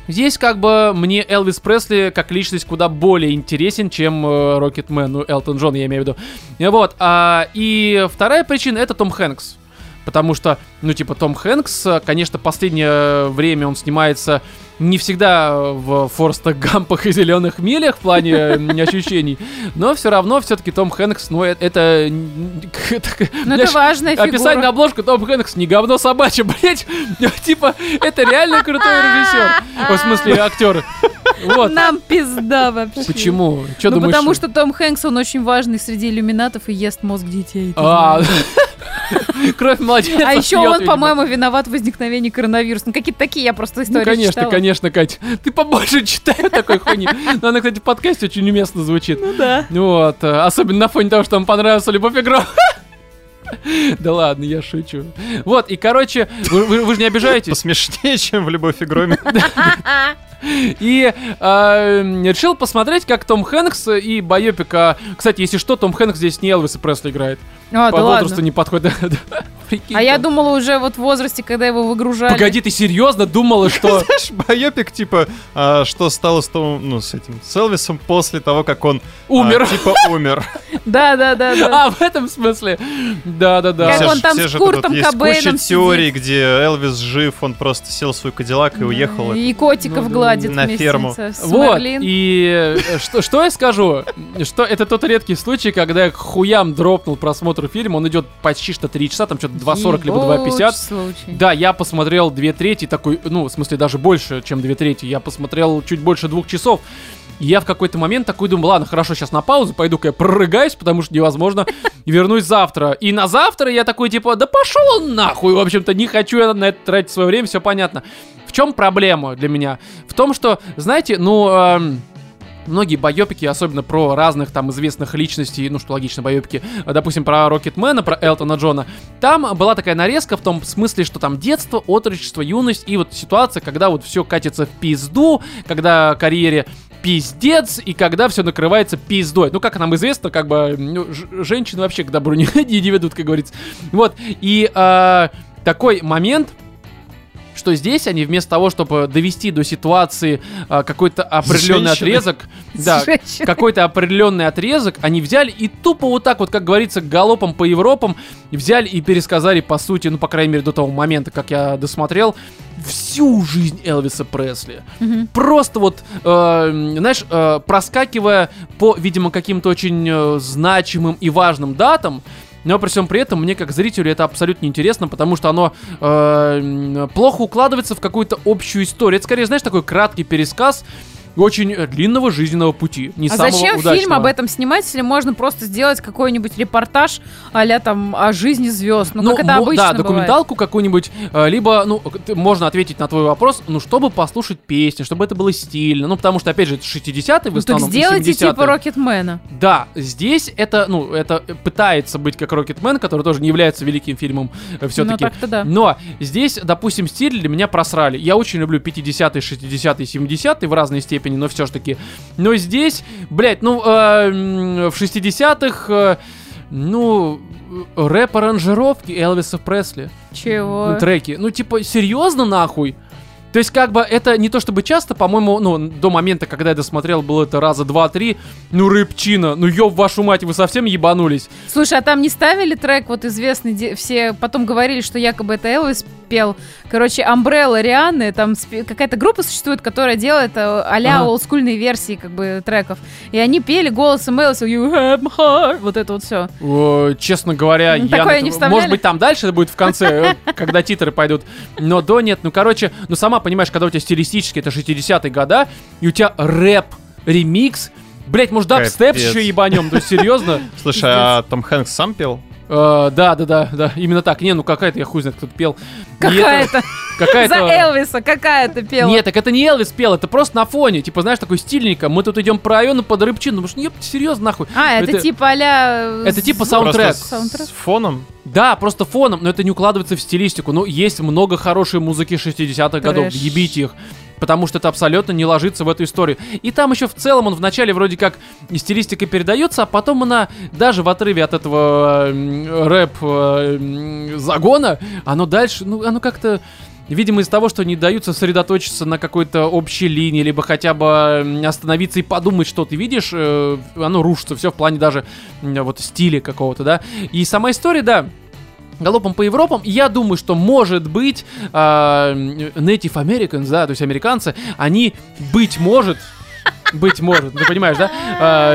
здесь как бы мне Элвис Пресли как личность куда более интересен, чем э, Рокетмен, ну, Элтон Джон, я имею в виду. Вот, а, и вторая причина это Том Хэнкс. Потому что, ну, типа, Том Хэнкс, э, конечно, последнее время он снимается не всегда в Форстах Гампах и Зеленых Милях в плане м, ощущений, но все равно все-таки Том Хэнкс, ну, э- это...
Ну, это важная фигура.
на обложку Том Хэнкс не говно собачье, блять. Типа, это реально крутой режиссер. В смысле, актер. Вот.
Нам пизда вообще.
Почему? Че
ну,
думаешь?
потому что Том Хэнкс, он очень важный среди иллюминатов и ест мозг детей.
А, кровь младенца.
А еще он, по-моему, виноват в возникновении коронавируса. Ну, какие-то такие я просто истории
Ну, конечно,
читала.
конечно, Кать. Ты побольше читай такой хуйни. Но она, кстати, в подкасте очень уместно звучит.
Ну да.
Вот, особенно на фоне того, что вам понравился Любовь и Гром. Да ладно, я шучу. Вот, и, короче, вы, вы- вы же не обижаетесь.
Посмешнее, чем в «Любовь и громе».
И э, решил посмотреть, как Том Хэнкс и Байопика... Кстати, если что, Том Хэнкс здесь не Элвис и Пресли играет.
А,
По
да
возрасту
ладно.
не подходит. Прикинь,
А я
там.
думала уже вот в возрасте, когда его выгружали.
Погоди, ты серьезно думала, что...
Знаешь, байопик, типа, а, что стало с Том, ну, с этим, с Элвисом после того, как он... а,
Умер.
типа, умер.
Да, да, да, да.
А, в этом смысле? Да-да-да.
Как он там с Куртом
есть
Кобейном
куча теорий, где Элвис жив, он просто сел в свой кадиллак и уехал.
И котиков
Ну
гладит
на ферму.
Вот, и э, что, я скажу? Что это тот редкий случай, когда я хуям дропнул просмотр фильма, он идет почти что 3 часа, там что-то 2.40 либо
Ебучий
2.50.
случай.
Да, я посмотрел две трети, такой, ну, в смысле, даже больше, чем две трети. Я посмотрел чуть больше двух часов. И я в какой-то момент такой думаю, ладно, хорошо, сейчас на паузу, пойду-ка я прорыгаюсь, потому что невозможно, и вернусь завтра. И на завтра я такой, типа, да пошел он нахуй, в общем-то, не хочу я на это тратить свое время, все понятно. В чем проблема для меня? В том, что, знаете, ну... эм, Многие байопики, особенно про разных там известных личностей, ну что логично, байопики, допустим, про Рокетмена, про Элтона Джона, там была такая нарезка в том смысле, что там детство, отрочество, юность и вот ситуация, когда вот все катится в пизду, когда карьере пиздец, и когда все накрывается пиздой. Ну, как нам известно, как бы ну, женщины вообще к добру не, не ведут, как говорится. Вот, и э, такой момент, что здесь они вместо того, чтобы довести до ситуации а, какой-то определенный
женщиной.
отрезок, да, какой-то определенный отрезок, они взяли и тупо вот так вот, как говорится, галопом по Европам, взяли и пересказали, по сути, ну, по крайней мере, до того момента, как я досмотрел, всю жизнь Элвиса Пресли.
Мгм.
Просто вот, э, знаешь, э, проскакивая по, видимо, каким-то очень э, значимым и важным датам, но при всем при этом мне как зрителю это абсолютно неинтересно, потому что оно э, плохо укладывается в какую-то общую историю. Это скорее, знаешь, такой краткий пересказ очень э, длинного жизненного пути. Не
А
самого
зачем
удачного.
фильм об этом снимать, если можно просто сделать какой-нибудь репортаж а там о жизни звезд? Ну, как это обычно
Да, документалку какую-нибудь, э, либо, ну, можно ответить на твой вопрос, ну, чтобы послушать песни, чтобы это было стильно, ну, потому что, опять же, это 60-е в
Ну, так
основном,
сделайте
70-е.
типа Рокетмена.
Да, здесь это, ну, это пытается быть как Рокетмен, который тоже не является великим фильмом все-таки.
Ну, так-то да.
Но здесь, допустим, стиль для меня просрали. Я очень люблю 50-е, 60-е, 70-е в разной степени, но все-таки. Но здесь, блядь, ну, э, в 60-х, э, ну, э, рэп-аранжировки Элвиса Пресли.
Чего?
Ну, треки. Ну, типа, серьезно, нахуй? То есть, как бы, это не то чтобы часто, по-моему, ну, до момента, когда я досмотрел, было это раза два-три. Ну, рыбчина, ну, ёб вашу мать, вы совсем ебанулись.
Слушай, а там не ставили трек вот известный, все потом говорили, что якобы это Элвис пел. Короче, Umbrella Рианны, там спе- какая-то группа существует, которая делает э, а-ля
Ага.
олдскульные версии как бы треков. И они пели голосом Элвиса You have my heart, вот это вот все.
О, честно говоря,
Ну,
я...
такое
на
не
это-
вставляли?
Может быть, там дальше это будет в конце, э, когда титры пойдут. Но до нет. Ну, короче, ну, сама понимаешь, когда у тебя стилистически это 60-е года, и у тебя рэп, ремикс, Блять, может, дабстеп еще ебанем, то есть серьезно?
Слушай, а Том Хэнкс сам пел?
Э, да, да, да, да, именно так. Не, ну какая-то, я хуй знает, кто-то пел. Это-
Какая-то. За
Какая-то...
Элвиса какая-то пела.
Нет, так это не Элвис пел, это просто на фоне. Типа, знаешь, такой стильненько. Мы тут идем по району под рыбчину. Думаешь, ну ёпта, серьезно, нахуй.
А, это,
Это-
типа а
это типа саундтрек.
С-
Саундтрек.
с фоном.
Да, просто фоном, но это не укладывается в стилистику. Ну, есть много хорошей музыки 60-х годов, ебите их. Потому что это абсолютно не ложится в эту историю. И там еще в целом он вначале вроде как стилистика передается, а потом она даже в отрыве от этого э, м, загона, оно дальше, ну, оно как-то Видимо, из того, что не дают сосредоточиться на какой-то общей линии, либо хотя бы остановиться и подумать, что ты видишь, э, оно рушится все в плане даже вот стиля какого-то, да. И сама история, да, галопом по Европам. Я думаю, что может быть а, Native Americans, да, то есть американцы, они, быть может, быть может, ты понимаешь, да?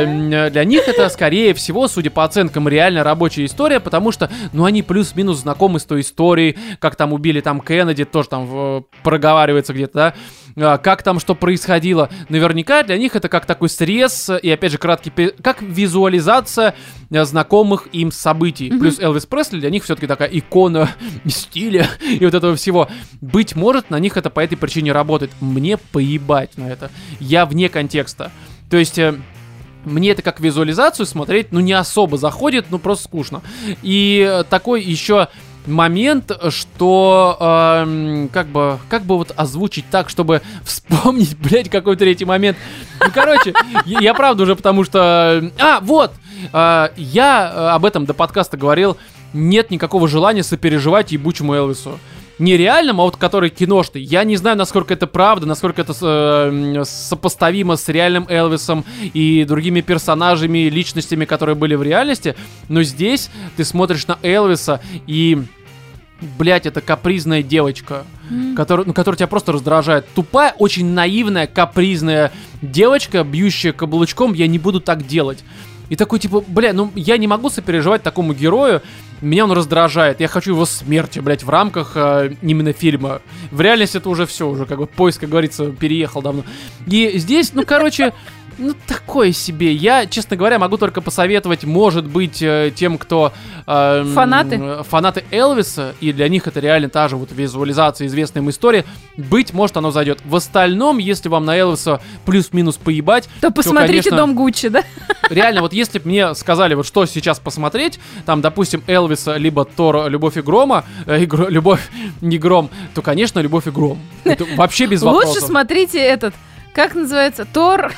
М, для них это, скорее всего, судя по оценкам, реально рабочая история, потому что, ну, они плюс-минус знакомы с той историей, как там убили там Кеннеди, тоже там в- проговаривается где-то, да? А, как там что происходило. Наверняка для них это как такой срез и, опять же, краткий, как визуализация э, знакомых им событий. Плюс Элвис Пресли для них все-таки такая икона стиля и вот этого всего. Быть может, на них это по этой причине работает. Мне поебать на это. Я вне контекста. То есть... э, мне это как визуализацию смотреть, ну, не особо заходит, ну, просто скучно. И э, такой еще момент, что эм, как бы как бы вот озвучить так, чтобы вспомнить, блядь, какой третий момент. Ну, короче, я, правда уже потому что... э, А, вот! э, я э, об этом до подкаста говорил. Нет никакого желания сопереживать ебучему Элвису. Не реальному, а вот который киношный. Я не знаю, насколько это правда, насколько это э, сопоставимо с реальным Элвисом и другими персонажами, личностями, которые были в реальности. Но здесь ты смотришь на Элвиса и... Блять, это капризная девочка, которая, ну, которая тебя просто раздражает. Тупая, очень наивная, капризная девочка, бьющая каблучком, я не буду так делать. И такой, типа, бля, ну я не могу сопереживать такому герою, меня он раздражает, я хочу его смерти, блядь, в рамках э, именно фильма. В реальности это уже все, уже как бы поиск, как говорится, переехал давно. И здесь, ну, короче, ну, такое себе. Я, честно говоря, могу только посоветовать, может быть, э, тем, кто... э,
Фанаты?
Фанаты Элвиса, и для них это реально та же вот визуализация известной им истории. Быть может, оно зайдет. В остальном, если вам на Элвиса плюс-минус поебать,
То посмотрите
конечно,
Дом Гуччи, да?
реально, вот если бы мне сказали, вот что сейчас посмотреть, там, допустим, Элвиса, либо Тор «Любовь и грома», э, и Гро- «Любовь не гром», то, конечно, «Любовь и гром». Это вообще без
Лучше
вопросов.
смотрите этот, как называется, Тор...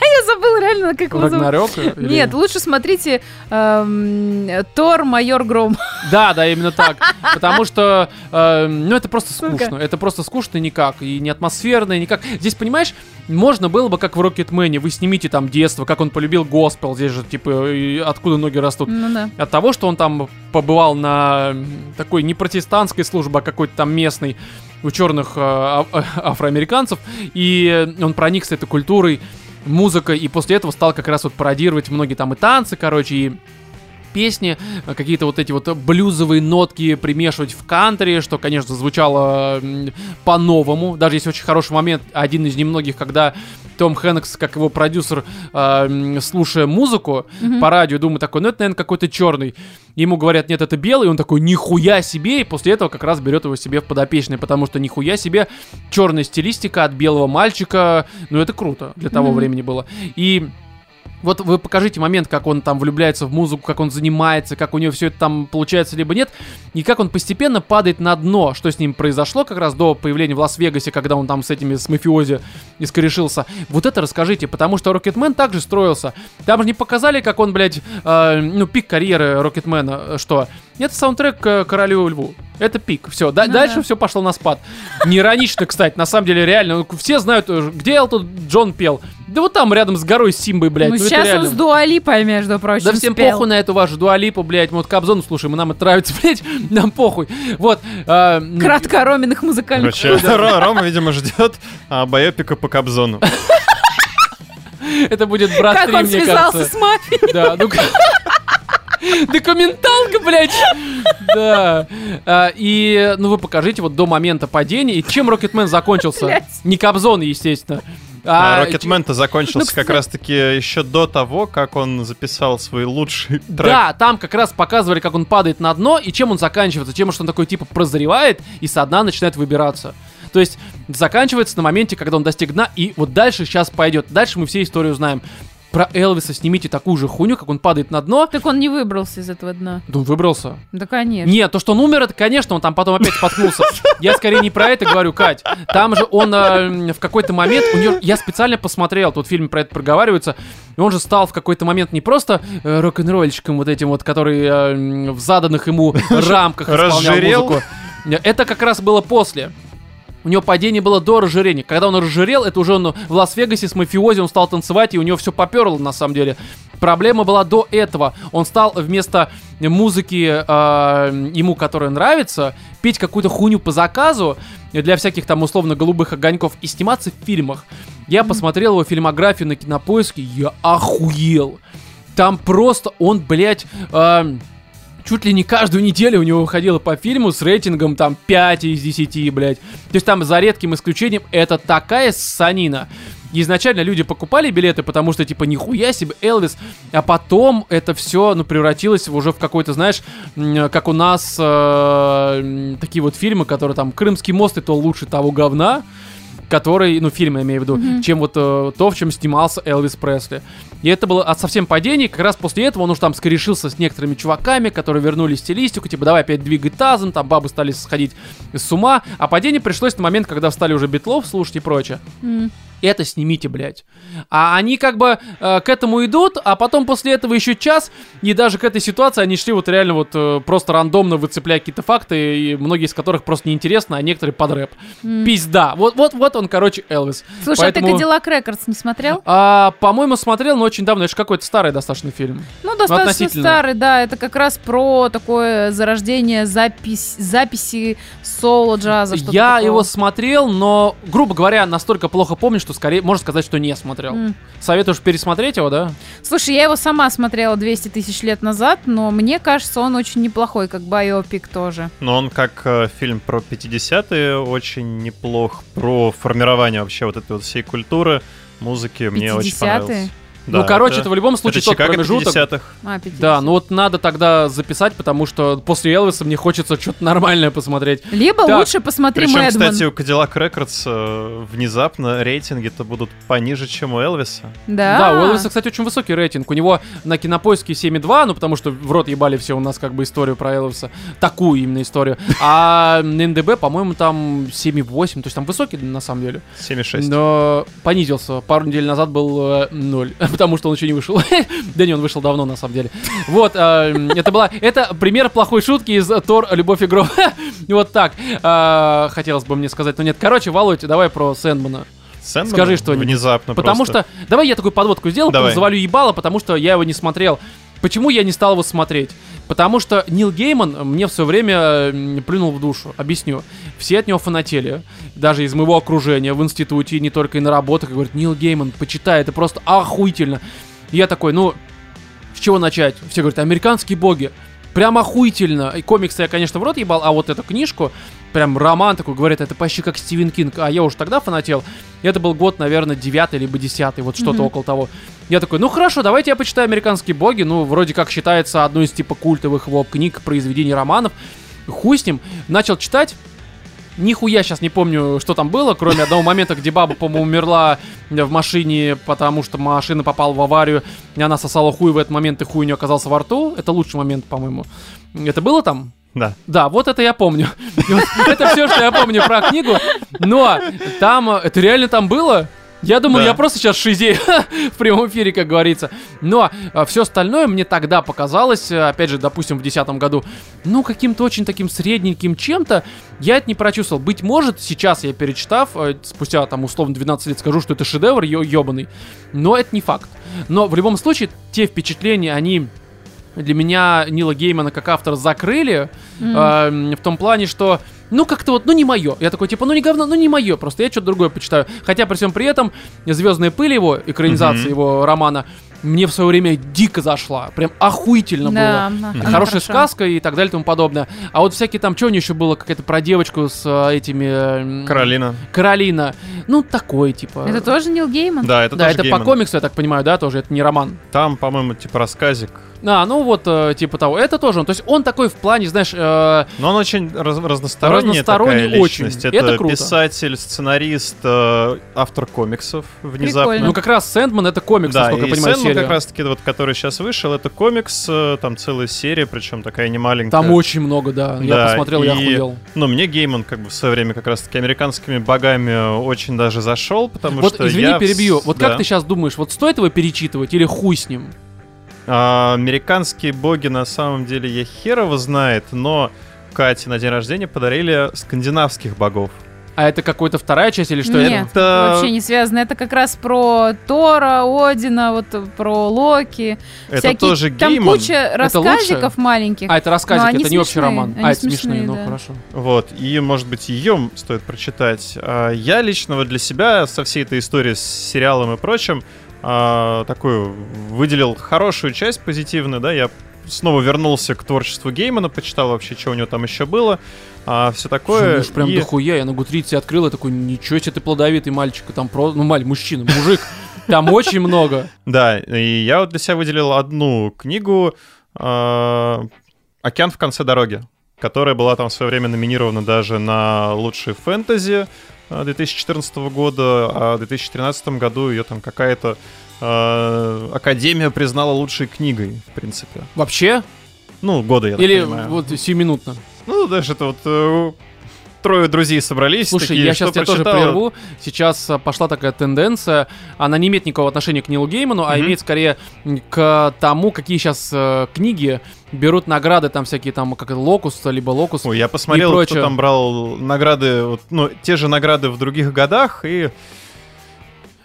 Я забыла реально, как его зовут.
Э,
Нет, лучше смотрите эм, Тор Майор Гром.
Да, да, именно так. Потому что, э, ну, это просто скучно. Это просто скучно никак. И не атмосферно, и никак. Здесь, понимаешь, можно было бы, как в Рокетмене, вы снимите там детство, как он полюбил госпел. Здесь же, типа, откуда ноги растут.
Ну да.
От того, что он там побывал на такой не протестантской службе, а какой-то там местной у черных э, а- а- афроамериканцев, и он проникся этой культурой, музыкой, и после этого стал как раз вот пародировать многие там и танцы, короче, и песни, э, какие-то вот эти вот блюзовые нотки примешивать в кантри, что, конечно, звучало по-новому. Даже есть очень хороший момент, один из немногих, когда Том Хэнкс, как его продюсер, э, слушая музыку
Мгм.
по радио, думаю такой, ну это, наверное, какой-то черный. Ему говорят, нет, это белый, и он такой, нихуя себе, и после этого как раз берет его себе в подопечный, потому что нихуя себе черная стилистика от белого мальчика, ну это круто для того
Мгм.
времени было. И вот вы покажите момент, как он там влюбляется в музыку, как он занимается, как у него все это там получается либо нет, и как он постепенно падает на дно, что с ним произошло как раз до появления в Лас-Вегасе, когда он там с этими, с мафиози искорешился. Вот это расскажите, потому что Рокетмен также строился. Там же не показали, как он, блядь, э, ну, пик карьеры Рокетмена, э, что? Это саундтрек к Королю Льву. Это пик. Все.
Ну
дальше
да.
все пошло на спад. Не иронично, кстати, на самом деле, реально. ну, Все знают, э, где Элтон Джон пел. Да вот там, рядом с горой Симбой, блядь.
Ну,
ну, это
сейчас он
реально.
с Дуалипой, между прочим,
Да всем
спел.
похуй на эту вашу дуалипу, блядь. Мы вот Кобзону слушаем, и нам это нравится, блядь. Нам похуй. Вот. а, ну,
Краткороменных музыкальных.
Короче, Ро- Рома, видимо, ждет а, байопика по Кобзону.
Это будет брат
Как
3,
он связался с мафией.
Да, ну Документалка, блядь! Да. А, И, ну, вы покажите вот до момента падения. И чем Рокетмен закончился?
Блядь.
Не Кобзон, естественно.
А, Рокетмен-то закончился
Ну,
как раз-таки еще до того, как он записал свой лучший трек.
Да, там как раз показывали, как он падает на дно и чем он заканчивается. Чем что он такой типа прозревает и со дна начинает выбираться. То есть заканчивается на моменте, когда он достиг дна, и вот дальше сейчас пойдет. Дальше мы все историю знаем. Про Элвиса снимите такую же хуйню, как он падает на дно.
Так он не выбрался из этого дна.
Да он выбрался.
Да, конечно.
Нет, то, что он умер, это, конечно, он там потом опять споткнулся. Я скорее не про это говорю, Кать. Там же он э, в какой-то момент, у него, я специально посмотрел, тут в фильме про это проговаривается, и он же стал в какой-то момент не просто э, рок-н-ролльщиком вот этим вот, который э, в заданных ему рамках исполнял
Разжирел?
музыку. Это как раз было после. У него падение было до разжирения. Когда он разжирел, это уже он в Лас-Вегасе с мафиози, он стал танцевать, и у него все поперло, на самом деле. Проблема была до этого. Он стал вместо музыки э, ему, которая нравится, петь какую-то хуйню по заказу для всяких там условно голубых огоньков и сниматься в фильмах. Я посмотрел его фильмографию на кинопоиске, я охуел. Там просто он, блядь, э, чуть ли не каждую неделю у него выходило по фильму с рейтингом там 5 из 10, блядь. То есть там за редким исключением это такая ссанина. Изначально люди покупали билеты, потому что, типа, нихуя себе, Элвис. А потом это все, ну, превратилось уже в какой-то, знаешь, как у нас э, такие вот фильмы, которые там «Крымский мост» и то лучше того говна, который, ну, фильм я имею в виду, чем вот э, то, в чем снимался Элвис Пресли. И это было от совсем падений, как раз после этого он уж там скорешился с некоторыми чуваками, которые вернули стилистику, типа, давай опять двигай тазом, там бабы стали сходить с ума, а падение пришлось на момент, когда стали уже битлов слушать и прочее.
М.
Это снимите, блядь. А они как бы э, к этому идут, а потом после этого еще час, и даже к этой ситуации они шли вот реально вот э, просто рандомно выцепляя какие-то факты, и многие из которых просто неинтересны, а некоторые под рэп. Пизда. Вот, вот, вот он, короче, Элвис.
Слушай,
Поэтому-
а ты Кадиллак Рекордс не смотрел?
А, по-моему, смотрел, но очень давно. Это же какой-то старый достаточно фильм.
Ну, достаточно
относительно.
старый, да. Это как раз про такое зарождение запись, записи соло-джаза. что-то
Я
такого.
его смотрел, но, грубо говоря, настолько плохо помню, что скорее можно сказать, что не смотрел.
М.
Советуешь пересмотреть его, да?
Слушай, я его сама смотрела 200 тысяч лет назад, но мне кажется, он очень неплохой, как байопик тоже.
Но он как э, фильм про 50-е очень неплох, про формирование вообще вот этой вот всей культуры, музыки, мне очень
50-е?
Понравилось.
ну, короче, это, в любом случае
это
тот
Чикаго
промежуток.
50-х.
А, 50.
Да, ну вот надо тогда записать, потому что после Элвиса мне хочется что-то нормальное посмотреть.
Либо
Так,
лучше посмотри
Причем,
Мэдман.
кстати, у Cadillac Records э, внезапно рейтинги-то будут пониже, чем у Элвиса.
Да.
Да, у Элвиса, кстати, очень высокий рейтинг. У него на кинопоиске 7,2, ну потому что в рот ебали все у нас как бы историю про Элвиса. Такую именно историю. А на НДБ, по-моему, там 7,8. То есть там высокий на самом деле.
7,6.
Но понизился. Пару недель назад был э, 0. Потому что он еще не вышел. да не, он вышел давно на самом деле. Вот, э, это была... Это пример плохой шутки из Тор Любовь и Гром. вот так. Э, хотелось бы мне сказать. Но нет, короче, Володь, давай про Сэндмана.
Сэндман
скажи что-нибудь.
Внезапно
Потому
просто.
что... Давай я такую подводку потом
Давай.
завалю ебало, потому что я его не смотрел. Почему я не стал его смотреть? Потому что Нил Гейман мне все время плюнул в душу. Объясню. Все от него фанатели. Даже из моего окружения, в институте, и не только и на работах. И говорят, Нил Гейман, почитай, это просто охуительно. Я такой, ну, с чего начать? Все говорят, американские боги. Прям охуительно. И комиксы я, конечно, в рот ебал, а вот эту книжку, прям роман такой, говорят, это почти как Стивен Кинг. А я уже тогда фанател. Это был год, наверное, девятый либо десятый, вот что-то
Мгм.
около того. Я такой, ну хорошо, давайте я почитаю «Американские боги». Ну, вроде как считается одной из типа культовых его книг, произведений, романов. Хуй с ним. Начал читать. Нихуя сейчас не помню, что там было, кроме одного момента, где баба, по-моему, умерла в машине, потому что машина попала в аварию, и она сосала хуй в этот момент, и хуй у нее оказался во рту. Это лучший момент, по-моему. Это было там?
Да.
Да, вот это я помню. Вот Это все, что я помню про книгу. Но там, э, это реально там было? Я думал,
Да.
я просто сейчас шизею в прямом эфире, как говорится. Но все остальное мне тогда показалось, э, опять же, допустим, в 2010 году, ну, каким-то очень таким средненьким чем-то. Я это не прочувствовал. Быть может, сейчас я перечитав, э, спустя там условно 12 лет скажу, что это шедевр ё- ёбаный. Но это не факт. Но в любом случае, те впечатления, они для меня Нила Геймана как автора закрыли
М.
э, в том плане, что ну как-то вот, ну не мое. Я такой типа, ну не говно, ну не мое, просто я что-то другое почитаю. Хотя при всем при этом Звездные пыли его экранизация
Мгм.
его романа мне в свое время дико зашла. Прям охуительно
Да,
было.
она
Хорошая
хороша.
сказка и так далее и тому подобное. А вот всякие там, что у нее еще было, какая-то про девочку с э, этими...
Каролина.
Каролина. Ну, такой, типа...
Это тоже Нил Гейман?
Да, это
да,
тоже
это
Гейман.
по комиксу, я так понимаю, да, тоже, это не роман.
Там, по-моему, типа рассказик.
А, ну вот, э, типа того. Это тоже он. То есть он такой в плане, знаешь, э,
Но он очень раз- разносторонняя
Разносторонний
такая
очень.
личность.
Это круто.
писатель, сценарист, э, автор комиксов внезапно.
Прикольно.
ну как раз Сэндман это комикс,
Да,
насколько
и
я понимаю,
Сэндман
серия.
как раз-таки, вот, который сейчас вышел, это комикс, э, там целая серия, причем такая немаленькая.
Там очень много, да. Я
Да,
посмотрел, я
и-
охуел.
Ну, мне Гейман как бы в свое время как раз-таки американскими богами очень даже зашел, потому
Вот,
что
извини,
я...
перебью. Вот
Да.
как ты сейчас думаешь, вот стоит его перечитывать или хуй с ним?
А, американские боги на самом деле я херово знает, но Кате на день рождения подарили скандинавских богов.
А это какая-то вторая часть или что
Нет,
Это-
вообще не связано. Это как раз про Тора, Одина, вот про Локи.
Это
всякие-
тоже
Там
Гейман.
куча
Это лучше?
рассказиков маленьких.
А, это рассказик, это не общий
смешные,
роман.
они
а, это
смешные,
смешные, ну
да.
хорошо.
Вот, и, может быть, ее стоит прочитать. А, Я лично вот для себя со всей этой историей с сериалом и прочим а, такую выделил хорошую часть позитивную, да, я снова вернулся к творчеству Геймана, почитал вообще, что у него там еще было, все
Слушай,
такое.
ну прям
и-
дохуя, я на Гутрице открыл, и такой, ничего себе ты плодовитый мальчик, там про... Ну, маль, мужчина, мужик. Там очень много.
Да, и я вот для себя выделил одну книгу а, «Океан в конце дороги», которая была там в свое время номинирована даже на лучший фэнтези а, 2014 года, а в 2013 году ее там какая-то а, академия признала лучшей книгой, в принципе.
Вообще?
Ну, года, я так
Или
понимаю.
вот сиюминутно?
Ну, даже это вот э, трое друзей собрались.
Слушай,
такие,
я сейчас тебя тоже
прочитала?
прерву. Сейчас а, пошла такая тенденция. Она не имеет никакого отношения к Нилу Гейману, а
Мгм.
имеет скорее к тому, какие сейчас э, книги берут награды, там всякие там, как это, Локус, либо Локус.
Ой, я посмотрел, кто там брал награды, вот, ну, те же награды в других годах, и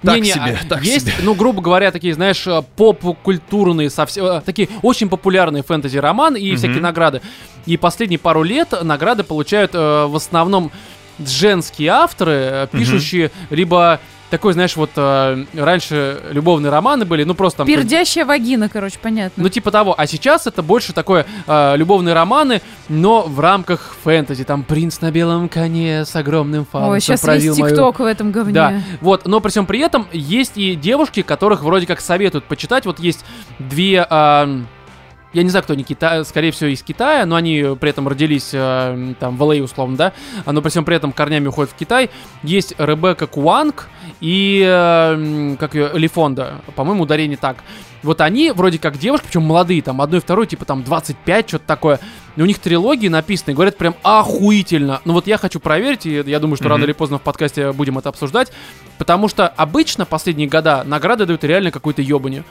так
Не-не,
себе,
а
так
есть,
себе.
ну, грубо говоря, такие, знаешь, э, поп-культурные, совсем, э, такие очень популярные фэнтези-романы и
Мгм.
всякие награды. И последние пару лет награды получают э, в основном женские авторы, э, пишущие либо такой, знаешь, вот э, раньше любовные романы были, ну просто там...
Пердящая вагина, короче, понятно.
ну, типа того. А сейчас это больше такое э, любовные романы, но в рамках фэнтези. Там принц на белом коне с огромным фалом.
Ой, сейчас весь ТикТок в этом говне.
Да, вот, но при всем при этом есть и девушки, которых вроде как советуют почитать. Вот есть две, а, я не знаю, кто они, Кита... скорее всего, из Китая, но они при этом родились а, там в LA, условно, да, А, но при всем при этом корнями уходят в Китай. Есть Ребекка Куанг и, а, м, как ее, Лифонда, по-моему, ударение так. Вот они вроде как девушки, причем молодые, там, одной, второй, типа там 25, что-то такое. И у них трилогии написаны, говорят прям охуительно. Ну вот я хочу проверить, и я думаю, что
Мгм.
рано или поздно в подкасте будем это обсуждать. Потому что обычно последние года награды дают реально какой-то ебани.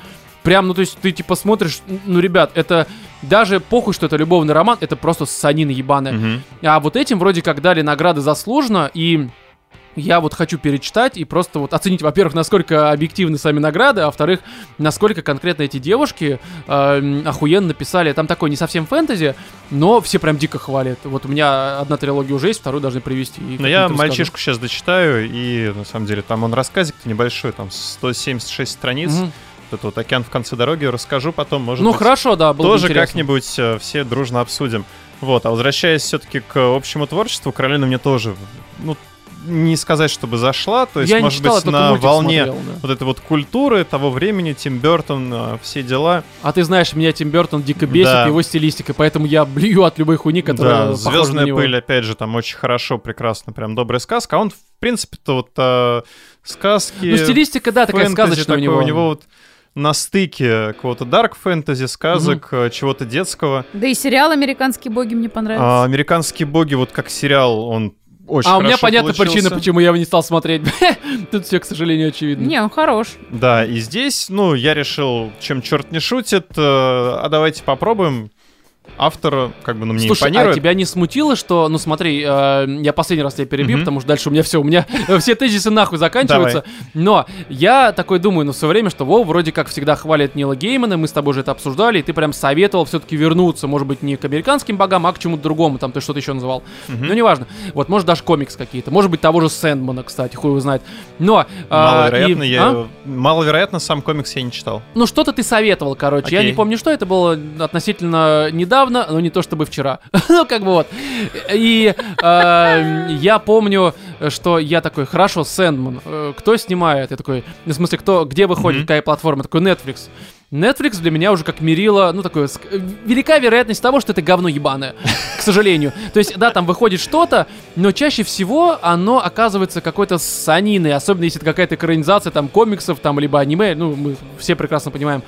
Прям, ну то есть ты типа смотришь, ну ребят, это даже похуй, что это любовный роман, это просто санина ебаная.
Мгм.
А вот этим вроде как дали награды заслуженно, и я вот хочу перечитать и просто вот оценить, во-первых, насколько объективны сами награды, а во-вторых, насколько конкретно эти девушки э, охуенно написали. Там такой не совсем фэнтези, но все прям дико хвалят. Вот у меня одна трилогия уже есть, вторую должны привести.
Но я мальчишку сейчас дочитаю, и на самом деле там он рассказик-то небольшой, там 176 страниц. Вот это вот океан в конце дороги расскажу потом, может
Ну
быть,
хорошо, да, было бы
тоже как-нибудь э, все дружно обсудим. Вот, а возвращаясь все-таки к общему творчеству, Каролина мне тоже, ну, не сказать, чтобы зашла, то есть,
я
может
читал,
быть, на волне
смотрел, да.
вот этой вот культуры того времени, Тим Бертон, э, все дела.
А ты знаешь, меня Тим Бертон дико бесит
Да.
его стилистикой, поэтому я блюю от любой хуйни, которая
Да,
на
Звездная
него.
пыль, опять же, там очень хорошо, прекрасно, прям добрая сказка. А он, в принципе-то, вот э, сказки.
Ну, стилистика, да, такая сказочная у него.
У него вот на стыке какого-то дарк фэнтези, сказок, э, чего-то детского.
Да и сериал «Американские боги» мне
А,
понравился.
американские боги, вот как сериал, он очень
а у меня понятна
получился.
причина, почему я его не стал смотреть. Тут все, к сожалению, очевидно.
Не, он хорош.
Да, и здесь, ну, я решил, чем черт не шутит, э, а давайте попробуем. Автор, как бы, ну, мне
Слушай, а
импонирует.
тебя не смутило, что, ну смотри, э, я последний раз тебя перебью,
Мгм.
потому что дальше у меня все, у меня все тезисы нахуй заканчиваются. Но я такой думаю, ну в свое время, что Вов вроде как всегда хвалит Нила Геймана, мы с тобой же это обсуждали, и ты прям советовал все-таки вернуться, может быть, не к американским богам, а к чему-то другому, там ты что-то еще называл. Ну неважно. Вот, может даже комикс какие-то, может быть того же Сэндмана, кстати, хуй его знает. Но... а,
Маловероятно,
и-
я...
а?
Маловероятно, сам комикс я не читал.
Ну, что-то ты советовал, короче. Я не помню, что это было относительно недавно, но не то чтобы вчера. ну, как бы вот. И э, я помню, что я такой, хорошо, Сэндман, э, кто снимает? Я такой, в смысле, кто, где выходит, какая платформа? Я такой, Netflix. Netflix для меня уже как мерило, ну, такое, ск- велика вероятность того, что это говно ебаное, к сожалению. То есть, да, там выходит что-то, но чаще всего оно оказывается какой-то саниной, особенно если это какая-то экранизация там комиксов, там, либо аниме, ну, мы все прекрасно понимаем.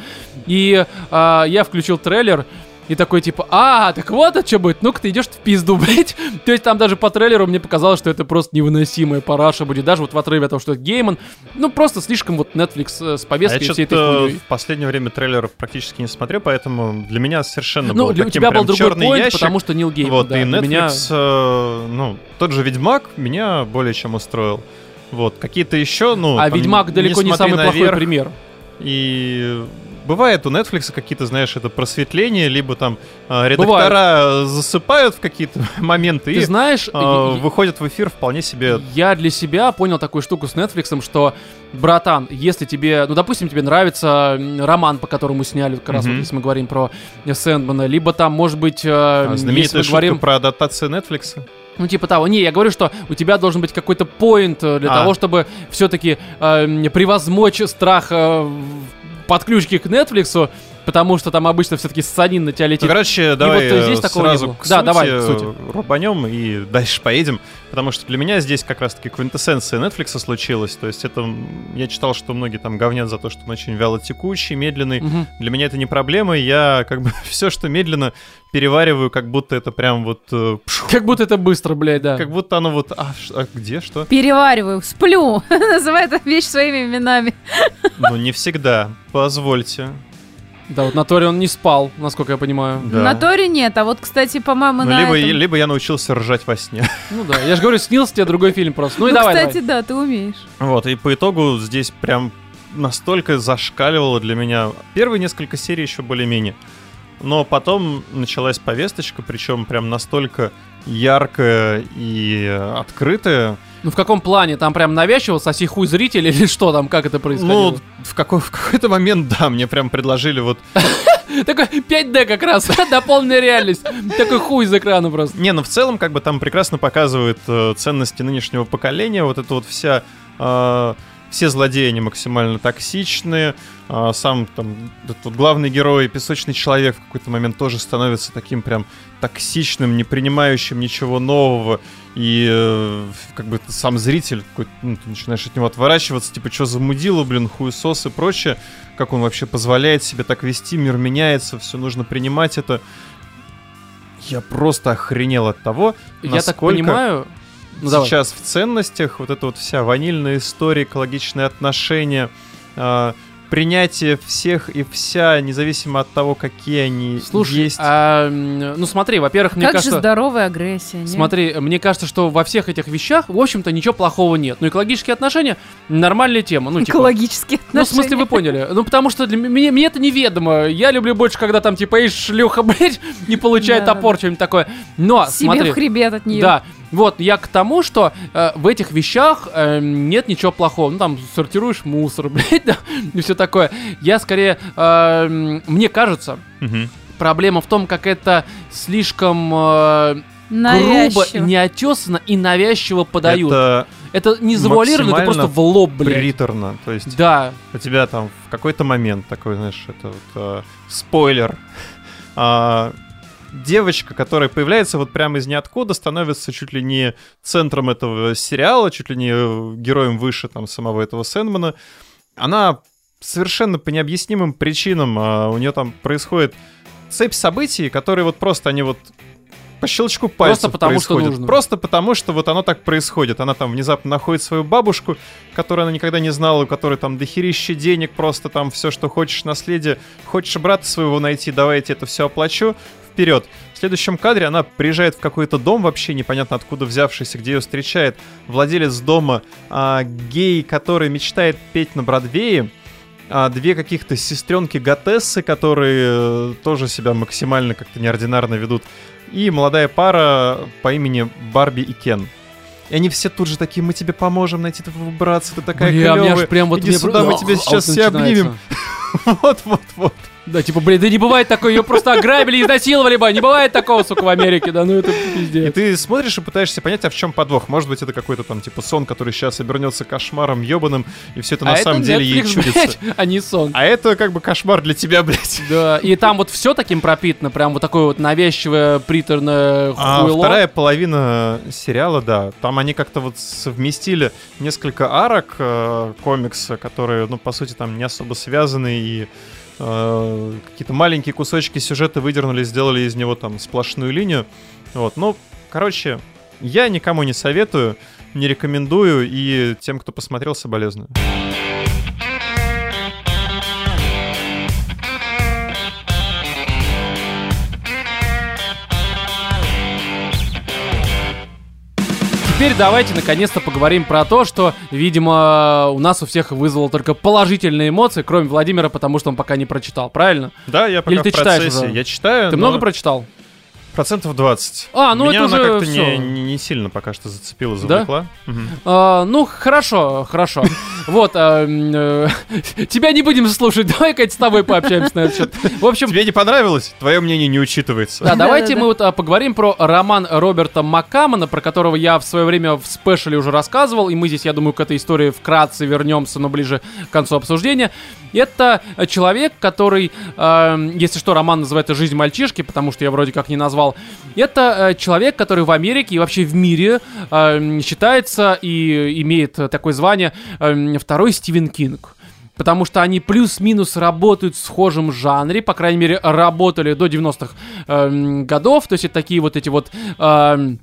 И а, я включил трейлер, и такой типа, а, так вот от что будет, ну-ка ты идешь в пизду, блять. То есть там даже по трейлеру мне показалось, что это просто невыносимая параша будет, даже вот в отрыве от того, что это Гейман, ну просто слишком вот Netflix э, с
А я
повесткой и всей этой хуйней.
в последнее время трейлеров практически не смотрю, поэтому для меня совершенно
Ну,
был
для, у тебя был другой поинт,
ящик.
потому что Нил Гейман,
Вот,
да,
и Netflix,
меня...
э, ну, тот же Ведьмак меня более чем устроил. Вот, какие-то еще, ну...
А
там,
Ведьмак далеко не
смотри
самый плохой
наверх,
пример.
И бывает у Netflix какие-то, знаешь, это просветления, либо там э, редактора засыпают в какие-то моменты
Ты
и
знаешь,
э, выходят в эфир вполне себе...
Я для себя понял такую штуку с Netflix, что, братан, если тебе, ну, допустим, тебе нравится роман, по которому сняли, как раз вот,
Мгм.
если мы говорим про Сэндмана, либо там, может быть, э,
а,
если мы говорим,
про адаптацию Netflix.
ну, типа того. Не, я говорю, что у тебя должен быть какой-то поинт э, для
А.
того, чтобы все-таки превозмочь страх э, подключки к Netflix, потому что там обычно все-таки ссанин на тебя
Ну,
летит.
короче, давай
вот, э,
э,
здесь такого не
сразу
было.
к
Да,
сути,
давай, к
э,
сути.
рубанем и дальше поедем, потому что для меня здесь как раз-таки квинтэссенция Netflix случилась, то есть это, я читал, что многие там говнят за то, что он очень вялотекущий, медленный,
Мгм.
для меня это не проблема, я как бы все, что медленно, перевариваю, как будто это прям вот, э, пшу,
Как будто это быстро, блядь, да.
как будто оно вот, а, ш- а где, что?
Перевариваю, сплю. Называй эту вещь своими именами.
Ну, не всегда, позвольте.
Да, вот на Торе он не спал, насколько я понимаю.
Да.
На Торе нет, а вот, кстати, по-моему,
Ну,
на
либо,
этом-
либо я научился ржать во сне.
Ну да, я же говорю, снился тебе другой фильм просто. Ну, и
Ну,
давай,
кстати,
давай.
да, ты умеешь.
Вот, и по итогу здесь прям настолько зашкаливало для меня. Первые несколько серий еще более-менее. Но потом началась повесточка, причем прям настолько яркая и открытая.
Ну в каком плане? Там прям навязчиво соси хуй зритель или что там, как это происходило?
Ну, в, какой, в какой-то момент, да, мне прям предложили вот...
Такой 5D как раз, дополненная реальность. Такой хуй из экрана просто.
Не, ну в целом, как бы там прекрасно показывают э, ценности нынешнего поколения. Вот это вот вся... все злодеи, они максимально токсичные. А сам там вот главный герой, песочный человек, в какой-то момент тоже становится таким прям токсичным, не принимающим ничего нового. И э, как бы сам зритель, ну, ты начинаешь от него отворачиваться, типа, что за мудила, блин, хуесос и прочее. Как он вообще позволяет себе так вести, мир меняется, все нужно принимать это. Я просто охренел от того,
Я так
насколько
понимаю... Ну давай.
сейчас в ценностях вот эта вот вся ванильная история, экологичные отношения, а, принятие всех и вся, независимо от того, какие они
Слушай,
есть.
а, ну смотри, во-первых, мне
как же
кажется...
здоровая агрессия, не?
Смотри, мне кажется, что во всех этих вещах, в общем-то, ничего плохого нет. Ну, экологические отношения — нормальная тема. Ну, типа,
Экологические
Ну, в смысле, вы поняли. Ну, потому что для меня, мне это неведомо. Я люблю больше, когда там, типа, ишь, шлюха, блядь, не получает топор, что-нибудь такое. Но,
Себе
смотри.
в хребет от нее.
Да, вот, я к тому, что э, в этих вещах э, нет ничего плохого. Ну, там, сортируешь мусор, блядь, да, и все такое. Я скорее, э, мне кажется,
Мгм.
проблема в том, как это слишком э, грубо, неотесанно и навязчиво подают. Это,
Это
не завуалировано, это просто в лоб, блядь.
приторно. То есть
Да,
у тебя там в какой-то момент такой, знаешь, это вот э, спойлер. А, девочка, которая появляется вот прямо из ниоткуда, становится чуть ли не центром этого сериала, чуть ли не э, героем выше там самого этого Сэндмана. Она совершенно по необъяснимым причинам, а, у нее там происходит цепь событий, которые вот просто они вот по щелчку пальцев
потому что
происходят.
нужно.
Просто потому, что вот оно так происходит. Она там внезапно находит свою бабушку, которую она никогда не знала, у которой там дохерища денег, просто там все, что хочешь, наследие. Хочешь брата своего найти, давай я тебе это все оплачу. Вперед. В следующем кадре она приезжает в какой-то дом, вообще непонятно откуда взявшийся, где ее встречает владелец дома, а, гей, который мечтает петь на Бродвее. А, две каких-то сестренки Готессы, которые э, тоже себя максимально как-то неординарно ведут. И молодая пара по имени Барби и Кен. И они все тут же такие, мы тебе поможем найти твоего братца, ты такая
Бля,
клевая.
аж прям вот
Иди
мне
сюда, мы тебя
а,
сейчас все обнимем. Вот, вот, вот.
Да, типа, блин, да не бывает такого, ее просто ограбили, изнасиловали бы, не бывает такого, сука, в Америке, да, ну это
И
пиздец.
ты смотришь и пытаешься понять, а в чем подвох. Может быть, это какой-то там типа сон, который сейчас обернется кошмаром ебаным, и все это на
А
самом
это
деле ей
Netflix,
чудится.
блядь, а не сон.
А это как бы кошмар для тебя, блядь.
Да, и там вот все таким пропитано, прям вот такое вот навязчивое, приторное
А
хуйло.
вторая половина сериала, да, там они как-то вот совместили несколько арок э, комикса, которые, ну, по сути, там не особо связаны, и э, какие-то маленькие кусочки сюжета выдернули, сделали из него там сплошную линию. Вот, ну, короче, я никому не советую, не рекомендую, и тем, кто посмотрел, соболезную.
Теперь давайте наконец-то поговорим про то, что, видимо, у нас у всех вызвало только положительные эмоции, кроме Владимира, потому что он пока не прочитал, правильно?
Да, я пока
Или ты
в
читаешь
процессе.
уже?
Я читаю,
Ты
но
много прочитал?
Процентов 20.
А, ну
Меня
это
она
уже
как-то не, не- не сильно пока что зацепила,
Да?
завлекла. Мгм.
А, ну, хорошо, хорошо. Вот, а, э, тебя не будем слушать, давай, Катя, с тобой пообщаемся на этот счет. В общем,
Тебе не понравилось? Твое мнение не учитывается.
Да, давайте мы вот а, поговорим про роман Роберта Маккамона, про которого я в свое время в спешле уже рассказывал, и мы здесь, я думаю, к этой истории вкратце вернемся, но ближе к концу обсуждения. Это человек, который, э, если что, роман называется «Жизнь мальчишки», потому что я вроде как не назвал. Это э, человек, который в Америке и вообще в мире э, считается и имеет э, такое звание э, второй Стивен Кинг. Потому что они плюс-минус работают в схожем жанре, по крайней мере, работали до 90-х эм, годов. То есть это такие вот эти вот эм,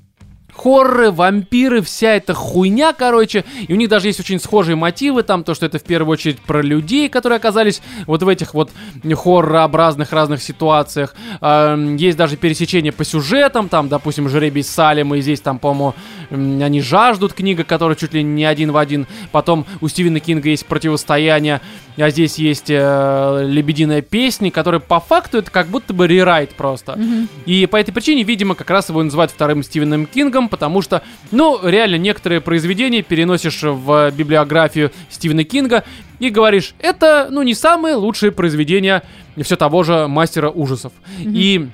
хорроры, вампиры, вся эта хуйня, короче. И у них даже есть очень схожие мотивы там, то, что это в первую очередь про людей, которые оказались вот в этих вот хорророобразных разных ситуациях. Эм, есть даже пересечение по сюжетам, там, допустим, «Жеребий Салема», и здесь там, по-моему, «Они жаждут» книга, которая чуть ли не один в один. Потом у Стивена Кинга есть «Противостояние», а здесь есть э, «Лебединая песня», которая по факту это как будто бы рерайт просто. И по этой причине, видимо, как раз его называют вторым Стивеном Кингом, потому что, ну, реально, некоторые произведения переносишь в библиографию Стивена Кинга и говоришь, это, ну, не самые лучшие произведения все того же мастера ужасов. И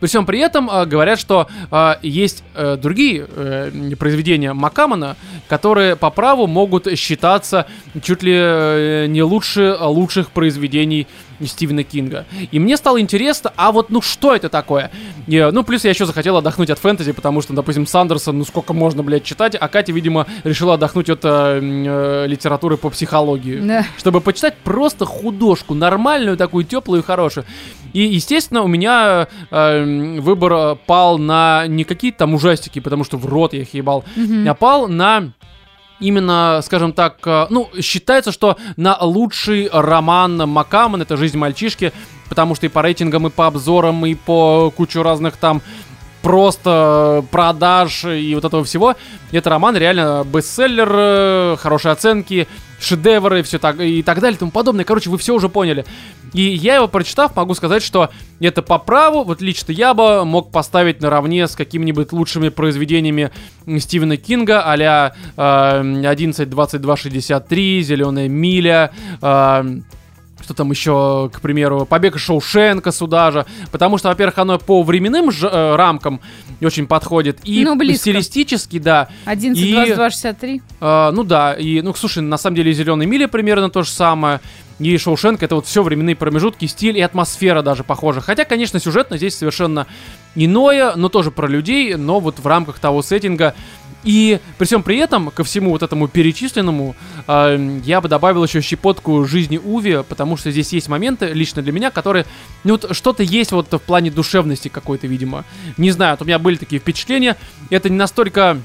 при всем при этом э, говорят, что э, есть э, другие э, произведения Макамана, которые по праву могут считаться чуть ли э, не лучше лучших произведений Стивена Кинга. И мне стало интересно, а вот ну что это такое? И, ну, плюс я еще захотел отдохнуть от фэнтези, потому что, допустим, Сандерсон, ну сколько можно, блядь, читать, а Катя, видимо, решила отдохнуть от э, э, литературы по психологии
Да.
чтобы почитать просто художку, нормальную такую, теплую и хорошую. И, естественно, у меня э, выбор э, пал на не какие-то там ужастики, потому что в рот я их ебал, а пал на именно, скажем так, э, ну, считается, что на лучший роман Маккаммон, это «Жизнь мальчишки», потому что и по рейтингам, и по обзорам, и по кучу разных там просто продаж и вот этого всего. Это роман реально бестселлер, э, хорошие оценки, шедевры, все так и так далее и тому подобное. Короче, вы все уже поняли. И я его прочитав, могу сказать, что это по праву, вот лично я бы мог поставить наравне с какими-нибудь лучшими произведениями Стивена Кинга, а-ля э, 11, 22, 63, Зеленая миля, э, что там еще, к примеру, Побег из Шоушенка сюда же. Потому что, во-первых, оно по временным ж- э, рамкам очень подходит. И
Ну, близко.
стилистически, да.
11,
И-
22, 63.
А, ну да, и, ну, слушай, на самом деле «Зеленая миля» примерно то же самое. И Шоушенк это вот все временные промежутки, стиль и атмосфера даже похожа. Хотя, конечно, сюжетно здесь совершенно иное, но тоже про людей, но вот в рамках того сеттинга. И при всем при этом, ко всему вот этому перечисленному, э, я бы добавил еще щепотку жизни Уви, потому что здесь есть моменты, лично для меня, которые, ну вот что-то есть вот в плане душевности какой-то, видимо. Не знаю, вот у меня были такие впечатления. Это не настолько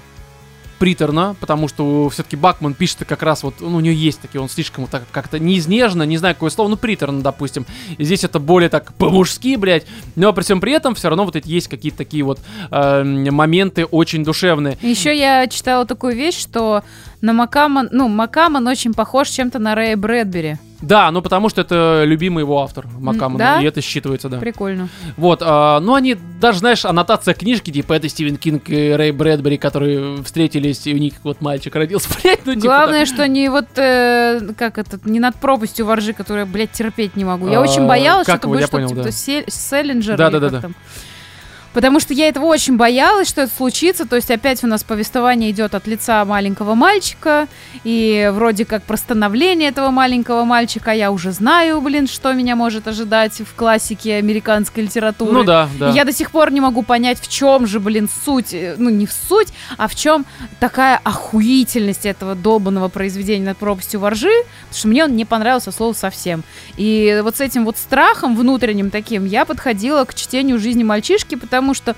приторно, потому что все-таки Бакман пишет как раз вот, ну, у нее есть такие, он слишком вот так как-то не изнежно, не знаю какое слово, ну, приторно, допустим. И здесь это более так по-мужски, блядь, но при всем при этом все равно вот эти есть какие-то такие вот э, моменты очень душевные.
Еще я читала такую вещь, что на Макаман, ну, Макаман очень похож чем-то на Рэя Брэдбери.
Да, ну потому что это любимый его автор, Маккаммон,
да?
и это считывается, да.
Прикольно.
Вот, а, ну они, даже, знаешь, аннотация книжки, типа, это Стивен Кинг и Рэй Брэдбери, которые встретились, и у них вот мальчик родился, блядь, ну типа...
Главное, что не вот, э, как это, не над пропастью во ржи, которую блядь, терпеть не могу. Я
А,
очень боялась, что это будет что-то типа
да.
Се- Сэлинджер. Потому что я этого очень боялась, что это случится. То есть опять у нас повествование идет от лица маленького мальчика. И вроде как про становление этого маленького мальчика. Я уже знаю, блин, что меня может ожидать в классике американской литературы.
Ну да, да.
И Я до сих пор не могу понять, в чем же, блин, суть, э, ну не в суть, а в чем такая охуительность этого долбанного произведения над пропастью воржи, потому что мне он не понравился слово совсем. И вот с этим вот страхом внутренним таким я подходила к чтению жизни мальчишки, потому что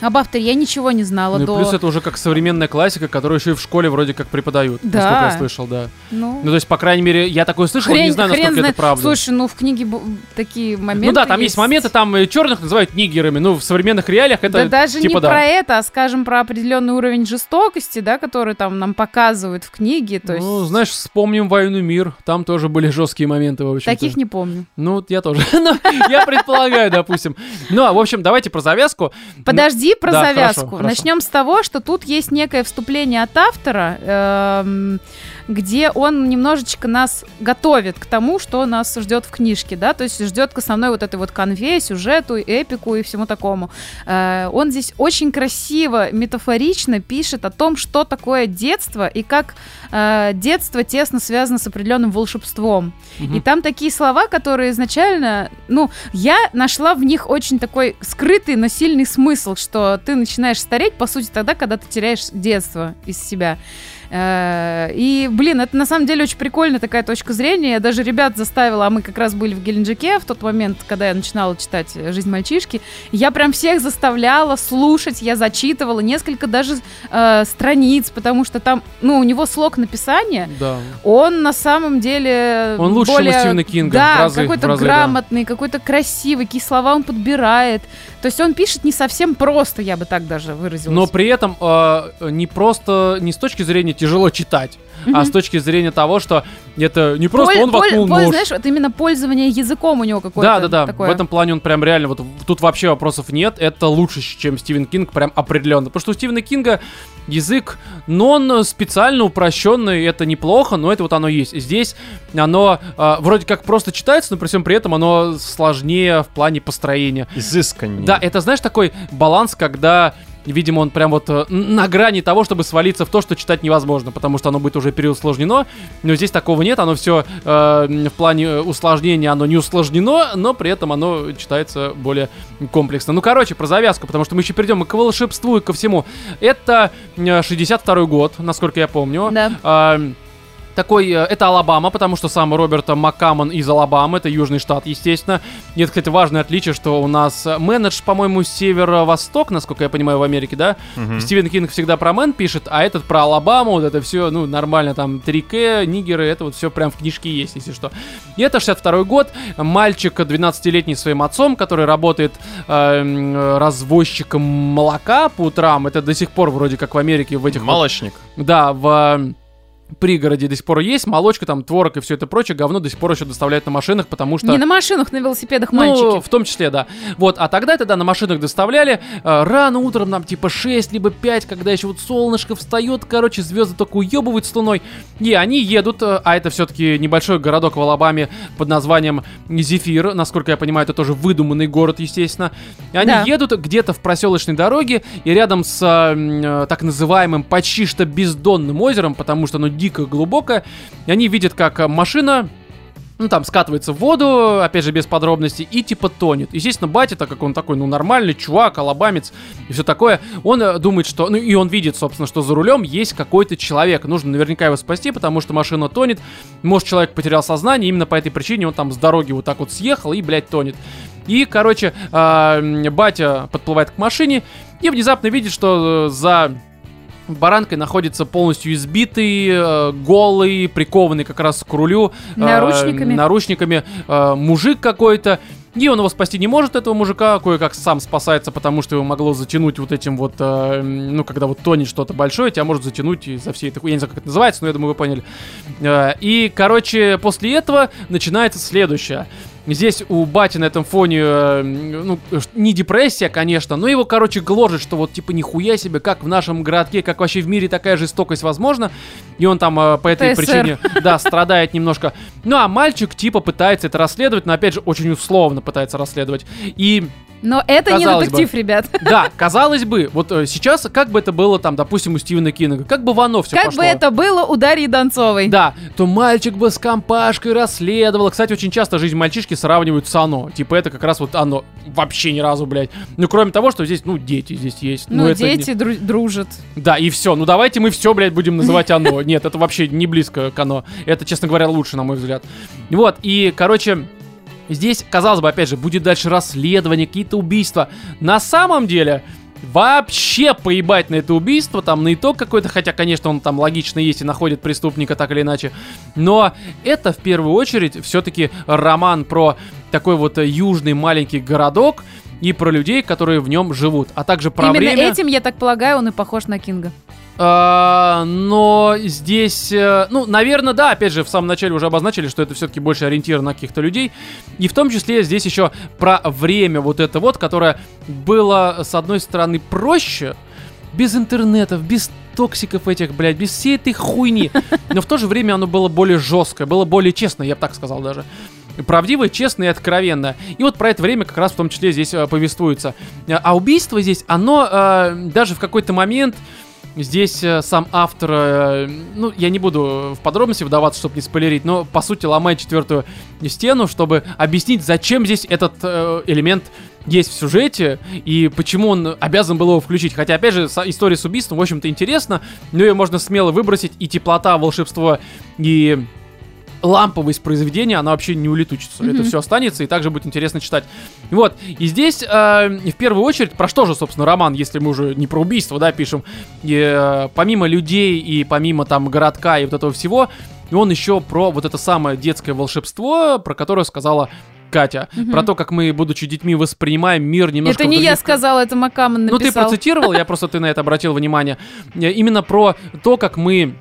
об авторе я ничего не знала
Ну
до...
плюс это уже как современная классика, которую еще и в школе вроде как преподают,
Да.
насколько я слышал, да.
Ну,
Ну то есть, по крайней мере, я такое слышал,
хрен-
не знаю, насколько
знает.
это правда.
Слушай, ну в книге бу- такие моменты
ну да, там есть, моменты, там черных называют нигерами, ну в современных реалиях это
да даже
типа
не
да.
про это, а скажем про определенный уровень жестокости, да, который там нам показывают в книге. То есть
Ну, знаешь, вспомним «Войну и мир», там тоже были жесткие моменты, в общем
таких не помню.
Ну, я тоже. Ну, я предполагаю, допустим. Ну, а, в общем, давайте про завязку.
Подожди про
да,
завязку.
хорошо, хорошо.
Начнем с того, что тут есть некое вступление от автора, эм, где он немножечко нас готовит к тому, что нас ждет в книжке, да, то есть ждет к основной вот этой вот конве, сюжету, эпику и всему такому. Э, он здесь очень красиво, метафорично пишет о том, что такое детство и как э, детство тесно связано с определенным волшебством.
Мгм.
И там такие слова, которые изначально, ну, я нашла в них очень такой скрытый, но сильный смысл, что ты начинаешь стареть, по сути, тогда, когда ты теряешь детство из себя. Э, И, блин, это на самом деле очень прикольная такая точка зрения. Я даже ребят заставила, а мы как раз были в Геленджике в тот момент, когда я начинала читать «Жизнь мальчишки». Я прям всех заставляла слушать, я зачитывала несколько даже э, страниц, потому что там, ну, у него слог написания,
Да.
он на самом деле
Он лучше, чем у
более,
Стивена Кинга,
Да, какой-то
разы, да.
грамотный, какой-то красивый, какие слова он подбирает. То есть он пишет не совсем просто, я бы так даже выразилась.
Но при этом э, не просто, не с точки зрения тяжело читать, а
Мгм.
с точки зрения того, что это не просто
Поль-
он
поль-
воткнул
поль-
нож.
Знаешь, вот именно пользование языком у него какое-то
Да, да, да.
такое.
В этом плане он прям реально, вот тут вообще вопросов нет. Это лучше, чем Стивен Кинг, прям определенно. Потому что у Стивена Кинга язык, но он специально упрощенный, это неплохо, но это вот оно есть. Здесь оно э, вроде как просто читается, но при всем при этом оно сложнее в плане построения.
Изысканнее.
Да, это, знаешь, такой баланс, когда, видимо, он прям вот э, на грани того, чтобы свалиться в то, что читать невозможно, потому что оно будет уже переусложнено. Но здесь такого нет, оно все в плане э, усложнения, оно не усложнено, но при этом оно читается более комплексно. Ну, короче, про завязку, потому что мы еще перейдем и к волшебству, и ко всему. Это 62 год, насколько я помню.
Да.
А, такой, э, это Алабама, потому что сам Роберт Маккаммон из Алабамы, это южный штат, естественно. И это, кстати, важное отличие, что у нас Мэн — это ж, по-моему, северо-восток, насколько я понимаю, в Америке, да?
Мгм.
Стивен Кинг всегда про Мэн пишет, а этот про Алабаму, вот это все, ну, нормально, там, 3К, нигеры, это вот все прям в книжке есть, если что. И это 62 год, мальчик 12-летний с своим отцом, который работает э, развозчиком молока по утрам, это до сих пор вроде как в Америке в этих вот
Молочник.
да, в пригороде до сих пор есть, молочка, там, творог и все это прочее, говно до сих пор еще доставляют на машинах, потому что...
Не на машинах, на велосипедах
Ну,
мальчики.
в том числе, да. Вот, а тогда это, да, на машинах доставляли. э, рано утром, нам типа 6, либо 5, когда еще вот солнышко встает, короче, звезды только уебывают с луной. И они едут, э, а это все-таки небольшой городок в Алабаме под названием Зефир. Насколько я понимаю, это тоже выдуманный город, естественно. И они
Да.
едут где-то в проселочной дороге, и рядом с э, э, так называемым почти что бездонным озером, потому что оно дико глубокое, и они видят, как э, машина ну, там, скатывается в воду, опять же, без подробностей, и типа тонет. Естественно, батя, так как он такой, ну, нормальный чувак, алабамец и все такое, он э, думает, что... Ну, и он видит, собственно, что за рулем есть какой-то человек. Нужно наверняка его спасти, потому что машина тонет. Может, человек потерял сознание, именно по этой причине он там с дороги вот так вот съехал и, блядь, тонет. И, короче, а, батя подплывает к машине и внезапно видит, что э, за баранкой находится полностью избитый, э, голый, прикованный как раз к рулю. э,
Наручниками.
наручниками э, мужик какой-то. И он его спасти не может, этого мужика, кое-как сам спасается, потому что его могло затянуть вот этим вот, э, ну, когда вот тонет что-то большое, тебя может затянуть из-за всей этой... ху- Я не знаю, как это называется, но я думаю, вы поняли. Э, и, короче, после этого начинается следующее. Здесь у Бати на этом фоне, э, ну, не депрессия, конечно, но его, короче, гложет, что вот, типа, нихуя себе, как в нашем городке, как вообще в мире такая жестокость возможна. И он там э, по этой
ПСР.
причине, да, страдает немножко. Ну, а мальчик, типа, пытается это расследовать, но, опять же, очень условно пытается расследовать. И
Но это не
Казалось
детектив, ребят.
да, казалось бы, вот э, сейчас, как бы это было там, допустим, у Стивена Кинга, как бы в оно все
Как
пошло.
бы это было у Дарьи Донцовой.
Да, то мальчик бы с компашкой расследовал. Кстати, очень часто жизнь мальчишки сравнивают с оно. Типа это как раз вот оно. Вообще ни разу, блядь. Ну, кроме того, что здесь, ну, дети здесь есть.
Ну,
не-
дети дру- дружат.
Да, и все. Ну, давайте мы все, блядь, будем называть оно. Нет, это вообще не близко к оно. Это, честно говоря, лучше, на мой взгляд. Вот, и, короче, здесь, казалось бы, опять же, будет дальше расследование, какие-то убийства. На самом деле, вообще поебать на это убийство, там на итог какой-то, хотя, конечно, он там логично есть и находит преступника так или иначе. Но это в первую очередь все-таки роман про такой вот э, южный маленький городок и про людей, которые в нем живут, а также про
Именно
время.
этим, я так полагаю, он и похож на Кинга.
А, но здесь, э, ну, наверное, да, опять же, в самом начале уже обозначили, что это все-таки больше ориентир на каких-то людей. И в том числе здесь еще про время вот это вот, которое было, с одной стороны, проще, без интернетов, без токсиков этих, блядь, без всей этой хуйни. Но в то же время оно было более жесткое, было более честное, я бы так сказал даже. Правдивое, честное и откровенное. И вот про это время как раз в том числе здесь э, повествуется. А убийство здесь, оно э, даже в какой-то момент Здесь э, сам автор, э, ну, я не буду в подробности вдаваться, чтобы не спойлерить, но, по сути, ломает четвертую стену, чтобы объяснить, зачем здесь этот э, элемент есть в сюжете и почему он обязан был его включить. Хотя, опять же, история с убийством, в общем-то, интересна, но ее можно смело выбросить, и теплота, волшебство и ламповость произведения, она вообще не улетучится.
Мгм.
Это все останется, и также будет интересно читать. Вот, и здесь э, в первую очередь, про что же, собственно, роман, если мы уже не про убийство, да, пишем, и, э, помимо людей и помимо там городка и вот этого всего, он еще про вот это самое детское волшебство, про которое сказала Катя.
Мгм.
Про то, как мы, будучи детьми, воспринимаем мир немножко
это не я сказала, это Маккаммон
ну, ты
написал.
процитировал, я просто ты на это обратил внимание. Э, Именно про то, как мы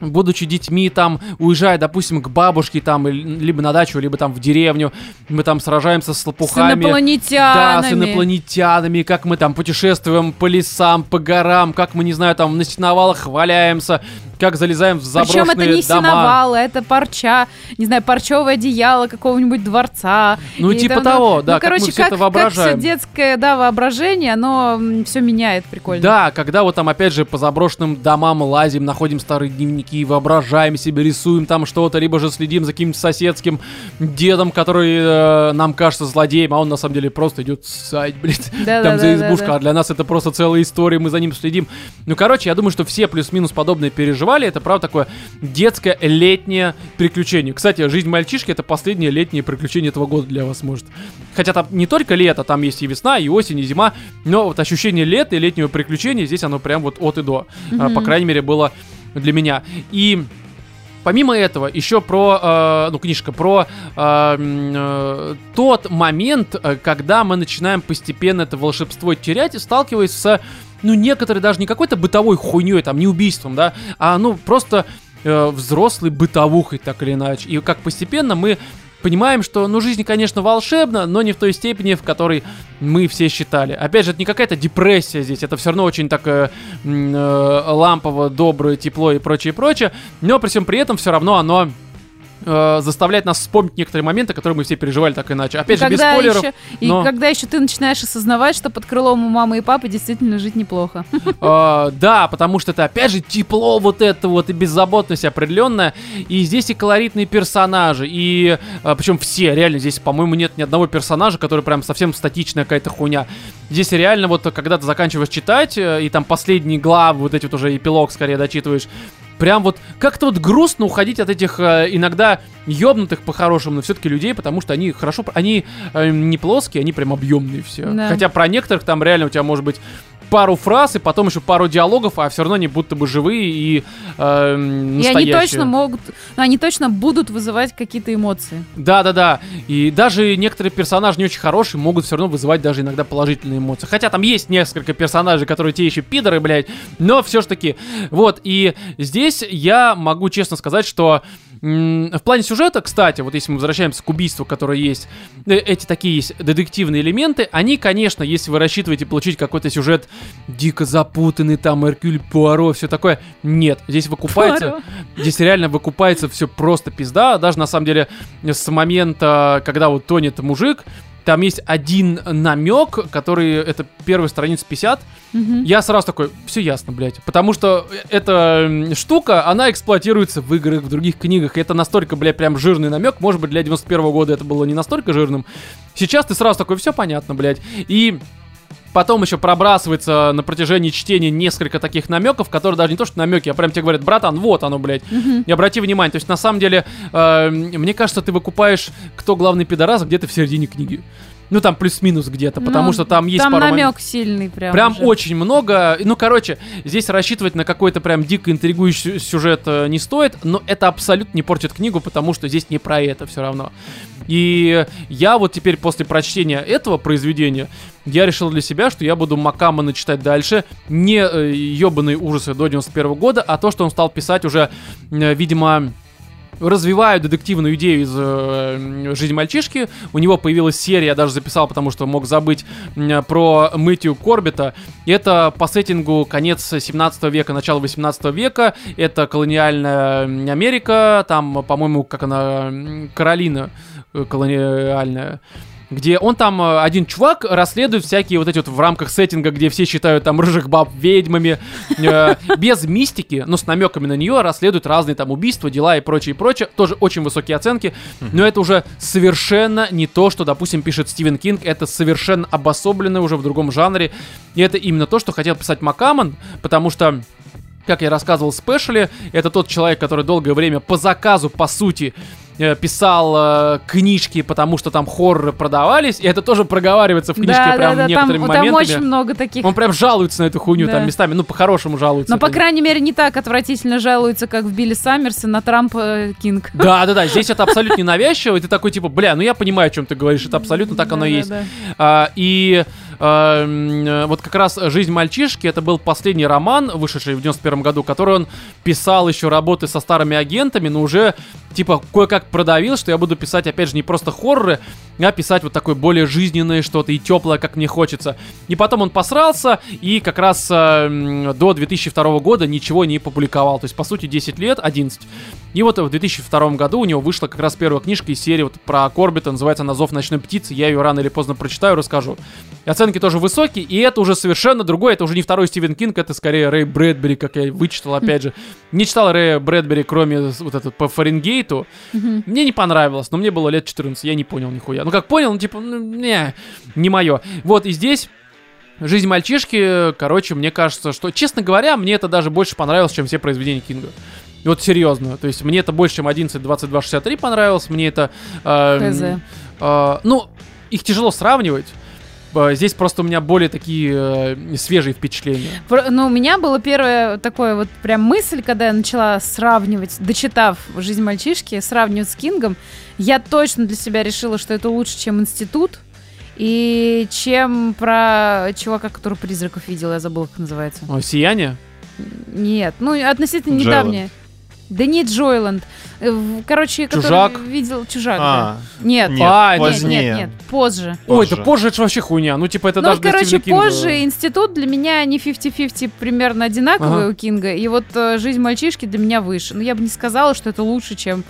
будучи детьми, там, уезжая, допустим, к бабушке, там, либо на дачу, либо там в деревню, мы там сражаемся с
С
лопухами. Да,
инопланетянами.
с инопланетянами, как мы там путешествуем по лесам, по горам, как мы, не знаю, там на сеновалах валяемся, как залезаем в заброшенные
Причем это не
дома.
сеновал, это парча, не знаю, парчевое одеяло какого-нибудь дворца.
Ну,
И
типа
там,
того, да,
ну,
как мы
короче,
всё это
как,
воображаем.
Как все детское, да, воображение, оно все меняет прикольно.
Да, когда вот там опять же по заброшенным домам лазим, находим старые дневники, воображаем себе, рисуем там что-то, либо же следим за каким-то соседским дедом, который э, нам кажется злодеем, а он на самом деле просто идет ссать, блядь,
Да,
там
да,
за избушка,
да,
а для нас это просто целая история, мы за ним следим. Ну, короче, я думаю, что все плюс-минус подобное переживали, это правда такое детское летнее приключение. Кстати, жизнь мальчишки это последнее летнее приключение этого года для вас может. Хотя там не только лето, там есть и весна, и осень, и зима, но вот ощущение лета и летнего приключения здесь оно прям вот от и до.
Мгм.
По крайней мере, было для меня. И Помимо этого, еще про, э, ну, книжка, про э, э, тот момент, э, когда мы начинаем постепенно это волшебство терять, сталкиваясь с, ну, некоторой даже не какой-то бытовой хуйней, там, не убийством, да, а, ну, просто э, взрослой бытовухой, так или иначе. И как постепенно мы понимаем, что, ну, жизнь, конечно, волшебна, но не в той степени, в которой мы все считали. Опять же, это не какая-то депрессия здесь, это все равно очень так э, э, лампово, доброе, тепло и прочее, прочее, но при всем при этом все равно оно э, заставляет нас вспомнить некоторые моменты, которые мы все переживали так иначе. Опять
И
же, без спойлеров.
еще- и
но-
когда еще ты начинаешь осознавать, что под крылом у мамы и папы действительно жить неплохо.
Э, да, потому что это опять же тепло вот это вот и беззаботность определенная. И здесь и колоритные персонажи, и причем все, реально, здесь, по-моему, нет ни одного персонажа, который прям совсем статичная какая-то хуйня. Здесь реально вот, когда ты заканчиваешь читать, э, и там последние главы, вот эти вот уже эпилог скорее дочитываешь, прям вот как-то вот грустно уходить от этих э, иногда ёбнутых по-хорошему, но все-таки людей, потому что они хорошо, они э, не плоские, они прям объемные все.
Да.
Хотя про некоторых там реально у тебя может быть пару фраз и потом еще пару диалогов, а все равно они будто бы живые и э,
И
настоящие.
они точно могут, ну, они точно будут вызывать какие-то эмоции.
Да, да, да. И даже некоторые персонажи не очень хорошие могут все равно вызывать даже иногда положительные эмоции. Хотя там есть несколько персонажей, которые те еще пидоры, блядь. Но все ж таки. Вот. И здесь я могу честно сказать, что в плане сюжета, кстати, вот если мы возвращаемся к убийству, которое есть, э, эти такие есть детективные элементы, они, конечно, если вы рассчитываете получить какой-то сюжет дико запутанный, там, Эркюль Пуаро, все такое, нет, здесь выкупается,
Пуаро.
здесь реально выкупается все просто пизда, даже на самом деле с момента, когда вот тонет мужик, там есть один намек, который, это первая страница 50,
Мгм.
я сразу такой, все ясно, блядь. Потому что эта м, штука, она эксплуатируется в играх, в других книгах. И это настолько, блядь, прям жирный намек. Может быть, для 91 года это было не настолько жирным. Сейчас ты сразу такой, все понятно, блядь. И потом еще пробрасывается на протяжении чтения несколько таких намеков, которые даже не то, что намеки, а прям тебе говорят, братан, вот оно, блядь.
Мгм.
И обрати внимание, то есть на самом деле, э, мне кажется, ты выкупаешь, кто главный пидорас где-то в середине книги. Ну там плюс-минус где-то, потому
Ну,
что там есть
Там
пару
намек сильный прям.
Прям
уже.
очень много. Ну, короче, здесь рассчитывать на какой-то прям дико интригующий сюжет э, не стоит, но это абсолютно не портит книгу, потому что здесь не про это все равно. И я вот теперь после прочтения этого произведения, я решил для себя, что я буду Макамана читать дальше. Не э, ебаные ужасы до 91 года, а то, что он стал писать уже, э, видимо, развиваю детективную идею из э, жизни мальчишки. У него появилась серия, я даже записал, потому что мог забыть м, про Мэтью Корбита. Это по сеттингу конец 17 века, начало 18 века. Это колониальная Америка. Там, по-моему, как она, Каролина э, колониальная где он там, э, один чувак, расследует всякие вот эти вот в рамках сеттинга, где все считают там рыжих баб ведьмами, э, без мистики, но с намеками на нее, расследует разные там убийства, дела и прочее, и прочее. Тоже очень высокие оценки, но это уже совершенно не то, что, допустим, пишет Стивен Кинг, это совершенно обособленное уже в другом жанре, и это именно то, что хотел писать Маккаммон, потому что как я рассказывал в спешле, это тот человек, который долгое время по заказу, по сути, писал э, книжки, потому что там хорроры продавались, и это тоже проговаривается в книжке
да,
прям
да, да, там,
некоторыми
там
моментами.
очень много таких.
Он прям жалуется на эту хуйню
Да.
там местами, ну, по-хорошему жалуется.
Но, по крайней мере, не так отвратительно жалуются, как в Билли Саммерсе на Трампа э, Кинг.
Да, да, да, здесь это абсолютно не навязчиво, и ты такой, типа, бля, ну я понимаю, о чем ты говоришь, это абсолютно так оно есть. А, и э, вот как раз «Жизнь мальчишки» это был последний роман, вышедший в 91 году, который он писал еще работы со старыми агентами, но уже типа кое-как продавил, что я буду писать, опять же, не просто хорроры, а писать вот такое более жизненное что-то и теплое, как мне хочется. И потом он посрался, и как раз м, до 2002 года ничего не публиковал. То есть, по сути, 10 лет, 11. И вот в 2002 году у него вышла как раз первая книжка из серии вот про Корбита, называется «На зов ночной птицы». Я ее рано или поздно прочитаю, расскажу. И оценки тоже высокие, и это уже совершенно другое. Это уже не второй Стивен Кинг, это скорее Рэй Брэдбери, как я вычитал, опять же. Не читал Рэя Брэдбери, кроме вот этот по Фаренгейту. Мне не понравилось, но мне было лет 14, я не понял нихуя. Ну как понял, ну типа, ну, не, не мое. Вот и здесь Жизнь мальчишки, короче, мне кажется, что, честно говоря, мне это даже больше понравилось, чем все произведения Кинга. Вот серьезно, то есть мне это больше, чем 11, 22, 63 понравилось, мне это... э, э, ну, их тяжело сравнивать. Э, Здесь просто у меня более такие э, свежие впечатления.
Ну, у меня была первая такая вот прям мысль, когда я начала сравнивать, дочитав «Жизнь мальчишки», сравнивать с Кингом, я точно для себя решила, что это лучше, чем «Институт», и чем про чувака, который призраков видел, я забыла, как называется.
О, Сияние?
Нет, ну, относительно
Джоэланд.
недавнее. Да не Джойланд. Э, Короче, который
Чужак?
видел Чужак.
А,
да. Нет,
нет,
А, нет,
нет,
позднее.
нет, нет, позже.
Ой, да
Позже.
это же вообще хуйня. Ну, типа, это
Ну,
даже
короче,
Кинга.
позже институт для меня они 50-50 примерно одинаковые
Ага.
у Кинга. И вот э, жизнь мальчишки для меня выше. Но я бы не сказала, что это лучше, чем,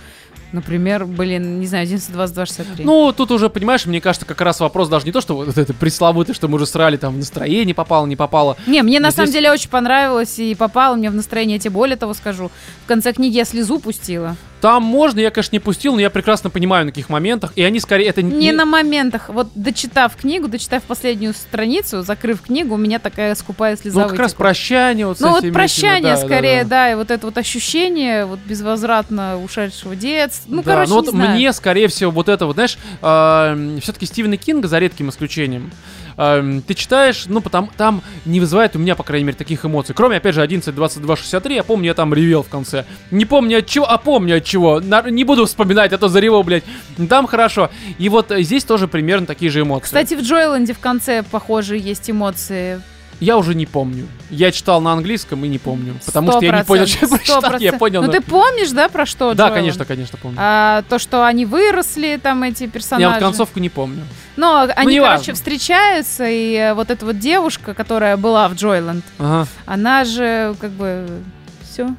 например, блин, не знаю, 11, 22, 63.
Ну, тут уже, понимаешь, мне кажется, как раз вопрос даже не то, что вот это пресловутое, что мы уже срали, там, в настроение попало, не попало.
не, мне на
но
самом
здесь-
деле очень понравилось и попало мне в настроение. Я тебе более того скажу. В конце книги я слезу пустила.
Там можно, я, конечно, не пустил, но я прекрасно понимаю, на каких моментах. И они скорее это
Не на моментах. Вот дочитав книгу, дочитав последнюю страницу, закрыв книгу, у меня такая скупая слеза
Ну, как раз прощание вот
Ну вот прощание
этими, да,
скорее,
да,
да, и вот это вот ощущение вот безвозвратно ушедшего детства. Ну,
Да,
короче,
ну вот
не знаю.
мне, скорее всего, вот это вот, знаешь, все-таки Стивена Кинга, за редким исключением, эм, ты читаешь, ну, потому там не вызывает у меня, по крайней мере, таких эмоций. Кроме, опять же, 11, 22, 63, я помню, я там ревел в конце. Не помню от чего, а помню от чего. На- не буду вспоминать, а то заревел, блядь. Там хорошо. И вот э, здесь тоже примерно такие же эмоции.
Кстати, в Джойленде в конце, похоже, есть эмоции.
Я уже не помню. Я читал на английском и не помню. Потому что я не понял, что я прочитал. Я понял.
Ну
но-
ты помнишь, да, про что
Да,
Джоэланд?
конечно, конечно, помню.
А, то, что они выросли, там эти персонажи.
Я вот концовку не помню.
Но они,
неважно.
короче, встречаются, и э, вот эта вот девушка, которая была в Джойленд,
Ага.
она же как бы все.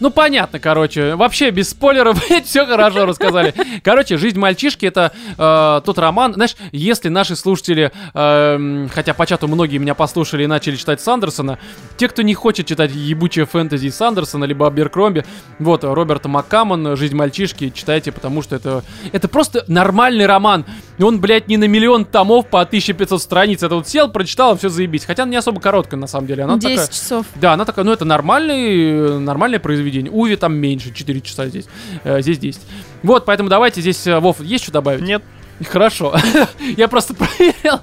Ну, понятно, короче. Вообще, без спойлеров, все хорошо рассказали. Короче, «Жизнь мальчишки» — это э, тот роман... Знаешь, если наши слушатели, эм, хотя по чату многие меня послушали и начали читать Сандерсона, те, кто не хочет читать ебучее фэнтези Сандерсона, либо Аберкромби, вот, Роберта Маккамон «Жизнь мальчишки» читайте, потому что это, это просто нормальный роман. Он, блядь, не на миллион томов по 1500 страниц. Это вот сел, прочитал, все заебись. Хотя она не особо короткая, на самом деле. Она
10
такая...
часов.
Да, она такая, ну это нормальный, нормальное произведение. Уви там меньше, 4 часа здесь. Э, здесь 10. Вот, поэтому давайте здесь, э, Вов, есть что добавить?
Нет.
Хорошо. Я просто проверил.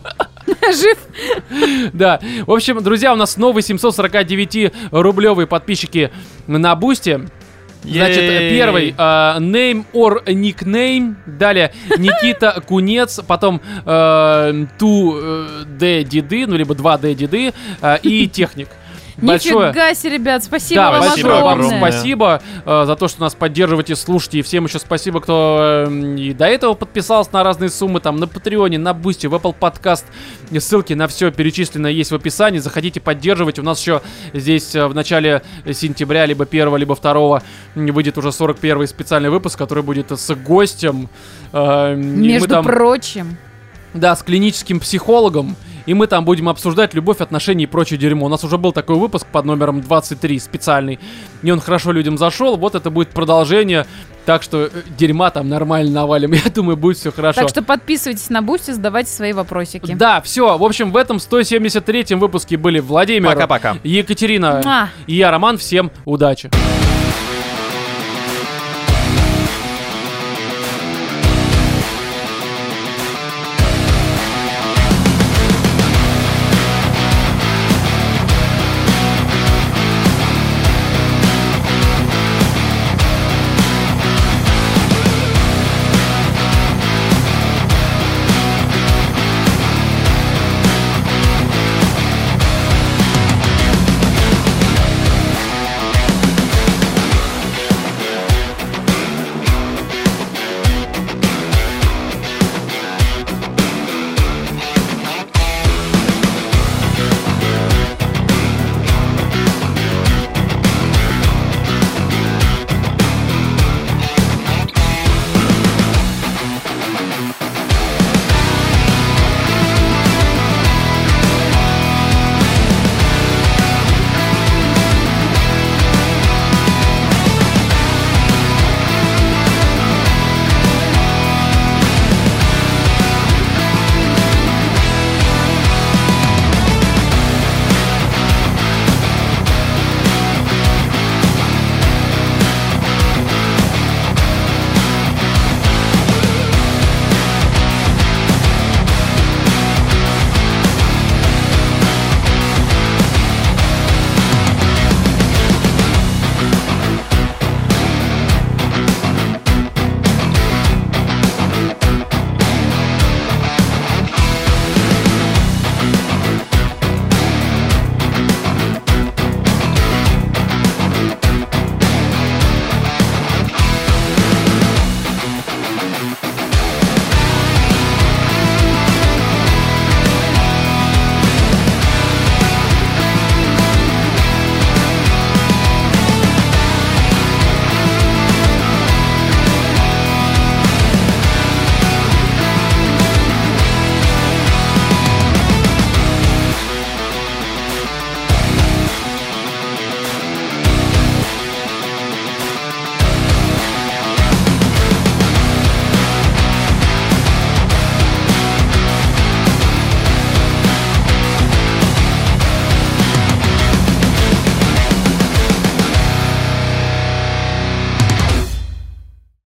Жив.
Да. В общем, друзья, у нас новые 749-рублевые подписчики на Boosty. Значит, первый э, name or nickname, далее Никита Кунец, потом э, two э, Д Диды, ну либо 2 Д Диды э, и техник. Большое.
Нифига себе, ребят, спасибо
Да,
вам
спасибо
огромное.
вам, спасибо э, за то, что нас поддерживаете, слушаете. И всем еще спасибо, кто э, и до этого подписался на разные суммы, там, на Patreon е, на Boosty, в Apple Podcast. И Ссылки на все перечислено есть в описании. Заходите, поддерживайте. У нас еще здесь э, в начале сентября, либо 1, либо 2 выйдет уже 41 специальный выпуск, который будет с гостем. Э,
Между
там-
прочим.
да, с клиническим психологом. И мы там будем обсуждать любовь, отношения и прочее дерьмо. У нас уже был такой выпуск под номером 23 специальный. И он хорошо людям зашел. Вот это будет продолжение. Так что э, дерьма там нормально навалим. Я думаю, будет все хорошо.
Так что подписывайтесь на Boosty, задавайте свои вопросики.
Да, все. В общем, в этом 173-м выпуске были Владимир,
Пока-пока.
Екатерина
Муа.
и я, Роман. Всем удачи.